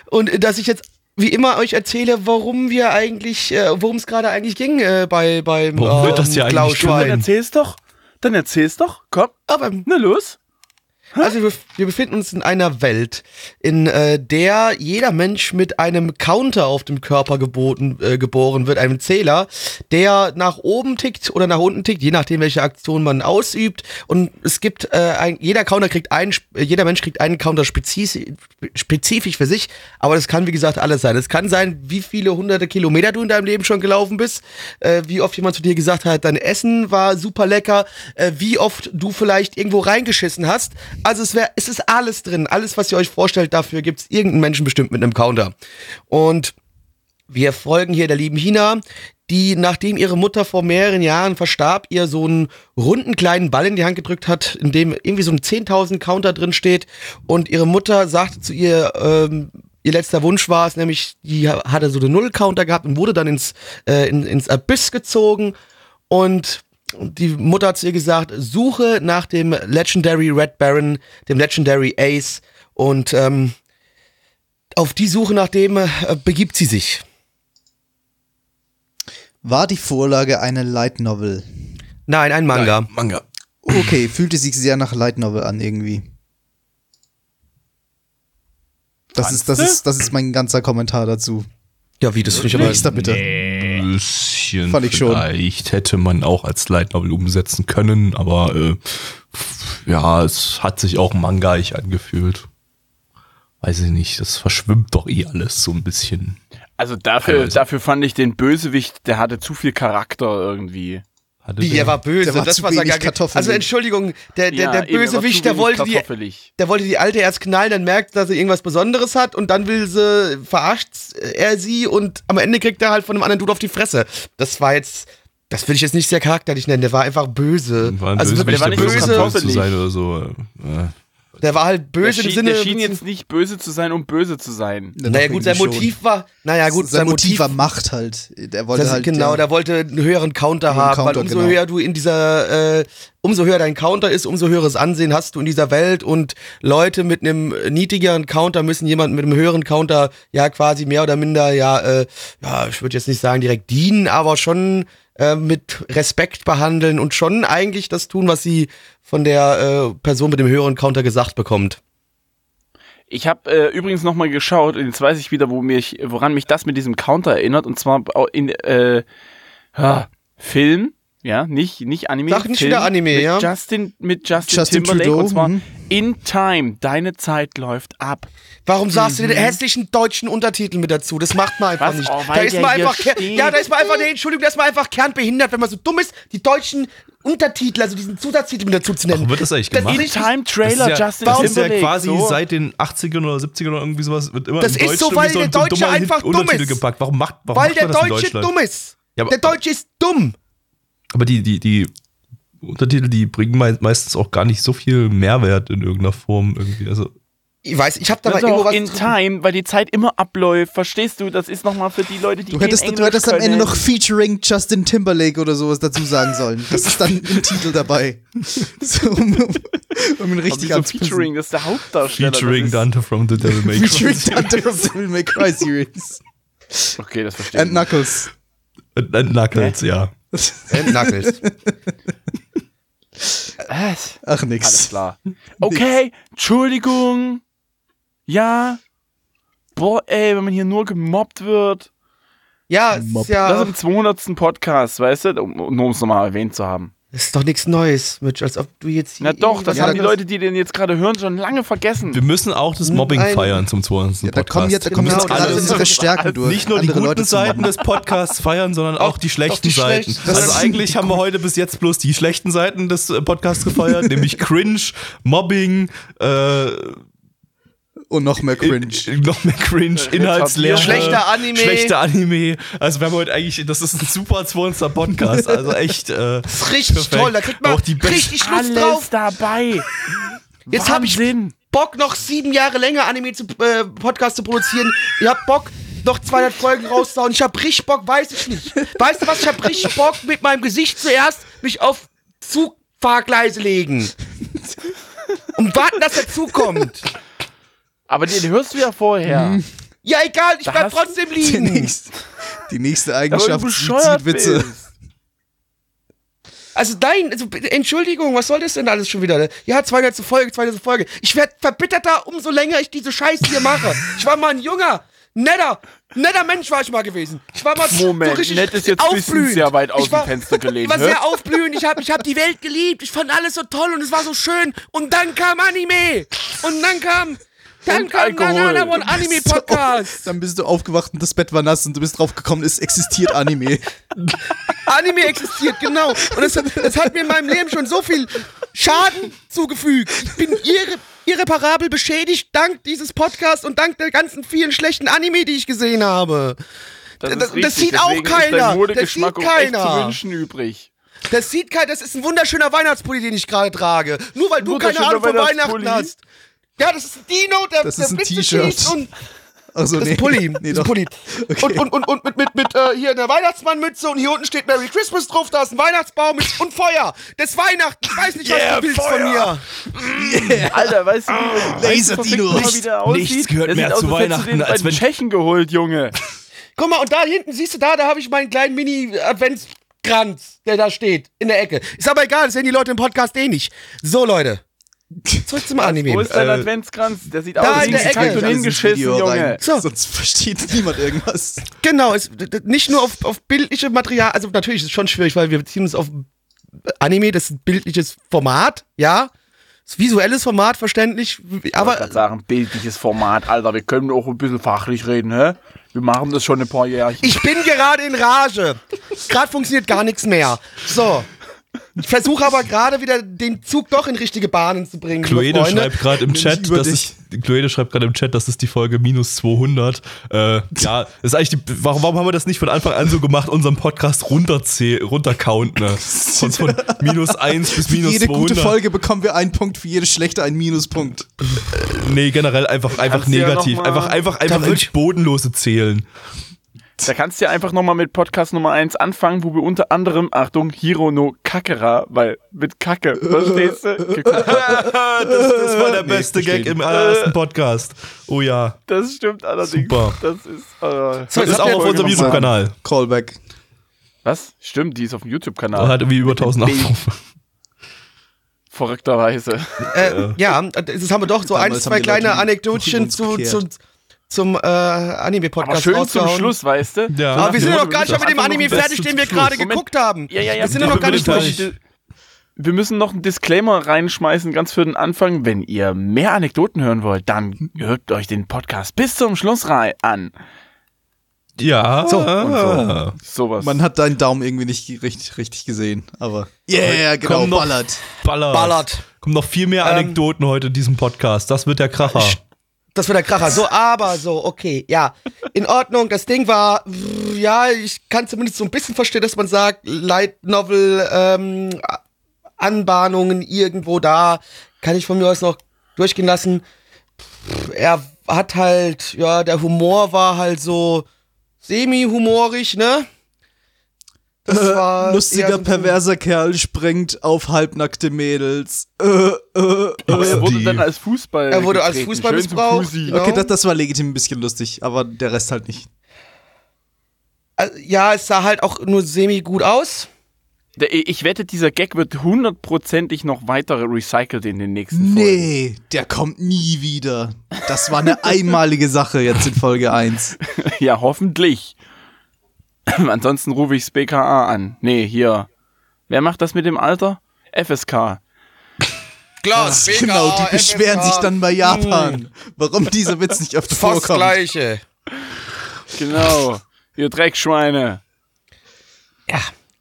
[SPEAKER 1] und dass ich jetzt wie immer euch erzähle, warum wir eigentlich, äh, worum es gerade eigentlich ging äh, bei beim
[SPEAKER 3] Warum wird das hier eigentlich
[SPEAKER 2] Dann erzähl's doch. Dann erzähl's doch. Komm.
[SPEAKER 1] Aber
[SPEAKER 2] Na los.
[SPEAKER 1] also wir, wir befinden uns in einer Welt, in äh, der jeder Mensch mit einem Counter auf dem Körper geboten, äh, geboren wird, einem Zähler, der nach oben tickt oder nach unten tickt, je nachdem, welche Aktion man ausübt. Und es gibt, äh, ein, jeder Counter kriegt einen, äh, jeder Mensch kriegt einen Counter spezifisch, spezifisch für sich, aber das kann, wie gesagt, alles sein. Es kann sein, wie viele hunderte Kilometer du in deinem Leben schon gelaufen bist, äh, wie oft jemand zu dir gesagt hat, dein Essen war super lecker, äh, wie oft du vielleicht irgendwo reingeschissen hast. Also es, wär, es ist alles drin. Alles, was ihr euch vorstellt, dafür gibt es irgendeinen Menschen bestimmt mit einem Counter. Und wir folgen hier der lieben Hina, die, nachdem ihre Mutter vor mehreren Jahren verstarb, ihr so einen runden kleinen Ball in die Hand gedrückt hat, in dem irgendwie so ein 10.000 Counter drin steht. Und ihre Mutter sagte zu ihr, ähm, ihr letzter Wunsch war es, nämlich, die hatte so eine Null-Counter gehabt und wurde dann ins, äh, in, ins Abyss gezogen. Und die Mutter hat zu ihr gesagt, suche nach dem Legendary Red Baron, dem Legendary Ace und ähm, auf die Suche nach dem äh, begibt sie sich.
[SPEAKER 4] War die Vorlage eine Light Novel?
[SPEAKER 1] Nein, ein Manga.
[SPEAKER 3] Manga.
[SPEAKER 4] Okay, fühlte sich sehr nach Light Novel an irgendwie. Das ist, das ist, das ist mein ganzer Kommentar dazu.
[SPEAKER 1] Ja, wie das finde ich aber.
[SPEAKER 4] Nächster bitte.
[SPEAKER 3] Bisschen
[SPEAKER 4] Fand ich schon.
[SPEAKER 3] vielleicht hätte man auch als Light Novel umsetzen können, aber äh, ja, es hat sich auch mangaig angefühlt. Weiß ich nicht, das verschwimmt doch eh alles so ein bisschen.
[SPEAKER 2] Also dafür,
[SPEAKER 3] Teilweise.
[SPEAKER 2] dafür fand ich den Bösewicht, der hatte zu viel Charakter irgendwie.
[SPEAKER 3] Hatte
[SPEAKER 1] Wie,
[SPEAKER 3] der-
[SPEAKER 1] er war böse.
[SPEAKER 4] Der war
[SPEAKER 1] das
[SPEAKER 4] zu
[SPEAKER 1] war
[SPEAKER 4] wenig
[SPEAKER 1] gar
[SPEAKER 4] kartoffelig.
[SPEAKER 1] Also Entschuldigung, der, der,
[SPEAKER 2] Ja,
[SPEAKER 1] der Bösewicht, der wollte die, der wollte die Alte erst knallen, dann merkt, dass er irgendwas Besonderes hat und dann will sie, verarscht er sie und am Ende kriegt er halt von einem anderen Dude auf die Fresse. Das war jetzt, das will ich jetzt nicht sehr charakterlich nennen, der war einfach böse.
[SPEAKER 3] war ein
[SPEAKER 1] also
[SPEAKER 3] Bösewicht,
[SPEAKER 1] wirklich
[SPEAKER 2] der war nicht so
[SPEAKER 1] böse.
[SPEAKER 2] kartoffelig.
[SPEAKER 3] zu sein oder so. Äh,
[SPEAKER 1] Der war halt
[SPEAKER 2] Der
[SPEAKER 1] böse im
[SPEAKER 2] schien,
[SPEAKER 1] Sinne.
[SPEAKER 2] der schien jetzt nicht böse zu sein, um böse zu sein.
[SPEAKER 4] Ja,
[SPEAKER 1] naja gut, sein
[SPEAKER 4] irgendwie schon.
[SPEAKER 1] Motiv war, naja gut,
[SPEAKER 4] sein, Motiv war Macht halt. Der wollte
[SPEAKER 1] Das,
[SPEAKER 4] halt.
[SPEAKER 1] genau, der wollte einen höheren Counter haben,
[SPEAKER 4] Counter,
[SPEAKER 1] weil umso
[SPEAKER 4] genau.
[SPEAKER 1] höher du in dieser, äh, umso höher dein Counter ist, umso höheres Ansehen hast du in dieser Welt und Leute mit einem niedrigeren Counter müssen jemanden mit einem höheren Counter ja quasi mehr oder minder, ja, äh, ja, ich würde jetzt nicht sagen direkt dienen, aber schon äh, mit Respekt behandeln und schon eigentlich das tun, was sie von der äh, Person mit dem höheren Counter gesagt bekommt.
[SPEAKER 2] Ich habe äh, übrigens nochmal geschaut, und jetzt weiß ich wieder, wo mich, woran mich das mit diesem Counter erinnert, und zwar in äh, ah, Film, ja, nicht, nicht Anime.
[SPEAKER 1] Sag nicht
[SPEAKER 2] Film
[SPEAKER 1] wieder Anime,
[SPEAKER 2] mit
[SPEAKER 1] ja?
[SPEAKER 2] Justin, mit Justin,
[SPEAKER 4] Justin
[SPEAKER 2] Timberlake,
[SPEAKER 4] Trudeau,
[SPEAKER 2] und zwar
[SPEAKER 4] mhm.
[SPEAKER 2] In Time, deine Zeit läuft ab.
[SPEAKER 1] Warum sagst du den hässlichen deutschen Untertitel mit dazu? Das macht man einfach
[SPEAKER 2] Was?
[SPEAKER 1] nicht.
[SPEAKER 2] Oh,
[SPEAKER 1] da ist
[SPEAKER 2] der
[SPEAKER 1] man einfach, ja, da ist man einfach, nee, Entschuldigung, da ist man einfach kernbehindert, wenn man so dumm ist, die deutschen Untertitel, also diesen Zusatztitel mit dazu zu nennen.
[SPEAKER 3] Warum wird das eigentlich
[SPEAKER 1] Das
[SPEAKER 3] gemacht?
[SPEAKER 1] nicht-
[SPEAKER 2] Time
[SPEAKER 3] Das
[SPEAKER 2] Trailer,
[SPEAKER 3] ist ja,
[SPEAKER 2] Justin
[SPEAKER 3] das ist ja
[SPEAKER 2] Timberlake.
[SPEAKER 3] quasi
[SPEAKER 2] so.
[SPEAKER 3] seit den 80ern oder 70ern oder irgendwie sowas wird immer
[SPEAKER 1] Das ist so, weil
[SPEAKER 3] irgendwie
[SPEAKER 1] der Deutsche einfach dumm ist.
[SPEAKER 3] gepackt. Warum macht, warum
[SPEAKER 1] weil
[SPEAKER 3] macht
[SPEAKER 1] der
[SPEAKER 3] man das in
[SPEAKER 1] Deutsche
[SPEAKER 3] Deutschland?
[SPEAKER 1] dumm ist.
[SPEAKER 3] Ja, aber-
[SPEAKER 1] der Deutsche ist dumm.
[SPEAKER 3] Aber die, die, die Untertitel, die bringen mei- meistens auch gar nicht so viel Mehrwert in irgendeiner Form irgendwie. Also,
[SPEAKER 1] Ich weiß, ich habe da
[SPEAKER 2] Das
[SPEAKER 1] mal
[SPEAKER 2] ist
[SPEAKER 1] irgendwo
[SPEAKER 2] auch
[SPEAKER 1] was.
[SPEAKER 2] in Time, weil die Zeit immer abläuft. Verstehst du? Das ist nochmal für die Leute, die
[SPEAKER 4] Du hättest, du hättest am Ende noch featuring Justin Timberlake oder sowas dazu sagen sollen. Das ist dann im Titel dabei. So, um, um, um ihn richtig anzupassen.
[SPEAKER 2] Featuring, das ist der Hauptdarsteller.
[SPEAKER 3] featuring Dante from the Devil May Cry.
[SPEAKER 4] Featuring Dante from Devil May Cry Series.
[SPEAKER 2] Okay, das verstehe ich.
[SPEAKER 4] And Knuckles.
[SPEAKER 3] Und dann Knuckles, ja.
[SPEAKER 1] Äh, Knuckles.
[SPEAKER 2] Was?
[SPEAKER 4] Ach
[SPEAKER 2] Alles
[SPEAKER 4] nix.
[SPEAKER 2] klar. Okay, Entschuldigung. Ja. Boah, ey, wenn man hier nur gemobbt wird.
[SPEAKER 1] Ja, ist
[SPEAKER 4] Mob.
[SPEAKER 2] Das
[SPEAKER 1] ja.
[SPEAKER 2] im 200. Podcast, weißt du? Um, nur um es nochmal erwähnt zu haben.
[SPEAKER 1] Das ist doch nichts Neues, Mitch, als ob du jetzt hier.
[SPEAKER 2] Na doch, das haben die Leute, die den jetzt gerade hören, schon lange vergessen.
[SPEAKER 3] Wir müssen auch das Mobbing
[SPEAKER 1] Nein.
[SPEAKER 3] feiern zum 200.
[SPEAKER 4] Ja, da
[SPEAKER 3] Podcast.
[SPEAKER 4] kommen jetzt, da
[SPEAKER 3] Wir
[SPEAKER 4] kommen
[SPEAKER 3] müssen
[SPEAKER 4] jetzt
[SPEAKER 3] alles-
[SPEAKER 4] unsere Stärken durch.
[SPEAKER 3] Nicht nur die guten
[SPEAKER 4] Leute
[SPEAKER 3] Seiten des Podcasts feiern, sondern auch die schlechten
[SPEAKER 1] die
[SPEAKER 3] Seiten.
[SPEAKER 1] schlechten.
[SPEAKER 3] Also eigentlich haben wir heute bis jetzt bloß die schlechten Seiten des äh, Podcasts gefeiert, nämlich Cringe, Mobbing, äh,
[SPEAKER 4] Und noch mehr Cringe.
[SPEAKER 3] in- noch mehr Cringe, Inhaltslehre,
[SPEAKER 1] Schlechter Anime.
[SPEAKER 3] schlechter Anime. Also wir haben heute eigentlich, das ist ein super 200. Podcast, also echt. Äh,
[SPEAKER 1] Das ist richtig
[SPEAKER 3] Perfekt.
[SPEAKER 1] toll, da kriegt man
[SPEAKER 3] Auch die besten-
[SPEAKER 1] richtig Lust
[SPEAKER 2] Alles
[SPEAKER 1] drauf.
[SPEAKER 2] dabei.
[SPEAKER 1] Jetzt habe ich. Bock, noch sieben Jahre länger Anime zu äh, Podcast zu produzieren. Ihr habt Bock, noch 200 Folgen rauszuhauen. Ich hab richtig Bock, weiß ich nicht. Weißt du was? Ich hab richtig Bock, mit meinem Gesicht zuerst mich auf Zugfahrgleise legen. Und warten, dass er zukommt.
[SPEAKER 2] Aber den hörst du ja vorher.
[SPEAKER 1] Ja, egal, ich bleib trotzdem
[SPEAKER 4] Die
[SPEAKER 1] liegen.
[SPEAKER 4] nächste, die nächste
[SPEAKER 2] Aber du
[SPEAKER 4] Eigenschaft zieht Witze.
[SPEAKER 1] Also nein, also, bitte, Entschuldigung, was soll das denn alles schon wieder? Ja, 200. Folge, 200. Folge. Ich werde verbitterter, umso länger ich diese Scheiße hier mache. Ich war mal ein junger, netter, netter Mensch war ich mal gewesen. Ich war mal
[SPEAKER 2] Moment,
[SPEAKER 1] so richtig
[SPEAKER 2] nett ist jetzt
[SPEAKER 1] aufblühend.
[SPEAKER 2] sehr weit aus
[SPEAKER 1] Ich war-
[SPEAKER 2] dem Fenster gelehnt,
[SPEAKER 1] Ich war
[SPEAKER 2] ne?
[SPEAKER 1] sehr aufblühend, ich habe ich hab die Welt geliebt, ich fand alles so toll und es war so schön. Und dann kam Anime. Und dann kam, dann kam
[SPEAKER 2] Alkohol.
[SPEAKER 1] One Anime Podcast.
[SPEAKER 4] Dann bist du aufgewacht und das Bett war nass und du bist drauf gekommen, es existiert Anime.
[SPEAKER 1] Anime existiert, genau. Und es, hat- es hat mir in meinem Leben schon so viel Schaden zugefügt. Ich bin irre, irreparabel beschädigt dank dieses Podcasts und dank der ganzen vielen schlechten Anime, die ich gesehen habe.
[SPEAKER 2] Das,
[SPEAKER 1] das- das sieht auch
[SPEAKER 2] deswegen
[SPEAKER 1] keiner.
[SPEAKER 2] Ist dein
[SPEAKER 1] Das sieht
[SPEAKER 2] auch echt
[SPEAKER 1] keiner.
[SPEAKER 2] zu wünschen übrig.
[SPEAKER 1] Das sieht kein, das ist ein wunderschöner Weihnachtspulli, den ich gerade trage. Nur weil du keine Ahnung von Weihnachten hast. Ja, das ist ein Dino, der,
[SPEAKER 4] Das
[SPEAKER 1] der
[SPEAKER 4] ist ein T-Shirt.
[SPEAKER 1] und
[SPEAKER 4] Also,
[SPEAKER 1] das
[SPEAKER 4] nee.
[SPEAKER 1] ist Pulli.
[SPEAKER 4] Nee,
[SPEAKER 1] das. Pulli. Und, und, und, und mit, mit, mit äh, hier einer Weihnachtsmannmütze und hier unten steht Merry Christmas drauf, da ist ein Weihnachtsbaum mit, und Feuer. Das Weihnachten. Ich weiß nicht, was
[SPEAKER 2] Yeah,
[SPEAKER 1] du willst von mir.
[SPEAKER 2] Alter, weißt du, wie
[SPEAKER 4] Laser
[SPEAKER 2] weißt du,
[SPEAKER 4] Dino. Nichts-
[SPEAKER 2] wieder aussieht?
[SPEAKER 5] nichts gehört
[SPEAKER 2] Der
[SPEAKER 5] mehr
[SPEAKER 2] aus,
[SPEAKER 5] zu
[SPEAKER 2] du
[SPEAKER 5] Weihnachten,
[SPEAKER 2] den
[SPEAKER 5] als wenn-
[SPEAKER 2] Tschechen geholt, Junge.
[SPEAKER 1] Guck mal, und da hinten, siehst du da, da habe ich meinen kleinen Mini-Adventskranz, der da steht, in der Ecke. Ist aber egal, das sehen die Leute im Podcast eh nicht. So, Leute. Zurück zum Anime.
[SPEAKER 2] Wo ist dein
[SPEAKER 4] Äh,
[SPEAKER 2] Adventskranz? Der sieht
[SPEAKER 1] da
[SPEAKER 2] aus, als
[SPEAKER 1] in der
[SPEAKER 2] hättest
[SPEAKER 1] Ecke.
[SPEAKER 2] du
[SPEAKER 4] Alles ins
[SPEAKER 2] hingeschissen, Junge.
[SPEAKER 1] So.
[SPEAKER 4] Sonst versteht niemand irgendwas.
[SPEAKER 1] Genau, es, nicht nur auf, auf bildliche Material, also natürlich ist es schon schwierig, weil wir beziehen uns auf Anime, das ist ein bildliches Format, ja. Das ist visuelles Format, verständlich,
[SPEAKER 2] Ich
[SPEAKER 1] aber
[SPEAKER 2] wollte sagen, bildliches Format, Alter. Wir können auch ein bisschen fachlich reden, hä? Wir machen das schon ein paar Jährchen.
[SPEAKER 1] ich bin gerade in Rage. Gerade funktioniert gar nichts mehr. So. Ich versuche aber gerade wieder den Zug doch in richtige Bahnen zu bringen.
[SPEAKER 3] Chloede schreibt gerade im Chat,
[SPEAKER 4] über
[SPEAKER 3] das
[SPEAKER 4] dich.
[SPEAKER 3] ist, Chloede schreibt gerade im Chat, das ist die Folge minus 200. Äh, ja, ist eigentlich die, warum, warum haben wir das nicht von Anfang an so gemacht, unseren Podcast runtercounten, ne? Von, von minus 1 bis
[SPEAKER 4] Für
[SPEAKER 3] minus
[SPEAKER 4] jede
[SPEAKER 3] 200.
[SPEAKER 4] gute Folge bekommen wir einen Punkt, für jede schlechte einen Minuspunkt.
[SPEAKER 3] Nee, generell einfach, einfach
[SPEAKER 2] ja
[SPEAKER 3] negativ.
[SPEAKER 2] mal-
[SPEAKER 3] einfach einfach, einfach
[SPEAKER 1] ich-
[SPEAKER 3] Bodenlose zählen.
[SPEAKER 2] Da kannst du ja einfach nochmal mit Podcast Nummer 1 anfangen, wo wir unter anderem, Achtung, Hiro no Kakera, weil mit Kacke, verstehst du?
[SPEAKER 3] das, das war der
[SPEAKER 4] Nee,
[SPEAKER 3] beste
[SPEAKER 4] verstehe.
[SPEAKER 3] Gag im allerersten Podcast. Oh ja.
[SPEAKER 2] Das stimmt allerdings.
[SPEAKER 3] Super.
[SPEAKER 2] Das ist. Äh,
[SPEAKER 1] So,
[SPEAKER 3] Das ist auch auf unserem. YouTube-Kanal.
[SPEAKER 4] Callback.
[SPEAKER 2] was? Stimmt, die ist auf dem YouTube-Kanal.
[SPEAKER 3] hat irgendwie über 1000
[SPEAKER 2] B.
[SPEAKER 3] Aufrufe.
[SPEAKER 2] Verrückterweise.
[SPEAKER 1] Äh, ja, das haben wir doch so ein,
[SPEAKER 4] Damals
[SPEAKER 1] zwei
[SPEAKER 4] haben die
[SPEAKER 1] kleine Anekdotchen zu, zu, zum äh,
[SPEAKER 2] Aber
[SPEAKER 1] Anime-Podcast
[SPEAKER 2] schön zum
[SPEAKER 1] rausgehauen.
[SPEAKER 2] Schluss, weißt du?
[SPEAKER 3] Ja.
[SPEAKER 1] Aber wir sind ja noch gar nicht mit dem Anime fertig, den wir
[SPEAKER 3] zum
[SPEAKER 1] gerade geguckt haben.
[SPEAKER 2] Ja, ja, ja.
[SPEAKER 1] Wir sind ja noch gar nicht durch.
[SPEAKER 3] müssen
[SPEAKER 2] Wir müssen noch einen Disclaimer reinschmeißen, ganz für den Anfang. Wenn ihr mehr Anekdoten hören wollt, dann hört euch den Podcast bis zum Schluss rein an.
[SPEAKER 3] Ja.
[SPEAKER 1] So,
[SPEAKER 3] und
[SPEAKER 2] Sowas.
[SPEAKER 4] Man hat deinen Daumen irgendwie nicht richtig, richtig gesehen, aber. Yeah, genau,
[SPEAKER 3] Komm noch-
[SPEAKER 4] ballert.
[SPEAKER 3] Ballert.
[SPEAKER 1] Ballert.
[SPEAKER 3] Kommen noch viel mehr
[SPEAKER 1] Ähm,
[SPEAKER 3] Anekdoten heute in diesem Podcast. Das wird der Kracher.
[SPEAKER 1] Das wird der Kracher. So, aber so, okay, ja. In Ordnung, das Ding war, ja, ich kann zumindest so ein bisschen verstehen, dass man sagt, Light Novel, ähm, Anbahnungen irgendwo da, kann ich von mir aus noch durchgehen lassen. Er hat halt, ja, der Humor war halt so semi-humorig, ne? Das war eher
[SPEAKER 4] Lustiger,
[SPEAKER 1] so
[SPEAKER 4] perverser Kerl springt auf halbnackte Mädels. Äh, äh,
[SPEAKER 2] Aber er
[SPEAKER 4] äh.
[SPEAKER 2] wurde
[SPEAKER 3] die-
[SPEAKER 2] dann als Fußball.
[SPEAKER 1] Er wurde als
[SPEAKER 2] getreten.
[SPEAKER 1] Fußball
[SPEAKER 2] Schön zum
[SPEAKER 1] missbraucht. Genau.
[SPEAKER 4] Okay, das, das war legitim ein bisschen lustig, aber der Rest halt nicht.
[SPEAKER 1] Also, ja, es sah halt auch nur semi gut aus.
[SPEAKER 2] Ich wette, dieser Gag wird hundertprozentig noch weiter recycelt in den nächsten Folgen.
[SPEAKER 4] Nee, der kommt nie wieder. Das war eine einmalige Sache jetzt in Folge 1.
[SPEAKER 2] Ja, hoffentlich. Ansonsten rufe ich das BKA an. Nee, hier. Wer macht das mit dem Alter? FSK.
[SPEAKER 1] Klar,
[SPEAKER 4] Genau, die beschweren sich dann bei Japan,
[SPEAKER 1] Hm.
[SPEAKER 4] warum dieser Witz nicht öfter
[SPEAKER 1] Fast
[SPEAKER 4] vorkommt.
[SPEAKER 1] gleiche.
[SPEAKER 2] Genau. Ihr Dreckschweine.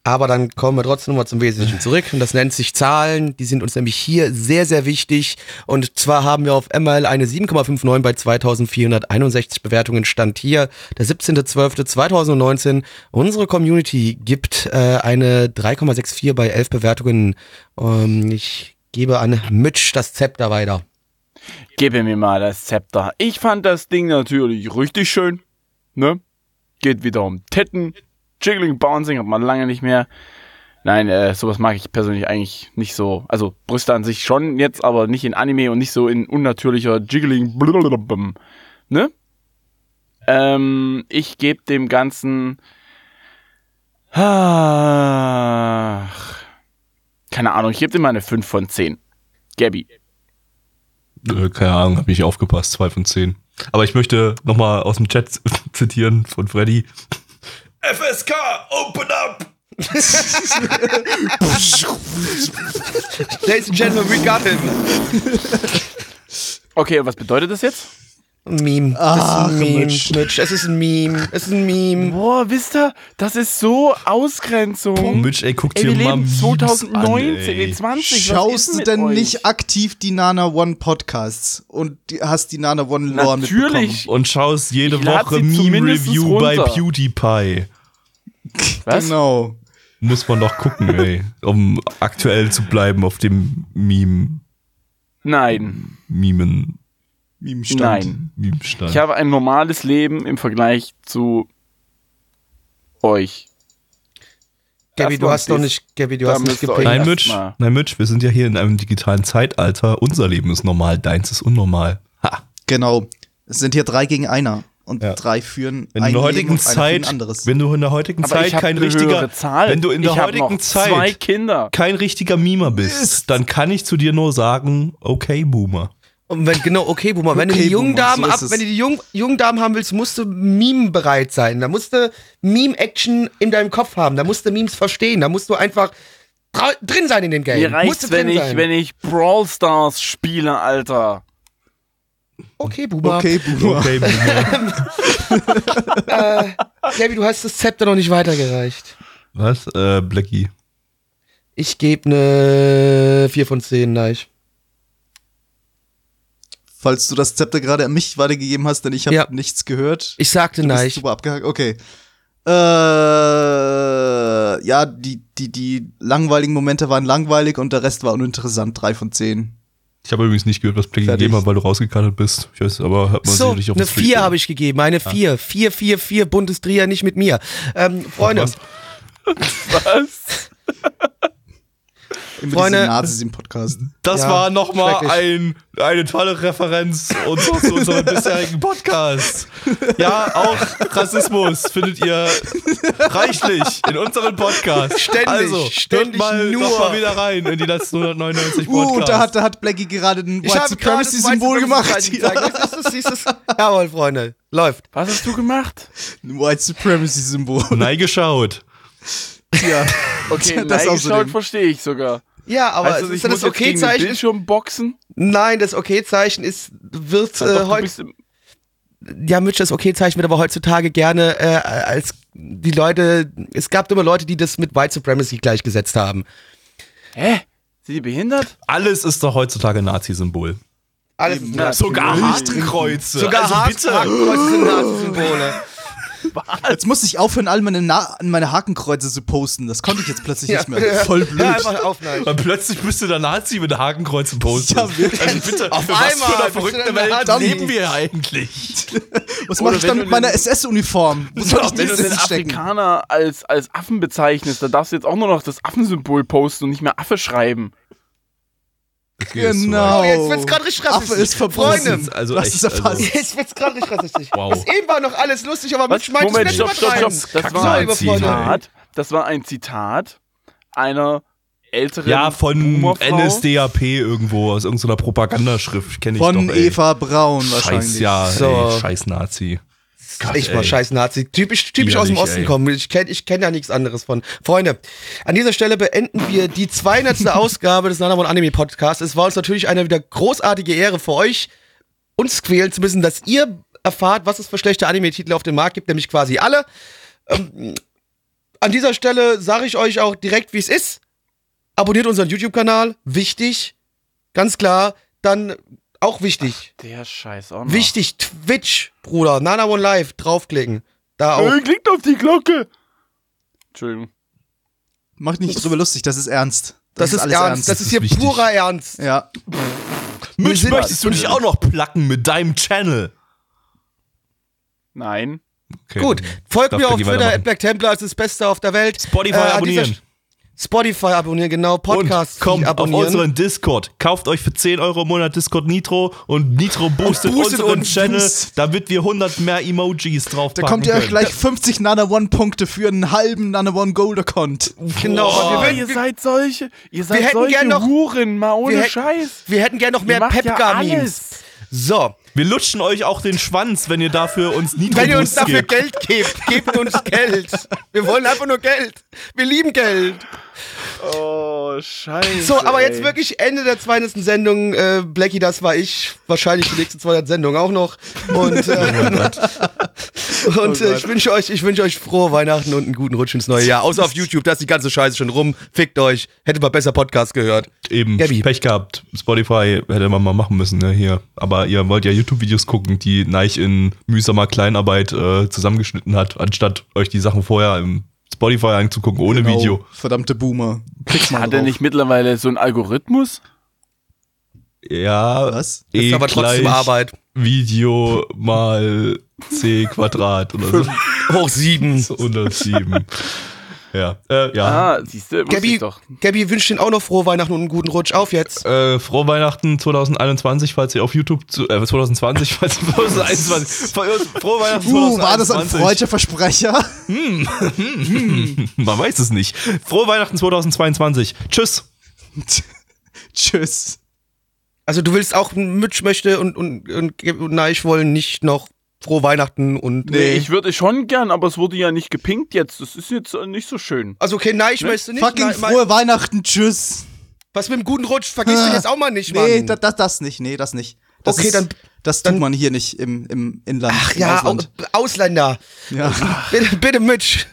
[SPEAKER 1] Aber dann kommen wir trotzdem nochmal zum Wesentlichen zurück. Und das nennt sich Zahlen. Die sind uns nämlich hier sehr, sehr wichtig. Und zwar haben wir auf ML eine 7,59 bei 2461 Bewertungen. Stand hier der 17.12.2019. Unsere Community gibt äh, eine 3,64 bei 11 Bewertungen. Ähm, ich gebe an Mitch das Zepter weiter.
[SPEAKER 2] Gebe mir mal das Zepter. Ich fand das Ding natürlich richtig schön. Ne? Geht wieder um Titten. Jiggling, Bouncing hat man lange nicht mehr. Nein, äh, sowas mag ich persönlich eigentlich nicht so. Also Brüste an sich schon jetzt, aber nicht in Anime und nicht so in unnatürlicher Jiggling. blablabla. Ne? Ähm, ich gebe dem Ganzen. Ach, Keine Ahnung, ich gebe dir mal eine 5 von 10. Gabby.
[SPEAKER 3] Äh, keine Ahnung, habe ich aufgepasst, zwei von zehn. Aber ich möchte nochmal aus dem Chat zitieren von Freddy. FSK, open up!
[SPEAKER 1] Ladies and Gentlemen, we got him.
[SPEAKER 2] Okay, und was bedeutet das jetzt?
[SPEAKER 1] Ein Meme.
[SPEAKER 4] Ach,
[SPEAKER 1] das ist ein Meme.
[SPEAKER 4] Mitch.
[SPEAKER 1] Mitch. Es ist ein Meme. Es ist ein Meme.
[SPEAKER 2] Boah, wisst ihr, das ist so Ausgrenzung.
[SPEAKER 3] Oh, Mitch, ey, guck
[SPEAKER 2] Ey,
[SPEAKER 3] dir
[SPEAKER 2] wir
[SPEAKER 3] mal
[SPEAKER 2] leben
[SPEAKER 3] Memes
[SPEAKER 2] 2019,
[SPEAKER 3] an,
[SPEAKER 2] nee,
[SPEAKER 3] ey.
[SPEAKER 2] 20. was ist
[SPEAKER 4] Schaust du denn
[SPEAKER 2] euch?
[SPEAKER 4] nicht aktiv die Nana One Podcasts und hast die Nana One Lore
[SPEAKER 2] Natürlich.
[SPEAKER 3] Und schaust jede
[SPEAKER 2] Ich
[SPEAKER 3] Woche
[SPEAKER 2] sie zumindest
[SPEAKER 3] Meme-Review bei
[SPEAKER 2] runter.
[SPEAKER 3] PewDiePie.
[SPEAKER 2] Was?
[SPEAKER 4] Genau.
[SPEAKER 3] Muss man doch gucken, ey. Um aktuell zu bleiben auf dem Meme,
[SPEAKER 2] Nein,
[SPEAKER 3] Memen,
[SPEAKER 4] Meme-Stand.
[SPEAKER 2] nein.
[SPEAKER 3] Meme-Stand.
[SPEAKER 2] Ich habe ein normales Leben im Vergleich zu euch.
[SPEAKER 1] Gabby, du hast noch nicht, Gabby, du hast nicht gepinkt.
[SPEAKER 3] Nein, Mitch, nein, Mitch, wir sind ja hier in einem digitalen Zeitalter. Unser Leben ist normal, deins ist unnormal. Ha.
[SPEAKER 4] Genau. Es sind hier drei gegen einer. Und
[SPEAKER 3] Ja.
[SPEAKER 4] drei führen
[SPEAKER 3] Wenn du
[SPEAKER 4] ein
[SPEAKER 3] in der
[SPEAKER 4] Leben
[SPEAKER 3] heutigen Zeit,
[SPEAKER 4] anderes.
[SPEAKER 3] wenn du in der heutigen
[SPEAKER 2] Aber
[SPEAKER 3] Zeit kein richtiger,
[SPEAKER 2] Zahl.
[SPEAKER 3] wenn du in der
[SPEAKER 2] ich
[SPEAKER 3] heutigen Zeit
[SPEAKER 2] zwei Kinder.
[SPEAKER 3] kein richtiger Mimer bist,
[SPEAKER 4] Ist.
[SPEAKER 3] dann kann ich zu dir nur sagen, okay, Boomer.
[SPEAKER 1] Und wenn, genau, okay, Boomer, wenn du
[SPEAKER 4] Okay,
[SPEAKER 1] die jungen
[SPEAKER 4] Boomer,
[SPEAKER 1] Damen
[SPEAKER 4] so
[SPEAKER 1] ab, wenn du die jungen, jungen Damen haben willst, musst du Meme bereit sein. Da musst du Meme-Action in deinem Kopf haben. Da musst du Memes verstehen. Da musst du einfach drin sein in dem Game.
[SPEAKER 2] Mir
[SPEAKER 1] musst du
[SPEAKER 2] reicht's, wenn ich,
[SPEAKER 1] sein.
[SPEAKER 2] wenn ich Brawl Stars spiele, Alter.
[SPEAKER 1] okay, Boomer.
[SPEAKER 4] Okay, Boomer.
[SPEAKER 3] Okay, Boomer.
[SPEAKER 1] Äh, Gabby, du hast das Zepter noch nicht weitergereicht.
[SPEAKER 3] Was? Äh, Blackie.
[SPEAKER 1] Ich gebe eine 4 von 10, nein.
[SPEAKER 4] Falls du das Zepter gerade an mich weitergegeben hast, denn ich habe
[SPEAKER 1] Ja.
[SPEAKER 4] nichts gehört.
[SPEAKER 1] Ich sagte
[SPEAKER 4] Du bist
[SPEAKER 1] nein.
[SPEAKER 4] super abgehakt. Okay. Äh, ja, die, die, die langweiligen Momente waren langweilig und der Rest war uninteressant. Drei von zehn.
[SPEAKER 3] Ich habe übrigens nicht gehört, was
[SPEAKER 4] Fertig.
[SPEAKER 3] gegeben hat, weil du rausgekartet bist. Ich weiß, aber hört man
[SPEAKER 1] So,
[SPEAKER 3] sicherlich auf
[SPEAKER 1] eine. 4 habe ich gegeben, eine 4. 4, 4, 4, Bundesdreher nicht mit mir. Ähm, Freunde,
[SPEAKER 3] Was?
[SPEAKER 2] Was?
[SPEAKER 4] Immer
[SPEAKER 1] Freunde-
[SPEAKER 4] diese Nazis im Podcast.
[SPEAKER 3] Das
[SPEAKER 1] Ja,
[SPEAKER 3] war nochmal ein, eine tolle Referenz und so zu unserem bisherigen Podcast. Ja, auch Rassismus findet ihr reichlich in unserem Podcast.
[SPEAKER 1] Ständig,
[SPEAKER 3] also,
[SPEAKER 1] ständig
[SPEAKER 3] mal
[SPEAKER 1] nur.
[SPEAKER 3] noch mal wieder rein in die letzten 199
[SPEAKER 4] Uh,
[SPEAKER 3] Podcasts.
[SPEAKER 4] da hat, da hat Blackie gerade ein
[SPEAKER 1] ich
[SPEAKER 4] White Supremacy-Symbol gemacht.
[SPEAKER 1] Jawohl, Freunde, läuft.
[SPEAKER 2] Was hast du gemacht?
[SPEAKER 4] Ein White Supremacy-Symbol.
[SPEAKER 3] Nein geschaut.
[SPEAKER 4] Ja.
[SPEAKER 2] Okay,
[SPEAKER 4] Das
[SPEAKER 2] das geschaut verstehe ich sogar.
[SPEAKER 1] Ja, aber
[SPEAKER 2] also,
[SPEAKER 1] ist das
[SPEAKER 2] den
[SPEAKER 1] Okay-Zeichen? ist-
[SPEAKER 2] Bildschirm boxen.
[SPEAKER 1] Nein, das Okay-Zeichen ist, wird äh, heute, ja, Mitch, das Okay-Zeichen wird aber heutzutage gerne äh, als die Leute, es gab immer Leute, die das mit White Supremacy gleichgesetzt haben.
[SPEAKER 2] Hä? Sind die behindert?
[SPEAKER 3] Alles ist doch heutzutage Nazi-Symbol.
[SPEAKER 1] Alles ist Nazi.
[SPEAKER 3] Sogar. Hakenkreuze.
[SPEAKER 1] Sogar
[SPEAKER 3] also.
[SPEAKER 1] Hakenkreuze sind Nazi-Symbole.
[SPEAKER 4] Jetzt muss ich aufhören, all meine, Na meine Hakenkreuze zu posten. Das konnte ich jetzt plötzlich nicht mehr. Voll blöd.
[SPEAKER 1] Ja, einfach auf, nein.
[SPEAKER 3] Und plötzlich bist du der Nazi mit Hakenkreuzen posten.
[SPEAKER 4] Ja, wirklich.
[SPEAKER 3] Also bitte,
[SPEAKER 1] Auf
[SPEAKER 3] für was
[SPEAKER 1] einmal
[SPEAKER 3] für eine verrückte Welt
[SPEAKER 1] Nazi.
[SPEAKER 3] leben wir eigentlich?
[SPEAKER 4] Was
[SPEAKER 2] Oder
[SPEAKER 4] mache ich dann mit meiner SS-Uniform?
[SPEAKER 2] Wenn du den? Afrikaner als, als Affen bezeichnest, dann darfst du jetzt auch nur noch das Affensymbol posten und nicht mehr Affe schreiben.
[SPEAKER 4] Genau.
[SPEAKER 1] Oh, jetzt wird's grad richtig rassistisch.
[SPEAKER 4] Affe ist.
[SPEAKER 1] Freunde.
[SPEAKER 3] Also
[SPEAKER 4] das
[SPEAKER 3] echt,
[SPEAKER 4] ist erfasst.
[SPEAKER 1] Jetzt wird's gerade richtig rassistisch.
[SPEAKER 3] Wow.
[SPEAKER 1] Bis eben war noch alles lustig, aber
[SPEAKER 2] Was?
[SPEAKER 1] Mitch meint,
[SPEAKER 2] Moment,
[SPEAKER 1] es
[SPEAKER 2] stopp,
[SPEAKER 1] nicht
[SPEAKER 2] stopp, stopp. Das war ein. Zitat. Das war ein Zitat einer älteren
[SPEAKER 3] Ja, von
[SPEAKER 2] Boomerfrau.
[SPEAKER 3] NSDAP irgendwo, aus irgendeiner Propagandaschrift, kenne ich
[SPEAKER 4] Von
[SPEAKER 3] doch, ey.
[SPEAKER 4] Eva Braun wahrscheinlich.
[SPEAKER 3] Scheiß, ja,
[SPEAKER 1] So.
[SPEAKER 3] ey, scheiß Nazi.
[SPEAKER 1] Echt mal
[SPEAKER 3] ey.
[SPEAKER 1] scheiß Nazi. Typisch, typisch aus dem Osten
[SPEAKER 3] ey.
[SPEAKER 1] kommen. Ich kenne ich kenn ja nichts anderes von. Freunde, an dieser Stelle beenden wir die 200. Ausgabe des Nanamon Anime Podcasts. Es war uns natürlich eine wieder großartige Ehre für euch, uns quälen zu müssen, dass ihr erfahrt, was es für schlechte Anime-Titel auf dem Markt gibt, nämlich quasi alle. Ähm, an dieser Stelle sage ich euch auch direkt, wie es ist. Abonniert unseren YouTube-Kanal. Wichtig. Ganz klar. Dann auch wichtig.
[SPEAKER 2] Der Scheiß auch noch.
[SPEAKER 1] Wichtig, Twitch, Bruder. Nana One Live, draufklicken. Da auch.
[SPEAKER 2] Äh, klickt auf die Glocke. Entschuldigung.
[SPEAKER 4] Mach dich nicht drüber lustig, das ist ernst.
[SPEAKER 1] Das, ist, ernst. Das ist hier
[SPEAKER 3] wichtig.
[SPEAKER 1] purer Ernst.
[SPEAKER 4] Ja.
[SPEAKER 1] Sind-
[SPEAKER 3] möchtest du dich auch noch placken mit deinem Channel?
[SPEAKER 2] Nein.
[SPEAKER 3] Okay,
[SPEAKER 1] Gut, folgt mir auf Twitter,
[SPEAKER 3] weitermachen.
[SPEAKER 1] Black Templar, das ist das Beste auf der Welt.
[SPEAKER 3] Spotify
[SPEAKER 1] Äh,
[SPEAKER 3] abonnieren.
[SPEAKER 1] Spotify abonnieren, genau, Podcast
[SPEAKER 3] und kommt
[SPEAKER 1] abonnieren.
[SPEAKER 3] auf unseren Discord. Kauft euch für 10 Euro im Monat Discord Nitro und Nitro boostet,
[SPEAKER 1] boostet
[SPEAKER 3] unseren
[SPEAKER 1] uns.
[SPEAKER 3] Channel, damit wir 100 mehr Emojis drauf
[SPEAKER 4] Da kommt ihr euch gleich 50 Nana One Punkte für einen halben Nana One Gold Account.
[SPEAKER 1] genau,
[SPEAKER 2] Oh,
[SPEAKER 1] wir,
[SPEAKER 2] ihr
[SPEAKER 1] wir,
[SPEAKER 2] seid solche, ihr seid
[SPEAKER 1] hätten
[SPEAKER 2] solche
[SPEAKER 1] gern noch-
[SPEAKER 2] Huren, mal ohne
[SPEAKER 1] wir, hätten-
[SPEAKER 2] Scheiß.
[SPEAKER 1] wir hätten gerne noch mehr
[SPEAKER 2] ja
[SPEAKER 1] Pepka-Memes.
[SPEAKER 2] alles.
[SPEAKER 1] so,
[SPEAKER 3] Wir lutschen euch auch den Schwanz, wenn ihr dafür uns Nitro
[SPEAKER 1] wenn ihr uns dafür
[SPEAKER 3] gebt.
[SPEAKER 1] Geld gebt, gebt uns Geld. Wir wollen einfach nur Geld. Wir lieben Geld.
[SPEAKER 2] Oh, Scheiße.
[SPEAKER 1] So, aber jetzt
[SPEAKER 2] ey.
[SPEAKER 1] wirklich Ende der 200. Sendung. Äh, Blackie, das war ich. Wahrscheinlich die nächste 200 Sendung auch noch. Und, äh, und äh, ich wünsche euch, ich wünsche euch frohe Weihnachten und einen guten Rutsch ins neue Jahr. Außer auf YouTube, da ist die ganze Scheiße schon rum. Fickt euch. Hätte mal besser Podcast gehört.
[SPEAKER 3] Eben,
[SPEAKER 1] Gabby.
[SPEAKER 3] Pech gehabt. Spotify hätte man mal machen müssen, ne, hier. Aber ihr wollt ja YouTube-Videos gucken, die Neich in mühsamer Kleinarbeit äh, zusammengeschnitten hat, anstatt euch die Sachen vorher im Spotify anzugucken, ohne
[SPEAKER 4] Genau,
[SPEAKER 3] Video.
[SPEAKER 4] Verdammte Boomer. Klick mal
[SPEAKER 2] Hat er nicht mittlerweile so einen Algorithmus?
[SPEAKER 3] Ja,
[SPEAKER 4] Was?
[SPEAKER 1] Ist
[SPEAKER 3] E
[SPEAKER 1] aber trotzdem Arbeit.
[SPEAKER 3] Video mal C Quadrat oder so.
[SPEAKER 1] Hoch sieben.
[SPEAKER 3] 107. ja, äh, ja.
[SPEAKER 2] Ah, siehst du, ich doch.
[SPEAKER 1] Gabi wünscht Ihnen auch noch frohe Weihnachten und einen guten Rutsch. Auf jetzt.
[SPEAKER 3] Äh, frohe Weihnachten 2021, falls ihr auf YouTube zu, äh, 2020, falls 2021, frohe Weihnachten 2021.
[SPEAKER 4] Uh, war das ein freudscher Versprecher?
[SPEAKER 3] Man weiß es nicht. Frohe Weihnachten 2022. Tschüss.
[SPEAKER 4] Tschüss.
[SPEAKER 1] Also du willst auch, Mitch möchte und, und, und, und Neich wollen nicht noch frohe Weihnachten und...
[SPEAKER 2] Nee, ich würde schon gern, aber es wurde ja nicht gepinkt jetzt. Das ist jetzt äh, nicht so schön.
[SPEAKER 1] Also okay, Neich möchte nicht.
[SPEAKER 4] Fucking
[SPEAKER 1] Nein,
[SPEAKER 4] frohe Weihnachten, tschüss.
[SPEAKER 1] Was mit dem guten Rutsch? Vergiss den jetzt auch mal nicht, Mann.
[SPEAKER 4] Nee, das, das, das nicht, nee, das nicht. Das
[SPEAKER 1] Okay,
[SPEAKER 4] ist,
[SPEAKER 1] dann-
[SPEAKER 4] Das
[SPEAKER 1] dann-
[SPEAKER 4] tut man hier nicht im, im Inland.
[SPEAKER 1] Ach
[SPEAKER 4] im
[SPEAKER 1] ja,
[SPEAKER 4] Ausland.
[SPEAKER 1] Au- Ausländer.
[SPEAKER 4] ja.
[SPEAKER 1] Bitte, bitte Mitch.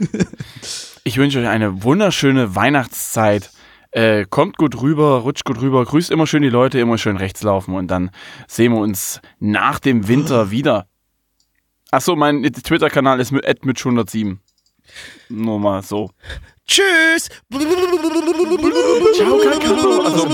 [SPEAKER 2] Ich wünsche euch eine wunderschöne Weihnachtszeit. Äh, kommt gut rüber, rutscht gut rüber, grüßt immer schön die Leute, immer schön rechts laufen und dann sehen wir uns nach dem Winter wieder. Achso, mein Twitter-Kanal ist mit @mitch107. Nur mal so.
[SPEAKER 1] Tschüss.
[SPEAKER 2] Ciao, Kakao. Also,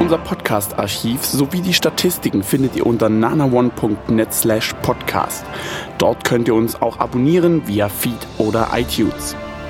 [SPEAKER 2] Unser Podcast-Archiv sowie die Statistiken findet ihr unter nanaone.net slash podcast. Dort könnt ihr uns auch abonnieren via Feed oder iTunes.